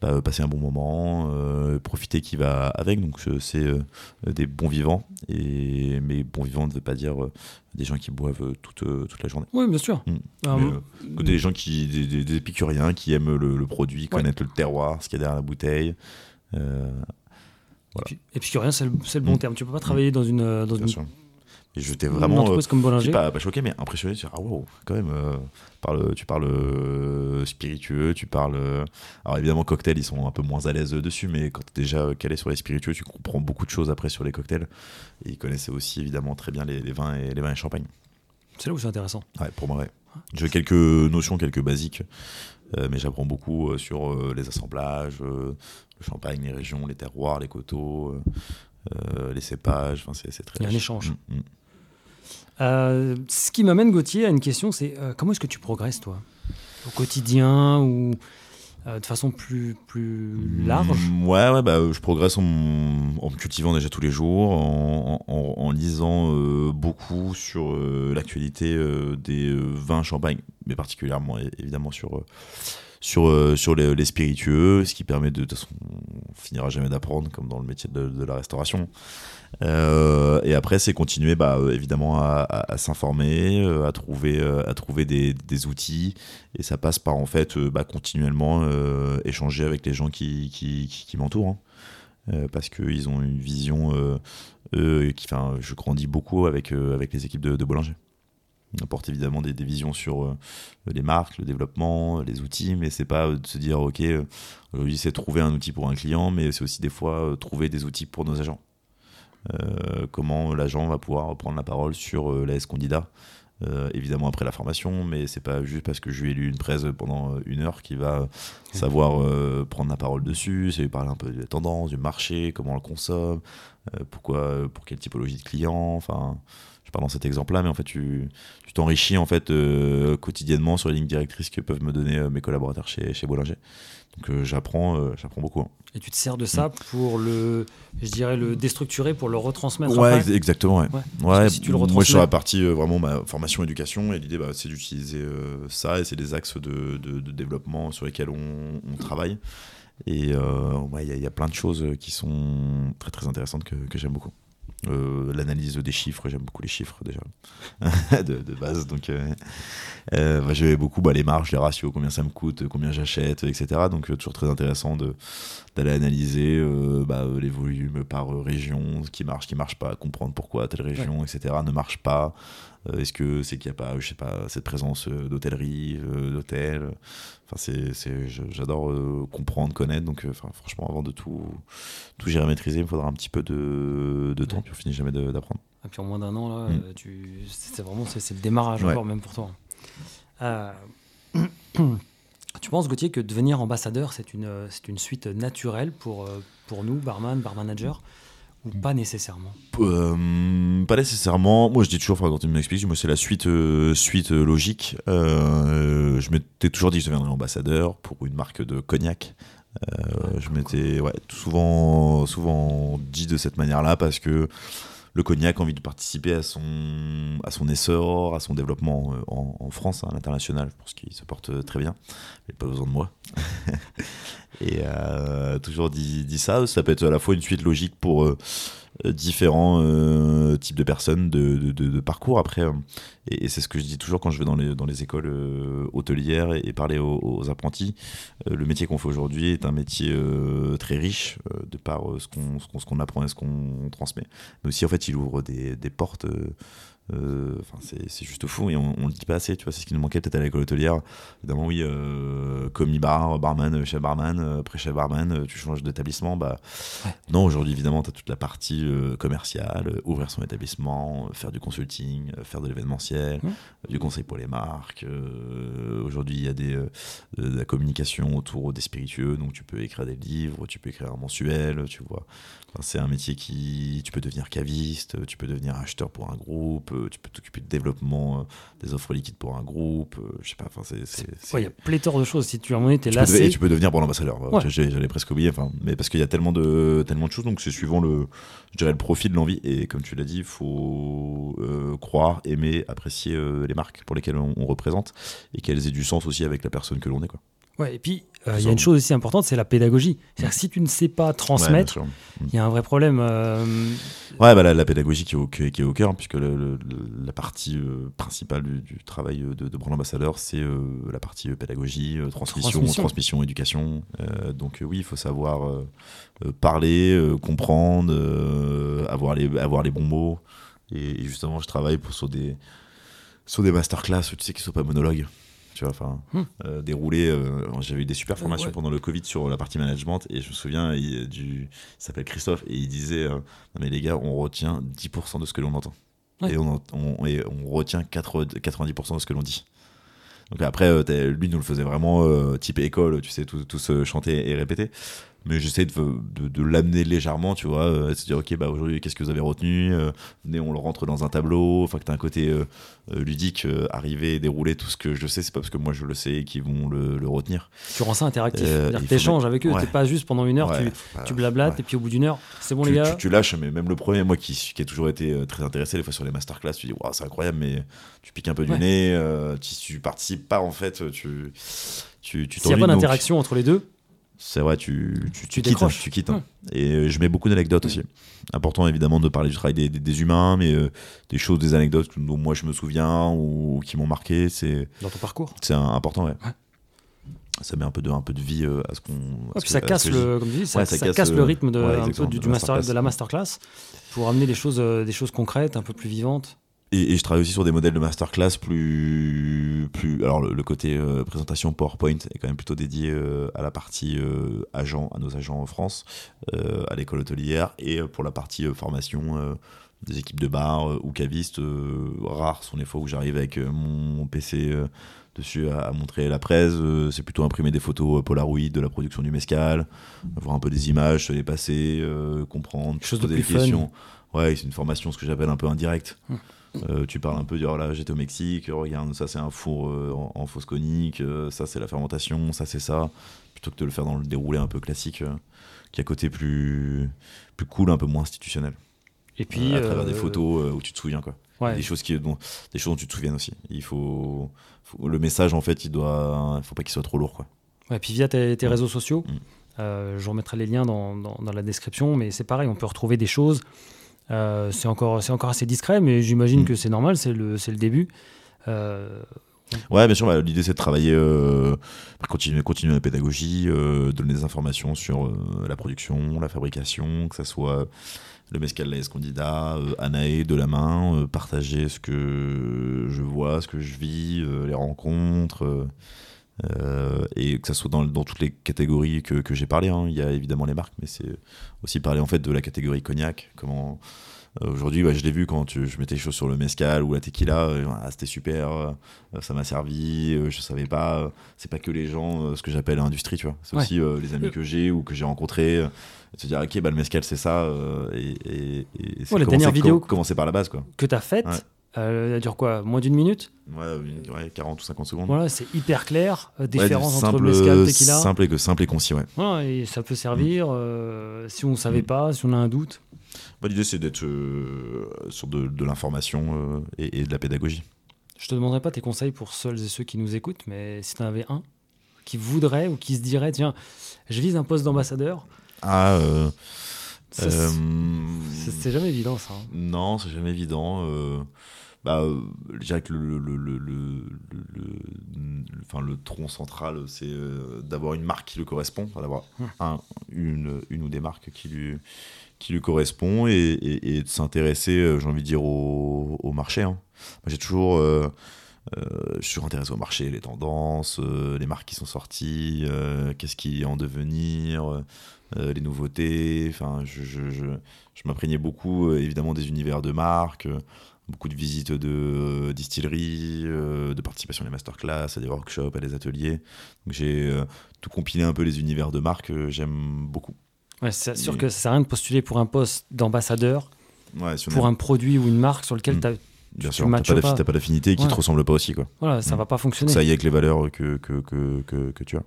bah, passer un bon moment, euh, profiter qui va avec. Donc, c'est euh, des bons vivants. Et, mais bons vivants ne veut pas dire des gens qui boivent toute, toute la journée. Oui, bien sûr. Mmh. Ah, des gens qui, des, épicuriens qui aiment le, produit, connaître le terroir, ce qu'il y a derrière la bouteille. Voilà. Et, puis, rien, c'est le, le, bon mmh. terme. Tu peux pas travailler dans une, dans une et j'étais vraiment. Une comme euh, pas, pas, choqué, mais impressionné. Tu ah wow, quand même. Euh, parle, tu parles euh, spiritueux, tu parles. alors évidemment, cocktails, ils sont un peu moins à l'aise dessus, mais quand tu es déjà calé sur les spiritueux, tu comprends beaucoup de choses après sur les cocktails. Et ils connaissaient aussi évidemment très bien les, vins et les vins et champagne. C'est là où c'est intéressant. Ouais, pour moi, ouais. J'ai quelques notions, quelques basiques, mais j'apprends beaucoup sur les assemblages, le champagne, les régions, les terroirs, les coteaux. les cépages, enfin, c'est très. Il y a un échange. Mm, mm. Euh, ce qui m'amène, Gauthier, à une question, c'est euh, comment est-ce que tu progresses, toi? Au quotidien ou euh, de façon plus, plus large? Mm, Ouais, ouais bah, je progresse en, me cultivant déjà tous les jours, en, lisant beaucoup sur l'actualité des vins champagne, mais particulièrement évidemment sur sur, sur les, spiritueux, ce qui permet de, de toute façon, on finira jamais d'apprendre, comme dans le métier de, de la restauration. Euh, et après, c'est continuer bah, euh, évidemment à, s'informer, euh, à trouver, à trouver des, outils. Et ça passe par en fait bah, continuellement échanger avec les gens qui, m'entourent. Hein. parce qu'ils ont une vision. qui, je grandis beaucoup avec, les équipes de, de Bollinger. Apporte évidemment des, des visions sur les marques, le développement, les outils, mais c'est pas de se dire ok, aujourd'hui c'est trouver un outil pour un client, mais c'est aussi des fois trouver des outils pour nos agents. Euh, comment l'agent va pouvoir prendre la parole sur euh, l'AS candidat. Euh, évidemment après la formation, mais c'est pas juste parce que je lui ai lu une presse pendant une heure qu'il va savoir prendre la parole dessus, c'est lui parler un peu des tendances, du marché, comment on le consomme, pourquoi, pour quelle typologie de client, enfin, je pars dans cet exemple-là, mais en fait, tu tu t'enrichis en fait quotidiennement sur les lignes directrices que peuvent me donner mes collaborateurs chez, chez Bollinger. Donc j'apprends, j'apprends beaucoup. Hein. Et tu te sers de ça pour le, je dirais, le déstructurer, pour le retransmettre Ouais, exactement. Ouais. ouais. Si tu le moi, je suis sur la partie vraiment ma formation éducation, et l'idée, bah, c'est d'utiliser ça, et c'est des axes de, de, de, développement sur lesquels on, on travaille. Et euh, il y, a plein de choses qui sont très très intéressantes que, que j'aime beaucoup. Euh, l'analyse des chiffres, j'aime beaucoup les chiffres déjà de, de, base. Donc, euh, euh bah, beaucoup bah, les marges, les ratios, combien ça me coûte, combien j'achète, etc. Donc, toujours très intéressant d'aller analyser bah, les volumes par région, ce qui marche, ce qui marche pas, comprendre pourquoi telle région, etc. ne marche pas. Est-ce que c'est qu'il n'y a pas, je sais pas, cette présence d'hôtellerie, d'hôtel Enfin, c'est, j'adore comprendre, connaître. Donc, franchement, avant de tout, tout gérer maîtriser, il me faudra un petit peu de, de temps, puis on finit jamais d'apprendre. Et puis en moins d'un an, là, mm. tu, c'est vraiment c'est, le démarrage encore, même pour toi. Euh, tu penses, Gauthier, que devenir ambassadeur, c'est une, c'est une suite naturelle pour, pour nous, barman, bar manager? Ou pas nécessairement euh, Pas nécessairement. Moi, je dis toujours, quand tu m'expliques, moi, c'est la suite, euh, suite euh, logique. je m'étais toujours dit que je deviendrais ambassadeur pour une marque de cognac. je m'étais ouais, souvent, souvent dit de cette manière-là parce que le cognac a envie de participer à son, à son essor, à son développement en, France, à l'international, pour ce qui se porte très bien. Il pas besoin de moi. Et euh, toujours dit, dit, ça, ça peut être à la fois une suite logique pour euh, différents euh, types de personnes de, de, parcours après. Et, c'est ce que je dis toujours quand je vais dans les, dans les écoles hôtelières et, parler aux, apprentis. le métier qu'on fait aujourd'hui est un métier très riche de par ce qu'on ce qu'on apprend et ce qu'on transmet. Mais aussi, en fait, il ouvre des, des portes euh, enfin, c'est juste fou et on, on, le dit pas assez, tu vois. C'est ce qui nous manquait peut-être à l'école hôtelière. Évidemment, oui, euh, commis bar, barman, chef barman, euh, après-chef barman, tu changes d'établissement. Bah, Non, aujourd'hui, évidemment, tu as toute la partie commerciale, ouvrir son établissement, faire du consulting, faire de l'événementiel, du conseil pour les marques. aujourd'hui, il y a des, de la communication autour des spiritueux, donc tu peux écrire des livres, tu peux écrire un mensuel, tu vois. C'est un métier qui. Tu peux devenir caviste, tu peux devenir acheteur pour un groupe tu peux t'occuper de développement euh, des offres liquides pour un groupe, euh, je sais pas, enfin c'est... Il y a pléthore de choses, si tu as un moment tu es lassé... tu peux devenir bon ambassadeur, j'allais presque oublier, enfin, mais parce qu'il y a tellement de, tellement de choses, donc c'est suivant le, je dirais, le profil de l'envie, et comme tu l'as dit, il faut euh, croire, aimer, apprécier les marques pour lesquelles on, on représente, et qu'elles aient du sens aussi avec la personne que l'on est, quoi. Ouais, et puis, euh, il y a une chose aussi importante, c'est la pédagogie. C'est-à-dire, si tu ne sais pas transmettre, il y a un vrai problème. Euh, ouais, bah, la, pédagogie qui est, au, qui est au cœur, puisque la partie euh, principale du, travail de, de brand ambassadeur, c'est la partie pédagogie, transmission, transmission, éducation. donc, oui, il faut savoir parler, comprendre, avoir, les, avoir les bons mots. Et, justement, je travaille pour, sur des, sur des masterclass, tu sais, qui ne sont pas monologues tu vois, enfin, hmm. euh, dérouler. Euh, j'avais eu des super formations pendant le Covid sur la partie management et je me souviens, il, du, s'appelle Christophe et il disait euh, Non, mais les gars, on retient 10% de ce que l'on entend. Et, on, on, et on retient 90% de ce que l'on dit. Donc après, lui nous le faisait vraiment type école, tu sais, tous tout chanter et répéter mais j'essaie de, de, l'amener légèrement, tu vois, euh, se dire, ok, bah aujourd'hui, qu'est-ce que vous avez retenu euh, Venez, on le rentre dans un tableau, enfin, que tu as un côté euh, ludique, arriver, dérouler tout ce que je sais, c'est pas parce que moi je le sais qu'ils vont le, le, retenir. Tu rends ça interactif, tu échanges avec eux, t'es pas juste pendant une heure, tu, tu, blablates, et puis au bout d'une heure, c'est bon les gars. Tu, lâches, mais même le premier, moi qui, qui a toujours été très intéressé, des fois sur les masterclass, tu dis, waouh, c'est incroyable, mais tu piques un peu du nez, tu, tu participes pas en fait, tu. Tu, tu S'il n'y a pas d'interaction entre les deux, c'est vrai, tu, tu, tu, quittes. Hein, tu quittes hein. Et euh, je mets beaucoup d'anecdotes aussi. Important évidemment de parler du travail des, des, humains, mais euh, des choses, des anecdotes dont moi je me souviens ou, qui m'ont marqué. C'est dans ton parcours. C'est important, ouais. Ça met un peu de, un peu de vie euh, à ce qu'on. Ouais, ça, casse le, comme dis, ça, ça, casse, le rythme de, un peu du, master, de la masterclass pour amener des choses, des choses concrètes, un peu plus vivantes. Et, je travaille aussi sur des modèles de masterclass plus, plus. Alors le, côté euh, présentation PowerPoint est quand même plutôt dédié euh, à la partie euh, agent, à nos agents en France, à l'école hôtelière, et pour la partie formation des équipes de bar ou cavistes. rares sont les fois où j'arrive avec mon, PC dessus à, montrer la presse. c'est plutôt imprimer des photos Polaroid de la production du mescal, voir un peu des images, se les passer, comprendre, chose poser des questions. Ouais, c'est une formation, ce que j'appelle un peu indirect. Hum. Euh, tu parles un peu, dire oh là j'étais au Mexique, regarde ça c'est un four euh, en, en, fausse conique, euh, ça c'est la fermentation, ça c'est ça, plutôt que de le faire dans le déroulé un peu classique, qui a côté plus, plus cool, un peu moins institutionnel. Et puis à travers des photos où tu te souviens quoi. Des choses qui, dont, des choses dont tu te souviens aussi. Il faut, le message en fait, il doit, faut pas qu'il soit trop lourd quoi. Ouais, puis via tes, réseaux sociaux, mm. je remettrai les liens dans, dans, dans la description, mais c'est pareil, on peut retrouver des choses. Euh, c'est encore, encore assez discret, mais j'imagine mm. que c'est normal, c'est le, le début. Euh, ouais, bien sûr, bah, l'idée c'est de travailler, euh, continuer, continuer la pédagogie, euh, donner des informations sur la production, la fabrication, que ce soit le mescal l'AS candidat, Anae de la main, partager ce que je vois, ce que je vis, les rencontres. Euh, et que ça soit dans, dans, toutes les catégories que, que j'ai parlé. Hein. Il y a évidemment les marques, mais c'est aussi parler en fait de la catégorie cognac. Comment euh, aujourd'hui, bah, je l'ai vu quand tu, je mettais les choses sur le mezcal ou la tequila, euh, ah, c'était super, ça m'a servi. je savais pas. c'est pas que les gens, ce que j'appelle l'industrie, tu vois. C'est aussi les amis que j'ai ou que j'ai rencontrés. se dire ok, bah, le mezcal c'est ça. et, et, et c'est la dernière vidéo commencer par la base quoi. Que t'as faite. Euh, elle dure quoi Moins d'une minute ouais, 40 ou 50 secondes. Voilà, c'est hyper clair. Euh, différence entre le mezcal et tequila. Simple et, simple et concis, ouais. Voilà, et ça peut servir mm. euh, si on ne savait mm. pas, si on a un doute. Bah, L'idée, c'est d'être sur de, de l'information et, de la pédagogie. Je te demanderai pas tes conseils pour ceux et ceux qui nous écoutent, mais si tu en avais un qui voudrait ou qui se dirait tiens, je vise un poste d'ambassadeur. Ah. c'est jamais évident, ça. Hein. Non, c'est jamais évident bah, euh, je dirais que le, le, le, le, tronc central, c'est euh, d'avoir une marque qui lui correspond, d'avoir un, une, une ou des marques qui lui, qui lui correspond et, et, de s'intéresser, euh, j'ai envie de dire, au, au marché. Hein. J'ai toujours. Euh, je suis intéressé au marché, les tendances, les marques qui sont sorties, qu'est-ce qui est en devenir, les nouveautés. Enfin, je, je, je, je m'imprégnais beaucoup, évidemment, des univers de marques beaucoup de visites de euh, distilleries, euh, de participation à des masterclass, à des workshops, à des ateliers. J'ai euh, tout compilé un peu les univers de marque que j'aime beaucoup. Ouais, c'est sûr que ça sert à rien de postuler pour un poste d'ambassadeur ouais, pour un produit ou une marque sur lequel mm. tu as Bien sûr, t'as pas, pas d'affinité qui te ressemble pas aussi. Quoi. Voilà, ça mm. va pas fonctionner. Ça y est avec les valeurs que, que, que, que, que tu as.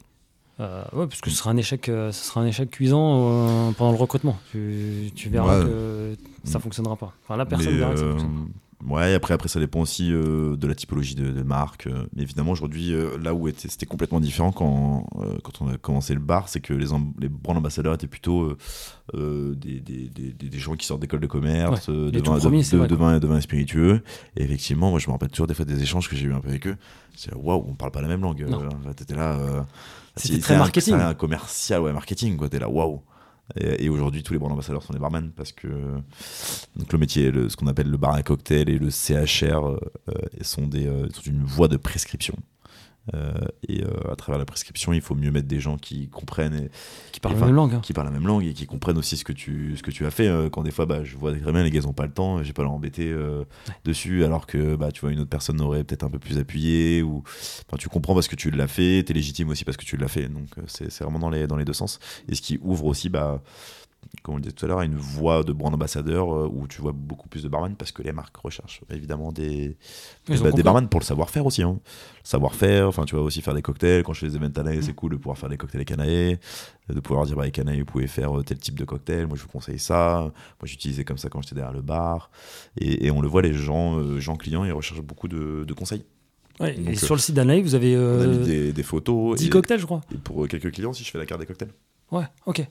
Euh, ouais, parce que ce sera un échec, ce sera un échec cuisant pendant le recrutement. Tu, tu verras que ça mm. fonctionnera pas. Enfin, la personne verra que ça fonctionne. Ouais, après, après, ça dépend aussi euh, de la typologie de, marque. Euh. mais évidemment, aujourd'hui, euh, là où c'était complètement différent quand, quand on a commencé le bar, c'est que les, les brand ambassadeurs étaient plutôt des, des, des, des, gens qui sortent d'école de commerce, de, vin, de, vin, spiritueux. Et effectivement, moi, je me rappelle toujours des fois des échanges que j'ai eu un peu avec eux. C'est waouh, on parle pas la même langue. T'étais là. C'était très marketing. un commercial, ouais, marketing, quoi. T'es là, waouh. Et, aujourd'hui, tous les brand ambassadeurs sont des barmen parce que donc le métier, ce qu'on appelle le bar à cocktail et le CHR euh, sont, des, euh, sont une voie de prescription. Euh, et euh, à travers la prescription, il faut mieux mettre des gens qui comprennent et qui parlent la même langue, hein. qui parlent la même langue et qui comprennent aussi ce que tu ce que tu as fait. Euh, quand des fois, bah, je vois très bien les gars n'ont pas le temps, j'ai pas leur embêter dessus, alors que bah tu vois une autre personne aurait peut-être un peu plus appuyé ou enfin, tu comprends parce que tu l'as fait, t'es légitime aussi parce que tu l'as fait. Donc c'est vraiment dans les dans les deux sens. Et ce qui ouvre aussi bah comme on le disait tout à l'heure, une voie de brand ambassadeur euh, où tu vois beaucoup plus de barman parce que les marques recherchent évidemment des, des, barman pour le savoir-faire aussi. Hein. Savoir-faire, enfin tu vois aussi faire des cocktails. Quand je fais des événements Canae, c'est cool de pouvoir faire des cocktails Canae, de pouvoir dire bah, avec Canae, vous pouvez faire euh, tel type de cocktail. Moi je vous conseille ça. Moi j'utilisais comme ça quand j'étais derrière le bar. Et, on le voit, les gens, euh, gens clients, ils recherchent beaucoup de, conseils. et sur le site d'Anae, vous avez des, photos. 10 cocktails, je crois. Et pour quelques clients, si je fais la carte des cocktails. Ouais, ok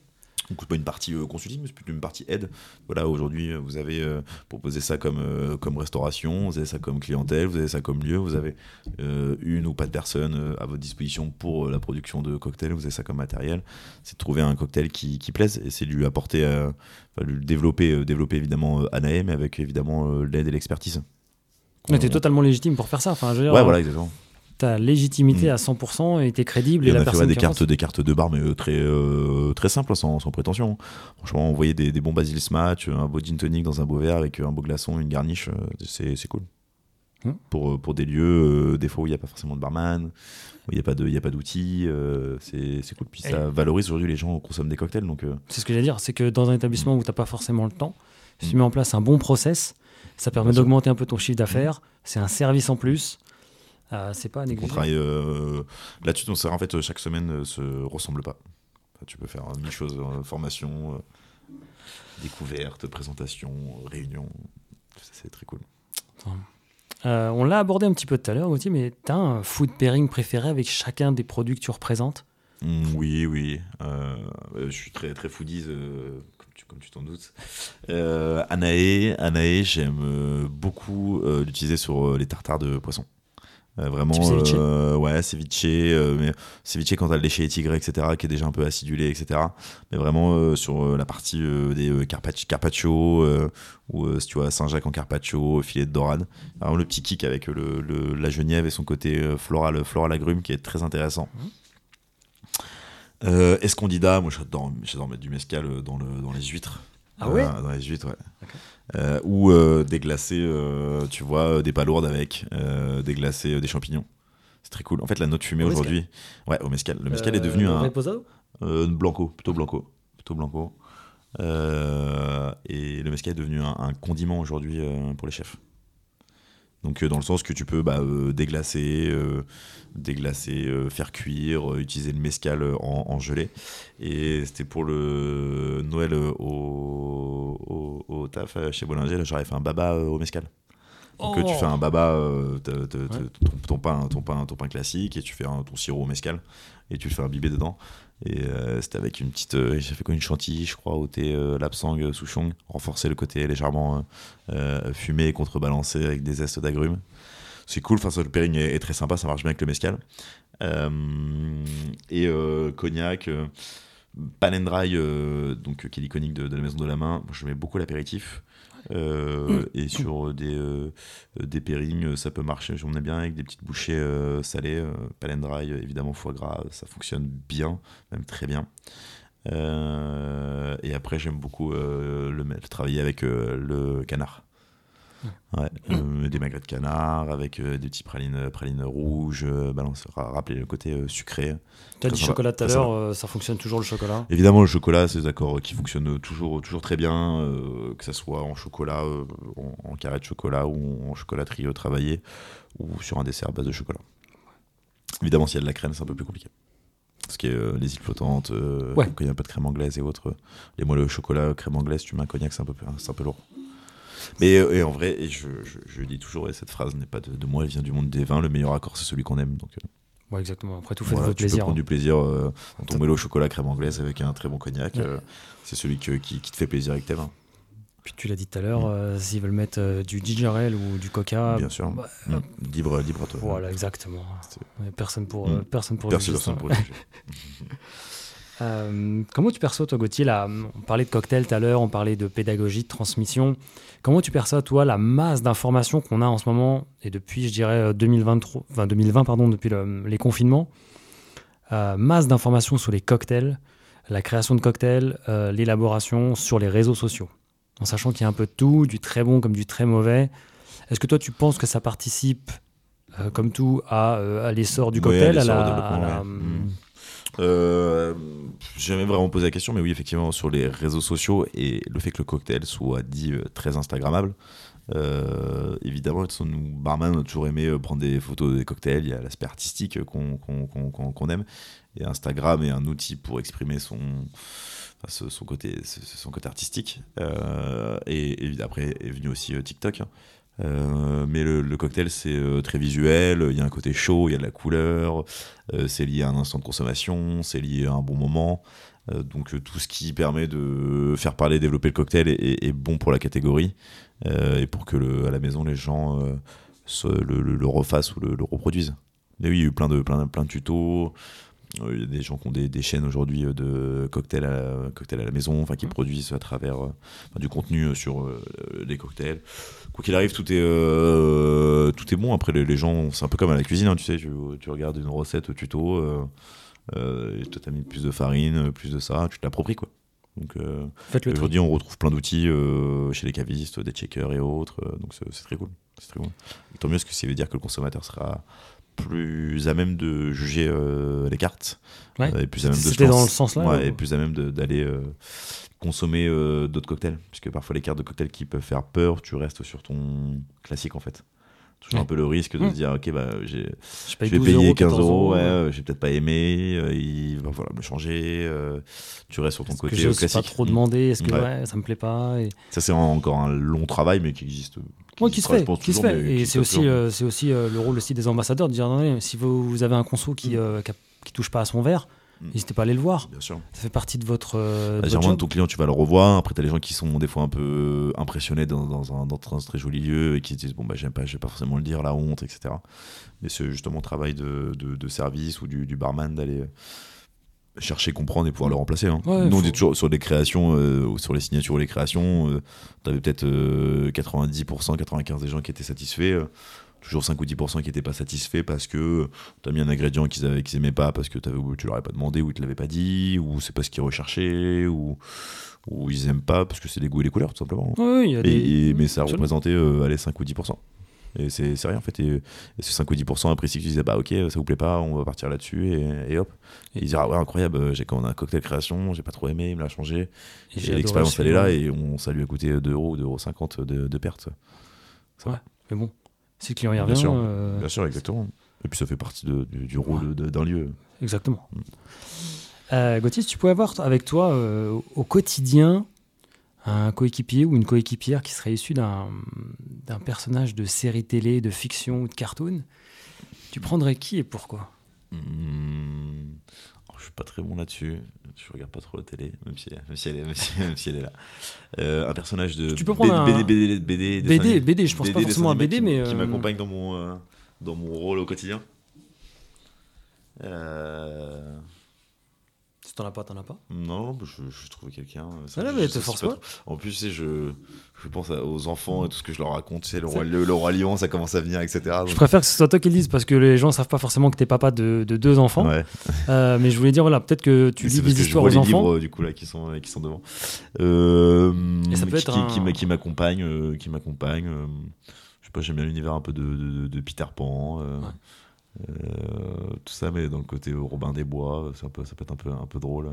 ne coûte pas une partie euh, consulting, mais c'est plutôt une partie aide. Voilà, aujourd'hui, euh, vous avez euh, proposé ça comme, comme restauration, vous avez ça comme clientèle, vous avez ça comme lieu, vous avez une ou pas de personnes à votre disposition pour la production de cocktails, vous avez ça comme matériel. C'est de trouver un cocktail qui, qui plaise et c'est de lui apporter, enfin, lui développer, développer évidemment Anae, mais avec évidemment l'aide et l'expertise. Mais t'es totalement légitime pour faire ça. Enfin, je veux dire, ouais, voilà, exactement ta légitimité à 100% et t'es crédible. Et, et on la a fait ouais, des cartes, des cartes de bar, mais euh, très, euh, très simples, sans, sans prétention. Franchement, on voyait des, des bons basil smash, un beau gin tonic dans un beau verre avec euh, un beau glaçon, une garniche, c'est c'est cool. Hmm. Pour, pour des lieux, des fois où il n'y a pas forcément de barman, où il n'y a pas de- il y a pas d'outils, euh, c'est c'est cool. Puis ça valorise aujourd'hui les gens consomment des cocktails, donc euh, C'est ce que j'allais dire, c'est que dans un établissement où t'as pas forcément le temps, si tu Mm. mets en place un bon process, ça permet d'augmenter un peu ton chiffre d'affaires. C'est un service en plus. Euh, c'est pas on travaille euh, là-dessus. Donc, en fait, chaque semaine ne se ressemble pas. Enfin, tu peux faire mille choses, euh, formation, euh, découverte, présentation, réunion. C'est très cool. Euh, on l'a abordé un petit peu tout à l'heure, Gauthier, mais t'as un food pairing préféré avec chacun des produits que tu représentes? Mm, oui, oui. euh, euh, je suis très, très foodies, euh, comme tu tu t'en doutes. Euh, Anae, Anae j'aime euh, beaucoup euh, l'utiliser sur euh, les tartares de poisson. Euh, vraiment, euh, ouais, ceviche, euh, mais ceviche quand t'as le léché tigré, etc., qui est déjà un peu acidulé, etc. Mais vraiment euh, sur euh, la partie des carpaccio, carpaccio ou si tu vois Saint-Jacques en carpaccio, filet de dorade. Vraiment le petit kick avec le, le- la genièvre et son côté floral, floral agrume qui est très intéressant. Euh, Escondida, moi j'adore, mettre du mescal dans, le, dans les huîtres. Ah ouais? Dans les huîtres, ouais. D'accord. Euh, ou euh, déglacer, euh, tu vois, euh, des palourdes avec, déglacer euh, des champignons. C'est très cool. En fait, la note fumée aujourd'hui. Ouais, au mescal. Le mescal est devenu un. Reposado blanco, plutôt blanco. Plutôt blanco. Et le mescal est devenu un, un condiment aujourd'hui pour les chefs. Donc euh, dans le sens que tu peux bah, euh, déglacer, euh, déglacer, euh, faire cuire, euh, utiliser le mescal en, en gelée. Et c'était pour le Noël au, au, au taf chez Bollinger, là, j'aurais fait un baba euh, au mescal. Donc tu Oh. fais un baba, te- te- te- Ouais. ton, ton pain, ton, pain, ton pain classique, et tu fais un- ton sirop au mescal, et tu le fais imbiber dedans. Et euh, c'était avec une petite. euh, J'ai fait quoi Une chantilly, je crois, au thé euh, lapsang euh, souchong, renforcer le côté légèrement euh, fumé et contrebalancé avec des zestes d'agrumes. C'est cool, enfin, le pairing est, très sympa, ça marche bien avec le mescal. Et cognac, Palendry, euh, donc, qui est l'iconique de, la maison de la main, je mets beaucoup l'apéritif. Euh, et sur des, euh, des pairings, ça peut marcher, j'en ai bien avec des petites bouchées euh, salées. Euh, Palendry, évidemment, foie gras, ça fonctionne bien, même très bien. Euh, et après, j'aime beaucoup le, le travailler avec le canard. Ouais, euh, des magrets de canard avec euh, des petits pralines, pralines rouges, euh, balance, ra- rappeler le côté euh, sucré. Tu as dit chocolat tout à l'heure, euh, ça fonctionne toujours le chocolat? Évidemment, le chocolat, c'est des accords qui fonctionnent toujours, toujours très bien, euh, que ça soit en chocolat, euh, en, en carré de chocolat ou en chocolaterie euh, travaillée, ou sur un dessert à base de chocolat. Évidemment, s'il y a de la crème, c'est un peu plus compliqué. Parce que euh, les îles flottantes, euh, Ouais. quand il n'y a pas de crème anglaise et autres, euh, les moelleux au chocolat, crème anglaise, tu mets un cognac, c'est un peu, un peu lourd. Mais euh, et en vrai, et je, je, je dis toujours, et cette phrase n'est pas de, de moi, elle vient du monde des vins, le meilleur accord, c'est celui qu'on aime. Donc, euh, Ouais, exactement. Après tout, faites voilà, votre tu peux plaisir. prendre hein. du plaisir euh, dans ton au chocolat crème anglaise avec un très bon cognac. Ouais. euh, c'est celui que- qui, qui te fait plaisir avec tes vins. Puis tu l'as dit tout à l'heure, euh, s'ils veulent mettre euh, du ginger ale ou du coca, Bien sûr. bah, Mm. Libre, libre à toi. voilà, exactement. Personne pour, Mm. euh, personne pour Personne, pour. Euh, comment tu perçois, toi, Gauthier, la, on parlait de cocktail tout à l'heure, on parlait de pédagogie, de transmission. Comment tu perçois, toi, la masse d'informations qu'on a en ce moment, et depuis, je dirais, euh, 2023, enfin, 2020, pardon, depuis le- les confinements, euh, masse d'informations sur les cocktails, la création de cocktails, euh, l'élaboration sur les réseaux sociaux, en sachant qu'il y a un peu de tout, du très bon comme du très mauvais. Est-ce que toi, tu penses que ça participe, euh, comme tout, à, euh, à l'essor du cocktail, à à l'essor, la- à. Euh, j'ai jamais vraiment posé la question, mais oui, effectivement, sur les réseaux sociaux et le fait que le cocktail soit dit euh, très Instagrammable, euh, évidemment, nous, barman, on a toujours aimé prendre des photos des cocktails. Il y a l'aspect artistique qu'on aime. Et Instagram est un outil pour exprimer son, côté, artistique. Et, après est venu aussi TikTok. Euh, mais le, cocktail, c'est euh, très visuel. Il y a un côté chaud, il y a de la couleur. euh, c'est lié à un instant de consommation, c'est lié à un bon moment. Donc tout ce qui permet de faire parler, développer le cocktail est, bon pour la catégorie et pour que à la maison les gens le, refassent ou le, reproduisent. Mais oui, il y a eu plein de, plein, plein de tutos. Il y a des gens qui ont des, des chaînes aujourd'hui de cocktails à, cocktails à la maison, enfin qui produisent à travers enfin, du contenu sur les cocktails. Quoi qu'il arrive, tout est, tout est bon. Après, les, les gens, c'est un peu comme à la cuisine, hein, tu sais, tu, tu, regardes une recette au tuto, euh, toi, t'as mis plus de farine, plus de ça, tu te l'appropries, quoi. Donc euh, aujourd'hui, on retrouve plein d'outils euh, chez les cavistes, des checkers et autres. Euh, donc c'est très cool. C'est très cool. tant mieux, parce que ça veut dire que le consommateur sera plus à même de juger les cartes. Ouais. et plus à même de C'était dans le sens là. Ouais, et plus à même d'aller consommer d'autres cocktails. Puisque parfois, les cartes de cocktails qui peuvent faire peur, tu restes sur ton classique en fait toujours un peu le risque de se dire ok bah j'ai je vais payer 15 euros, ouais, euh, j'ai peut-être pas aimé euh, il va falloir me changer euh, tu restes sur ton côté que classique pas trop demander est-ce que ouais. ça me plaît pas et... ça c'est encore un long travail mais qui existe qui, qui se fait, qui se fait. et c'est aussi c'est aussi le rôle aussi des ambassadeurs de dire non, si vous, vous, avez un conso qui, mm. qui, qui, touche pas à son verre Mm. N'hésitez pas à aller le voir. Bien sûr. Ça fait partie de votre. Euh, de ton client, tu vas le revoir. Après, tu as les gens qui sont des fois un peu impressionnés dans, dans, un, dans un, très joli lieu et qui se disent Bon, bah, j'aime pas, je vais pas forcément le dire, la honte, etc. Mais c'est justement le travail de, de, service ou du, du barman d'aller chercher, comprendre et pouvoir le remplacer. Hein. Nous, on toujours sur les créations, euh, sur les signatures ou les créations, euh, tu avais peut-être 90%, 95% des gens qui étaient satisfaits toujours 5 ou 10% qui n'étaient pas satisfaits parce que tu as mis un ingrédient qu'ils n'aimaient pas parce que avais, tu leur avais pas demandé ou ils te l'avaient pas dit ou c'est pas ce qu'ils recherchaient ou, ou ils aiment pas parce que c'est les goûts et les couleurs tout simplement. mais ça représentait euh, allez, 5 ou 10%. Et c'est rien en fait. Et, ce 5 ou 10% après, si tu disais bah ok, ça vous plaît pas, on va partir là-dessus et, hop. Et ils disaient ah ouais, incroyable, euh, j'ai commandé un cocktail création, j'ai pas trop aimé, il me l'a changé. Et, l'expérience elle est là et on, ça lui a coûté 2 euros, 2 euros 50 de, de perte. ouais, mais bon, si le client y revient. Bien sûr, euh, bien sûr exactement. Et puis ça fait partie de, du, rôle d'un lieu. Exactement. Mm. Euh, Gauthier, tu pouvais avoir avec toi euh, au quotidien un coéquipier ou une coéquipière qui serait issu d'un personnage de série télé, de fiction ou de cartoon, tu prendrais qui et pourquoi? Mmh. Je suis pas très bon là-dessus. Je regarde pas trop la télé, même si, même si, elle, est, même si, elle est là. Euh, un personnage de tu peux prendre un... BD, BD, BD, BD, BD, je pense pas forcément à BD, mais. Qui, euh... m'accompagne dans, mon, euh, dans mon rôle au quotidien. Euh... Si t'en as pas, t'en as pas Non, je, je trouve quelqu'un. Ça, ah mais te force pas. En plus, je, je pense aux enfants et tout ce que je leur raconte. Sais, le roi, le, roi lion, ça commence à venir, etc. Je préfère que ce soit toi qui le dise parce que les gens savent pas forcément que t'es papa de, de, deux enfants. Ouais. Euh, mais je voulais dire, voilà, peut-être que tu lis des histoires aux enfants. Livres, du coup, là, qui sont, qui sont devant. Euh, et ça peut qui, être un... qui, qui m'accompagne. Euh, qui m'accompagne. Euh, je sais pas, j'aime bien l'univers un peu de, de, de Peter Pan. Euh, ouais. Euh, tout ça, mais dans le côté Robin des Bois, ça peut, ça peut être un peu, un peu drôle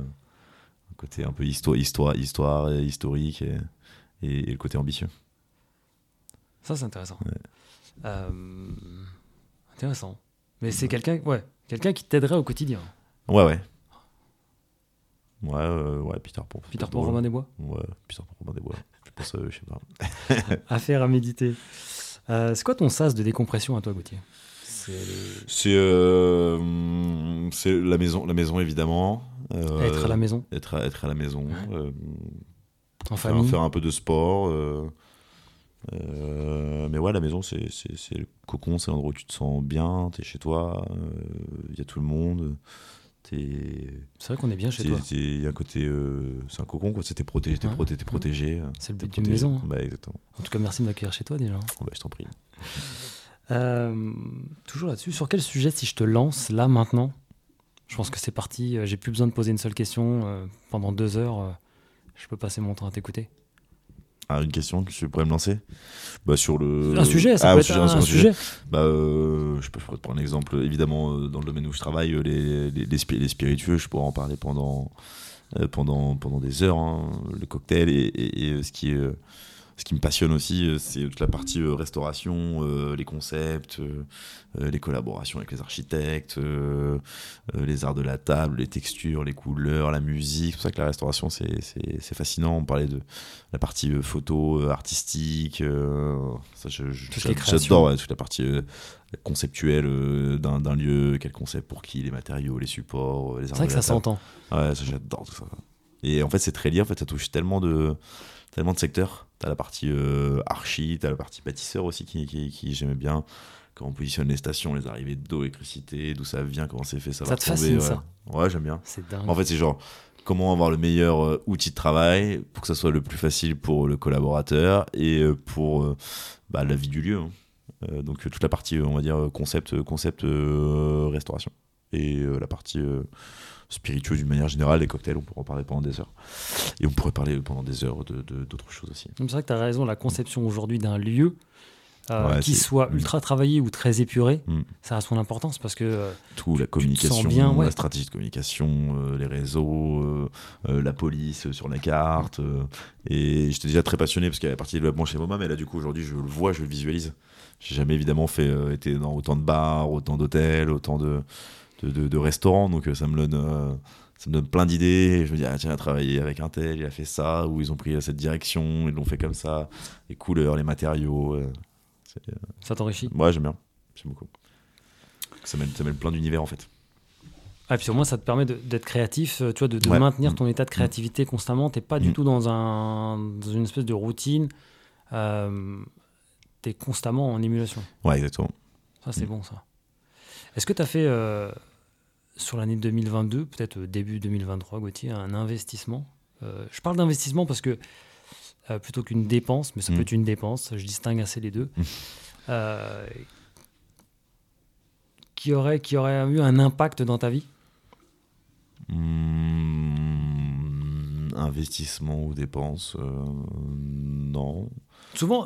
côté un peu histoire, histoire, histoire historique et, et, le côté ambitieux. Ça, c'est intéressant. Euh, intéressant. Mais c'est quelqu'un ouais, quelqu'un qui t'aiderait au quotidien. Ouais, ouais. Ouais, euh, ouais, Peter Pan. Peter Pan, Robin des Bois Ouais, Peter Pan, Robin des Bois. Je pense, euh, je sais pas. Affaire à méditer. c'est quoi ton sas de décompression à toi, Gauthier? C'est la maison, la maison évidemment. Euh, être à la maison. Être à, être à la maison. Euh, en faire, famille. Faire un peu de sport. Euh, mais ouais, la maison, c'est le cocon, c'est l'endroit où tu te sens bien, tu es chez toi, il y a tout le monde. C'est vrai qu'on est bien chez toi. Il y a un côté. c'est un cocon, quoi. C'était protégé, t'es protégé. protégé c'est le but d'une maison. Hein. Bah, exactement. En tout cas, merci de m'accueillir chez toi déjà. Bah, je t'en prie. Toujours là-dessus, sur quel sujet, si je te lance là maintenant, je pense que c'est parti. Euh, j'ai plus besoin de poser une seule question. Euh, pendant deux heures, euh, je peux passer mon temps à t'écouter. Ah, une question que tu pourrais me lancer? Bah, sur le... Un sujet, ça ah, peut être un, sujet. Bah, je peux prendre un exemple. Évidemment, dans le domaine où je travaille, les, les, les, spiritueux, je pourrais en parler pendant, pendant, pendant des heures. Hein. le cocktail et, et, ce qui est ce qui me passionne aussi, euh, c'est toute la partie euh, restauration, euh, les concepts, les collaborations avec les architectes, les arts de la table, les textures, les couleurs, la musique. C'est pour ça que la restauration, c'est fascinant. On parlait de la partie photo, artistique. J'adore toute la partie conceptuelle d'un lieu, quel concept pour qui, les matériaux, les supports, les C'est vrai que ça s'entend. Ouais, j'adore tout ça. Et en fait, c'est très lié, en fait, ça touche tellement de, tellement de secteurs. T'as la partie euh, archi, t'as la partie bâtisseur aussi qui, qui, j'aimais bien. Quand on positionne les stations, les arrivées d'eau, électricité, d'où ça vient, comment c'est fait, ça, Ça va te tomber, fascine, ouais. ça Ouais, j'aime bien. C'est dingue. En fait, c'est genre comment avoir le meilleur euh, outil de travail pour que ça soit le plus facile pour le collaborateur et euh, pour euh, bah, la vie du lieu. hein. Euh, donc toute la partie, on va dire, concept, concept euh, restauration. Et la partie spiritueuse d'une manière générale, les cocktails, on pourrait en parler pendant des heures. Et on pourrait parler pendant des heures de- de- d'autres choses aussi. C'est vrai que tu as raison, la conception aujourd'hui d'un lieu, euh, Ouais, qui soit Mm. ultra travaillé ou très épuré, Mm. ça a son importance parce que euh, Tout, la communication, bien, ouais. la stratégie de communication, euh, les réseaux, la police sur la carte. et j'étais déjà très passionné parce qu'il y avait la partie développement chez MoMA, mais là, du coup, aujourd'hui, je le vois, je le visualise. J'ai jamais évidemment fait, été dans autant de bars, autant d'hôtels, autant de, de, de- de restaurants, donc euh, ça me donne. euh, ça me donne plein d'idées. Je me dis, ah, tiens, il a travaillé avec un tel, il a fait ça, ou ils ont pris cette direction, ils l'ont fait comme ça. Les couleurs, les matériaux. euh, ça t'enrichit? Ouais, j'aime bien. J'aime beaucoup. Ça mêle, ça mêle plein d'univers en fait. Ah, et puis au moins, ça te permet d'être créatif, euh, tu vois, de, de Ouais. maintenir Mm. ton état de créativité constamment. T'es pas du Mm. tout dans, un, dans une espèce de routine. Euh, T'es constamment en émulation. Ouais, exactement. Ça, c'est Mm. bon, ça. Est-ce que tu as fait, euh, sur l'année 2022, peut-être euh, début 2023, Gauthier, un investissement Euh, Je parle d'investissement parce que, euh, plutôt qu'une dépense, mais ça peut Mm. être une dépense, je distingue assez les deux, Mm. euh, qui, aurait, qui aurait eu un impact dans ta vie? Hmm, investissement ou dépenses euh, Non. Souvent,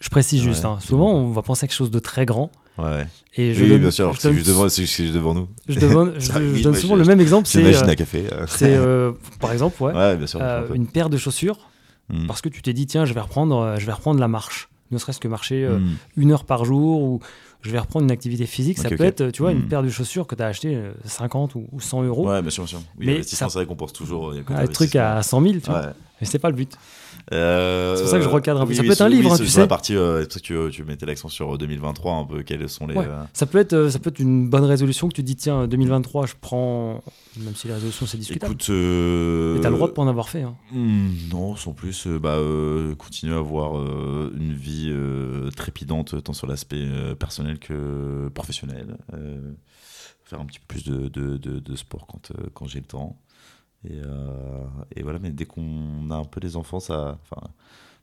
je précise juste, hein, souvent on va penser à quelque chose de très grand. Ouais. Et je oui, donne- bien sûr. C'est juste devant, c'est juste devant nous. je donne, je- Ça je arrive, donne ouais, souvent le même exemple, C'est euh, à café. euh. c'est, euh, par exemple, ouais, Ouais, bien sûr. euh, une paire de chaussures Hmm. parce que tu t'es dit tiens je vais reprendre euh, je vais reprendre la marche ne serait-ce que marcher Hmm. une heure par jour ou je vais reprendre une activité physique ça peut être tu vois une Mm. paire de chaussures que tu as acheté euh, 50 ou, ou 100 euros Ouais, bien sûr, bien sûr. Oui, Mais ça- c'est vrai qu'on pense toujours. il y a un truc à 100 000 tu vois. Mais c'est pas le but Euh, C'est pour ça que je recadre un peu. oui, Ça oui, peut être un livre, hein, tu la sais. partie, euh, c'est pour ça que tu, tu mettais l'accent sur 2023, un peu quels sont les. Ouais. euh, ça peut être euh, ça peut être une bonne résolution que tu dis tiens 2023 je prends même si la résolution c'est discutable Écoute. euh, mais t'as le droit de pas en avoir fait hein. Hmm, non, sans plus, euh, bah, euh, continuer à avoir euh, une vie euh, trépidante tant sur l'aspect euh, personnel que professionnel. euh, faire un petit peu plus de, de, de- de sport quand, euh, quand j'ai le temps. Et, euh, et voilà, mais dès qu'on a un peu des enfants, ça. Enfin,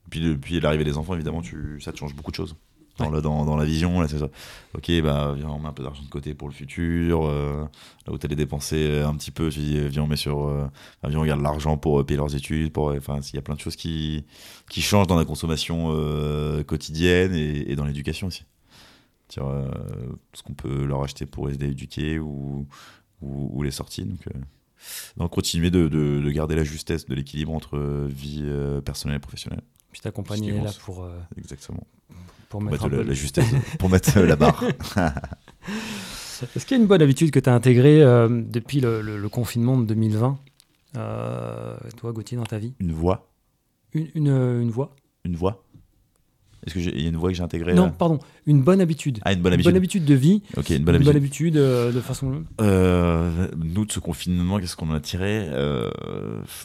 puis depuis l'arrivée des enfants, évidemment, tu, ça te change beaucoup de choses. Dans, Ouais. la, dans, dans la vision, là, c'est ça. Ok, bah, viens, on met un peu d'argent de côté pour le futur. euh, là où tu allais dépenser un petit peu, tu dis, viens, on met sur. euh, viens, on garde l'argent pour euh, payer leurs études. Pour, enfin, il y a plein de choses qui, qui changent dans la consommation euh, quotidienne et, et dans l'éducation aussi. Euh, ce qu'on peut leur acheter pour les éduquer ou, ou, ou les sorties. Donc, euh, donc continuer de, de, de garder la justesse de l'équilibre entre euh, vie euh, personnelle et professionnelle. puis ta compagnie Ce qui est là pour euh, Exactement. pour Pour mettre la, la justesse, pour mettre la barre. Est-ce qu'il y a une bonne habitude que tu as intégrée euh, depuis le, le- le confinement de 2020 euh, Toi, Gauthier, dans ta vie? Une voix. Une, une, une voix? Une voix. Est-ce qu'il y a une voix que j'ai intégrée Non, là pardon, une bonne habitude. Ah, une bonne Une habitude. bonne habitude de vie, Ok, une une bonne habitude. bonne habitude euh, de façon. Euh, nous, de ce confinement, qu'est-ce qu'on en a tiré Euh,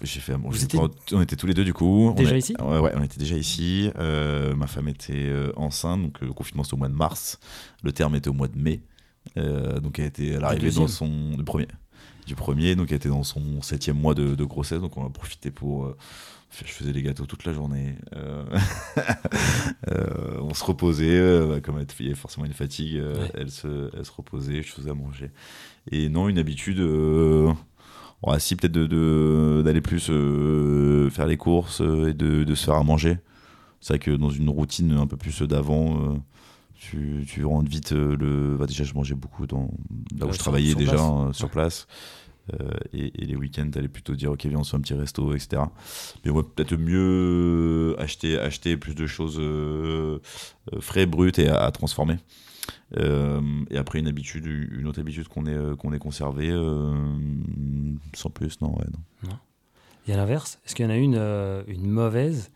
J'ai fait. Bon, étiez- pas- On était tous les deux, du coup. On Déjà ici? Ouais, ouais, on était déjà ici. Ma femme était enceinte, donc le confinement, c'était au mois de mars. Le terme était au mois de mai. Donc, elle était à l'arrivée dans son. Du premier. Du premier, donc elle était dans son septième mois de, de grossesse, donc on a profité pour. Je faisais les gâteaux toute la journée. Euh, euh, on se reposait, euh, bah, comme il y avait forcément une fatigue, Ouais. elle, se, elle se reposait, je faisais à manger. Et non, une habitude, ouais, si peut-être de- de- d'aller plus faire les courses et de, de se faire à manger. C'est vrai que dans une routine un peu plus d'avant, tu, tu rentres vite le. bah, déjà, je mangeais beaucoup dans, là où Ouais, je travaillais sur déjà place. euh, sur Ouais. place. Euh, et, et les week-ends, t'allais plutôt dire, ok, viens, on se fait un petit resto, etc. Mais ouais, peut-être mieux acheter, acheter plus de choses euh, euh, frais, brutes et à, à transformer. Euh, et après, une habitude, une autre habitude qu'on ait, euh, qu'on ait conservée, euh, sans plus, non, ouais, non. Et à l'inverse, est-ce qu'il y en a une, une mauvaise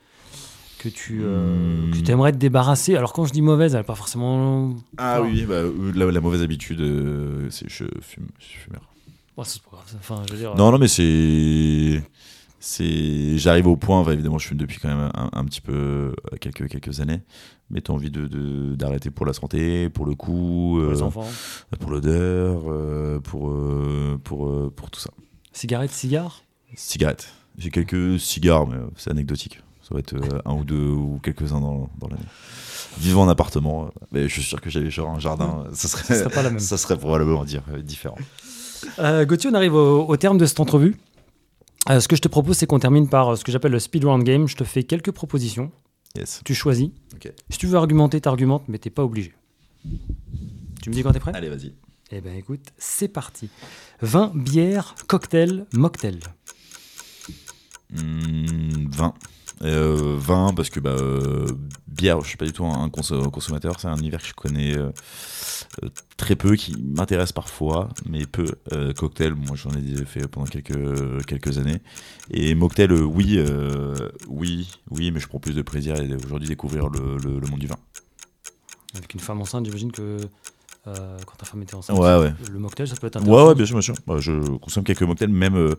que tu euh, Hmm. que aimerais te débarrasser? Alors, quand je dis mauvaise, elle n'est pas forcément. Ah Non. oui, bah, la, la mauvaise habitude, euh, c'est je fume, je suis fumeur. Bon, c'est pas grave. Enfin, je veux dire. Non, non, mais c'est. c'est j'arrive au point enfin, évidemment je fume depuis quand même un, un petit peu euh, quelques quelques années mais t'as envie de de- d'arrêter pour la santé pour le coup Pour les euh, enfants. pour l'odeur euh, pour euh, pour euh, pour tout ça Cigarette, cigare? Cigarettes j'ai quelques cigares mais euh, c'est anecdotique ça va être euh, un ou deux ou quelques uns dans, dans l'année vivant en appartement euh, mais je suis sûr que j'avais genre un jardin euh, ça Ce serait serait pas la même. ça serait probablement dire euh, différent Euh, Gauthier, on arrive au, au terme de cette entrevue. Euh, ce que je te propose, c'est qu'on termine par euh, ce que j'appelle le speed round game. Je te fais quelques propositions. yes Tu choisis. Ok. Si tu veux argumenter, t'argumentes, mais t'es pas obligé. Tu me dis quand t'es prêt? Allez vas-y Eh ben écoute, c'est parti. Vin, bière, cocktail, mocktail. Hmm, 20. Euh, 20 parce que bah, euh, bière, je suis pas du tout un un conso- consommateur, c'est un univers que je connais euh, très peu, qui m'intéresse parfois, mais peu. Cocktail, moi j'en ai fait pendant quelques, années. Et mocktail, oui, oui, oui, mais je prends plus de plaisir aujourd'hui découvrir le, le- le monde du vin. Avec une femme enceinte, j'imagine que euh, quand ta femme était enceinte, Ouais, ouais. le mocktail, ça peut être Ouais, intéressant. ouais, bien sûr, bien sûr. Bah, je consomme quelques mocktails, même, euh,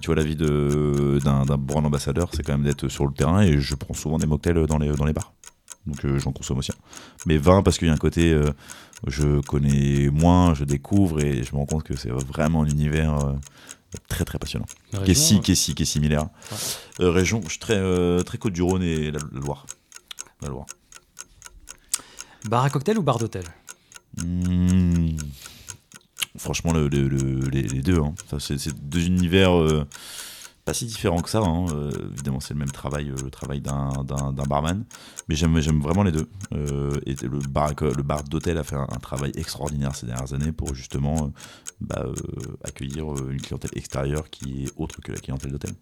tu vois, la vie d'un brand ambassadeur, c'est quand même d'être sur le terrain et je prends souvent des mocktails dans les, dans les bars. Donc euh, j'en consomme aussi. Mais 20 parce qu'il y a un côté, je connais moins, je découvre et je me rends compte que c'est vraiment un univers très très passionnant. La Qui est, région, si, qui est, si, qui est similaire. Région, je suis très, très Côte-du-Rhône et la, la Loire. La Loire. Bar à cocktail ou bar d'hôtel? Hmm. Franchement, le- le- le- les, deux. hein. C'est, deux univers euh, pas si différents que ça. hein. Euh, évidemment, c'est le même travail, euh, le travail d'un, barman. Mais j'aime, vraiment les deux. Et le bar, le bar d'hôtel a fait un, travail extraordinaire ces dernières années pour justement bah, accueillir une clientèle extérieure qui est autre que la clientèle d'hôtel.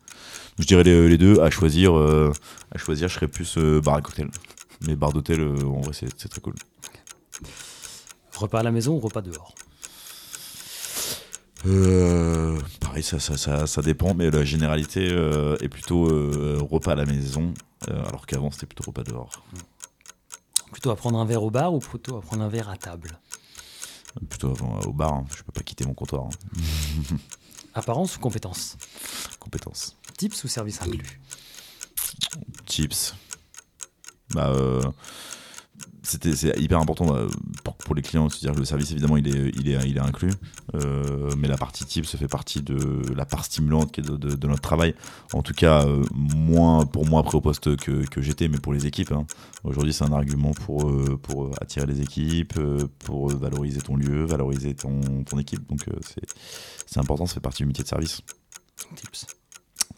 Je dirais les, deux. À choisir, à choisir, je serais plus bar à cocktail. Mais bar d'hôtel, en vrai, c'est très cool. Repas à la maison ou repas dehors Euh, pareil, ça, ça, ça, ça dépend, mais la généralité euh, est plutôt euh, repas à la maison, alors qu'avant c'était plutôt repas dehors. Plutôt à prendre un verre au bar ou plutôt à prendre un verre à table Plutôt avant, au bar, hein. je peux pas quitter mon comptoir. hein. Apparence ou compétence Compétences. Tips ou service inclus Chips. Bah, c'était, c'est hyper important pour, les clients, c'est-à-dire que le service évidemment il est, il est, il est inclus, euh, mais la partie tips fait partie de la part stimulante qui est de, de- de notre travail. En tout cas, euh, moins pour moi après au poste que, que j'étais, mais pour les équipes. hein. Aujourd'hui, c'est un argument pour, euh, pour attirer les équipes, pour valoriser ton lieu, valoriser ton, ton équipe. Donc c'est, c'est important, ça fait partie du métier de service. Tips.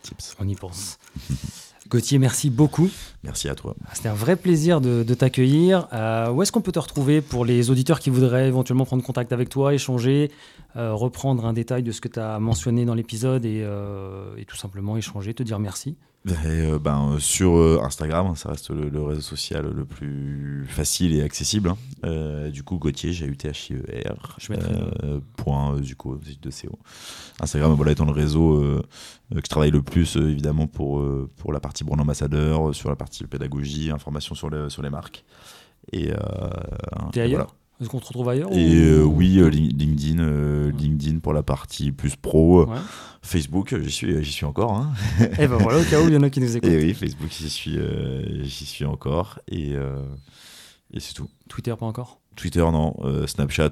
Tips. On y pense. Gauthier, merci beaucoup. Merci à toi. C'était un vrai plaisir de, de t'accueillir. Euh, où est-ce qu'on peut te retrouver pour les auditeurs qui voudraient éventuellement prendre contact avec toi, échanger, euh, reprendre un détail de ce que tu as mentionné dans l'épisode et, euh, et tout simplement échanger, te dire merci? Et, euh, ben, euh, sur euh, Instagram, ça reste le, le réseau social le plus facile et accessible. hein. Du coup, Gauthier, j'ai u t h i e r Je point euh, Zuko, de CO. Instagram, voilà, étant le réseau que je travaille le plus, évidemment, pour, pour la partie brand ambassadeur, sur la partie pédagogie, information sur, le- sur les marques. Et, euh, T'es ailleurs voilà. Est-ce qu'on te retrouve ailleurs Et ou- euh, oui, euh, Lin- LinkedIn, euh, LinkedIn pour la partie plus pro. Ouais. Facebook, j'y suis, j'y suis encore. hein. Et ben voilà, au cas où il y en a qui nous écoutent. Et oui, Facebook, j'y suis, j'y suis encore. Et, et c'est tout. Twitter, pas encore? Twitter, non. Snapchat.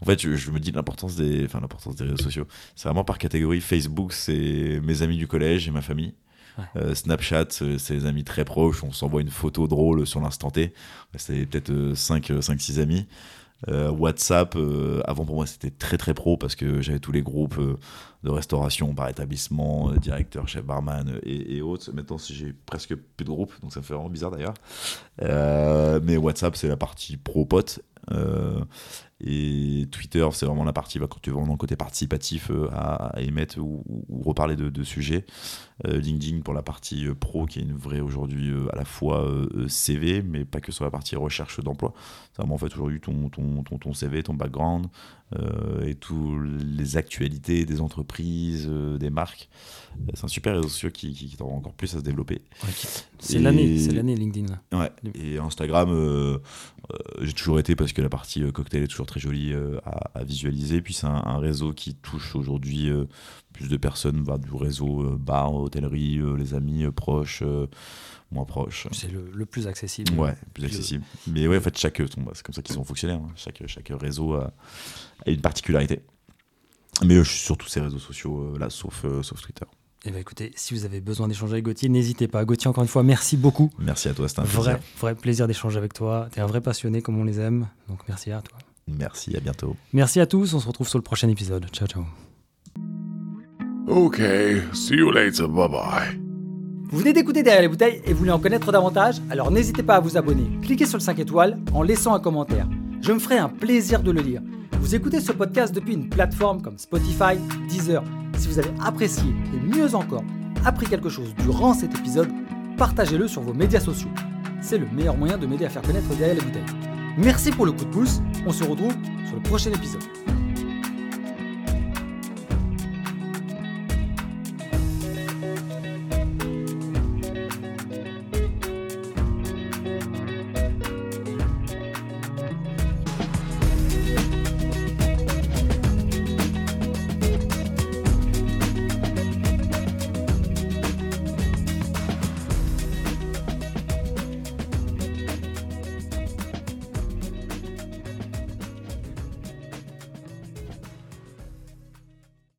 en fait, je, je me dis l'importance des, enfin, l'importance des réseaux sociaux. C'est vraiment par catégorie. Facebook, c'est mes amis du collège et ma famille. Ouais. Euh, Snapchat, c'est les amis très proches. On s'envoie une photo drôle sur l'instant T. C'est peut-être 5-6 amis. Euh, WhatsApp, euh, avant pour moi c'était très très pro parce que j'avais tous les groupes euh, de restauration par établissement, directeur, chef barman et, autres. Maintenant j'ai presque plus de groupes, donc ça me fait vraiment bizarre d'ailleurs. Mais WhatsApp c'est la partie pro pote. Euh, et Twitter, c'est vraiment la partie bah, quand tu vas dans le côté participatif euh, à, émettre ou, reparler de, sujets. Euh, LinkedIn pour la partie pro qui est une vraie aujourd'hui à la fois CV, mais pas que sur la partie recherche d'emploi. C'est vraiment en fait aujourd'hui ton, ton, ton, ton CV, ton background euh, et toutes les actualités des entreprises, euh, des marques. Euh, C'est un super réseau social qui, qui, qui tend encore plus à se développer. C'est l'année, c'est l'année LinkedIn. là. Ouais. Et Instagram, euh, j'ai toujours été parce que la partie cocktail est toujours très jolie à, visualiser. Puis c'est un, réseau qui touche aujourd'hui plus de personnes, bah, du réseau bar, hôtellerie, les amis proches moins proches. C'est le, plus accessible. Ouais, plus accessible. Mais ouais, en fait, chaque, c'est comme ça qu'ils sont fonctionnaires. Hein. Chaque, chaque réseau a, une particularité. Mais je suis sur tous ces réseaux sociaux là, sauf, sauf Twitter. Eh bien, écoutez, si vous avez besoin d'échanger avec Gauthier, n'hésitez pas. Gauthier, encore une fois, merci beaucoup. Merci à toi, c'était un vrai, plaisir. Vrai plaisir d'échanger avec toi. Tu es un vrai passionné comme on les aime. Donc, merci à toi. Merci, à bientôt. Merci à tous. On se retrouve sur le prochain épisode. Ciao, ciao. Ok, see you later. Bye bye. Vous venez d'écouter Derrière les bouteilles et vous voulez en connaître davantage? Alors n'hésitez pas à vous abonner. Cliquez sur le 5 étoiles en laissant un commentaire. Je me ferai un plaisir de le lire. Vous écoutez ce podcast depuis une plateforme comme Spotify, Deezer. Si vous avez apprécié et mieux encore, appris quelque chose durant cet épisode, partagez-le sur vos médias sociaux. C'est le meilleur moyen de m'aider à faire connaître derrière les bouteilles. Merci pour le coup de pouce, on se retrouve sur le prochain épisode.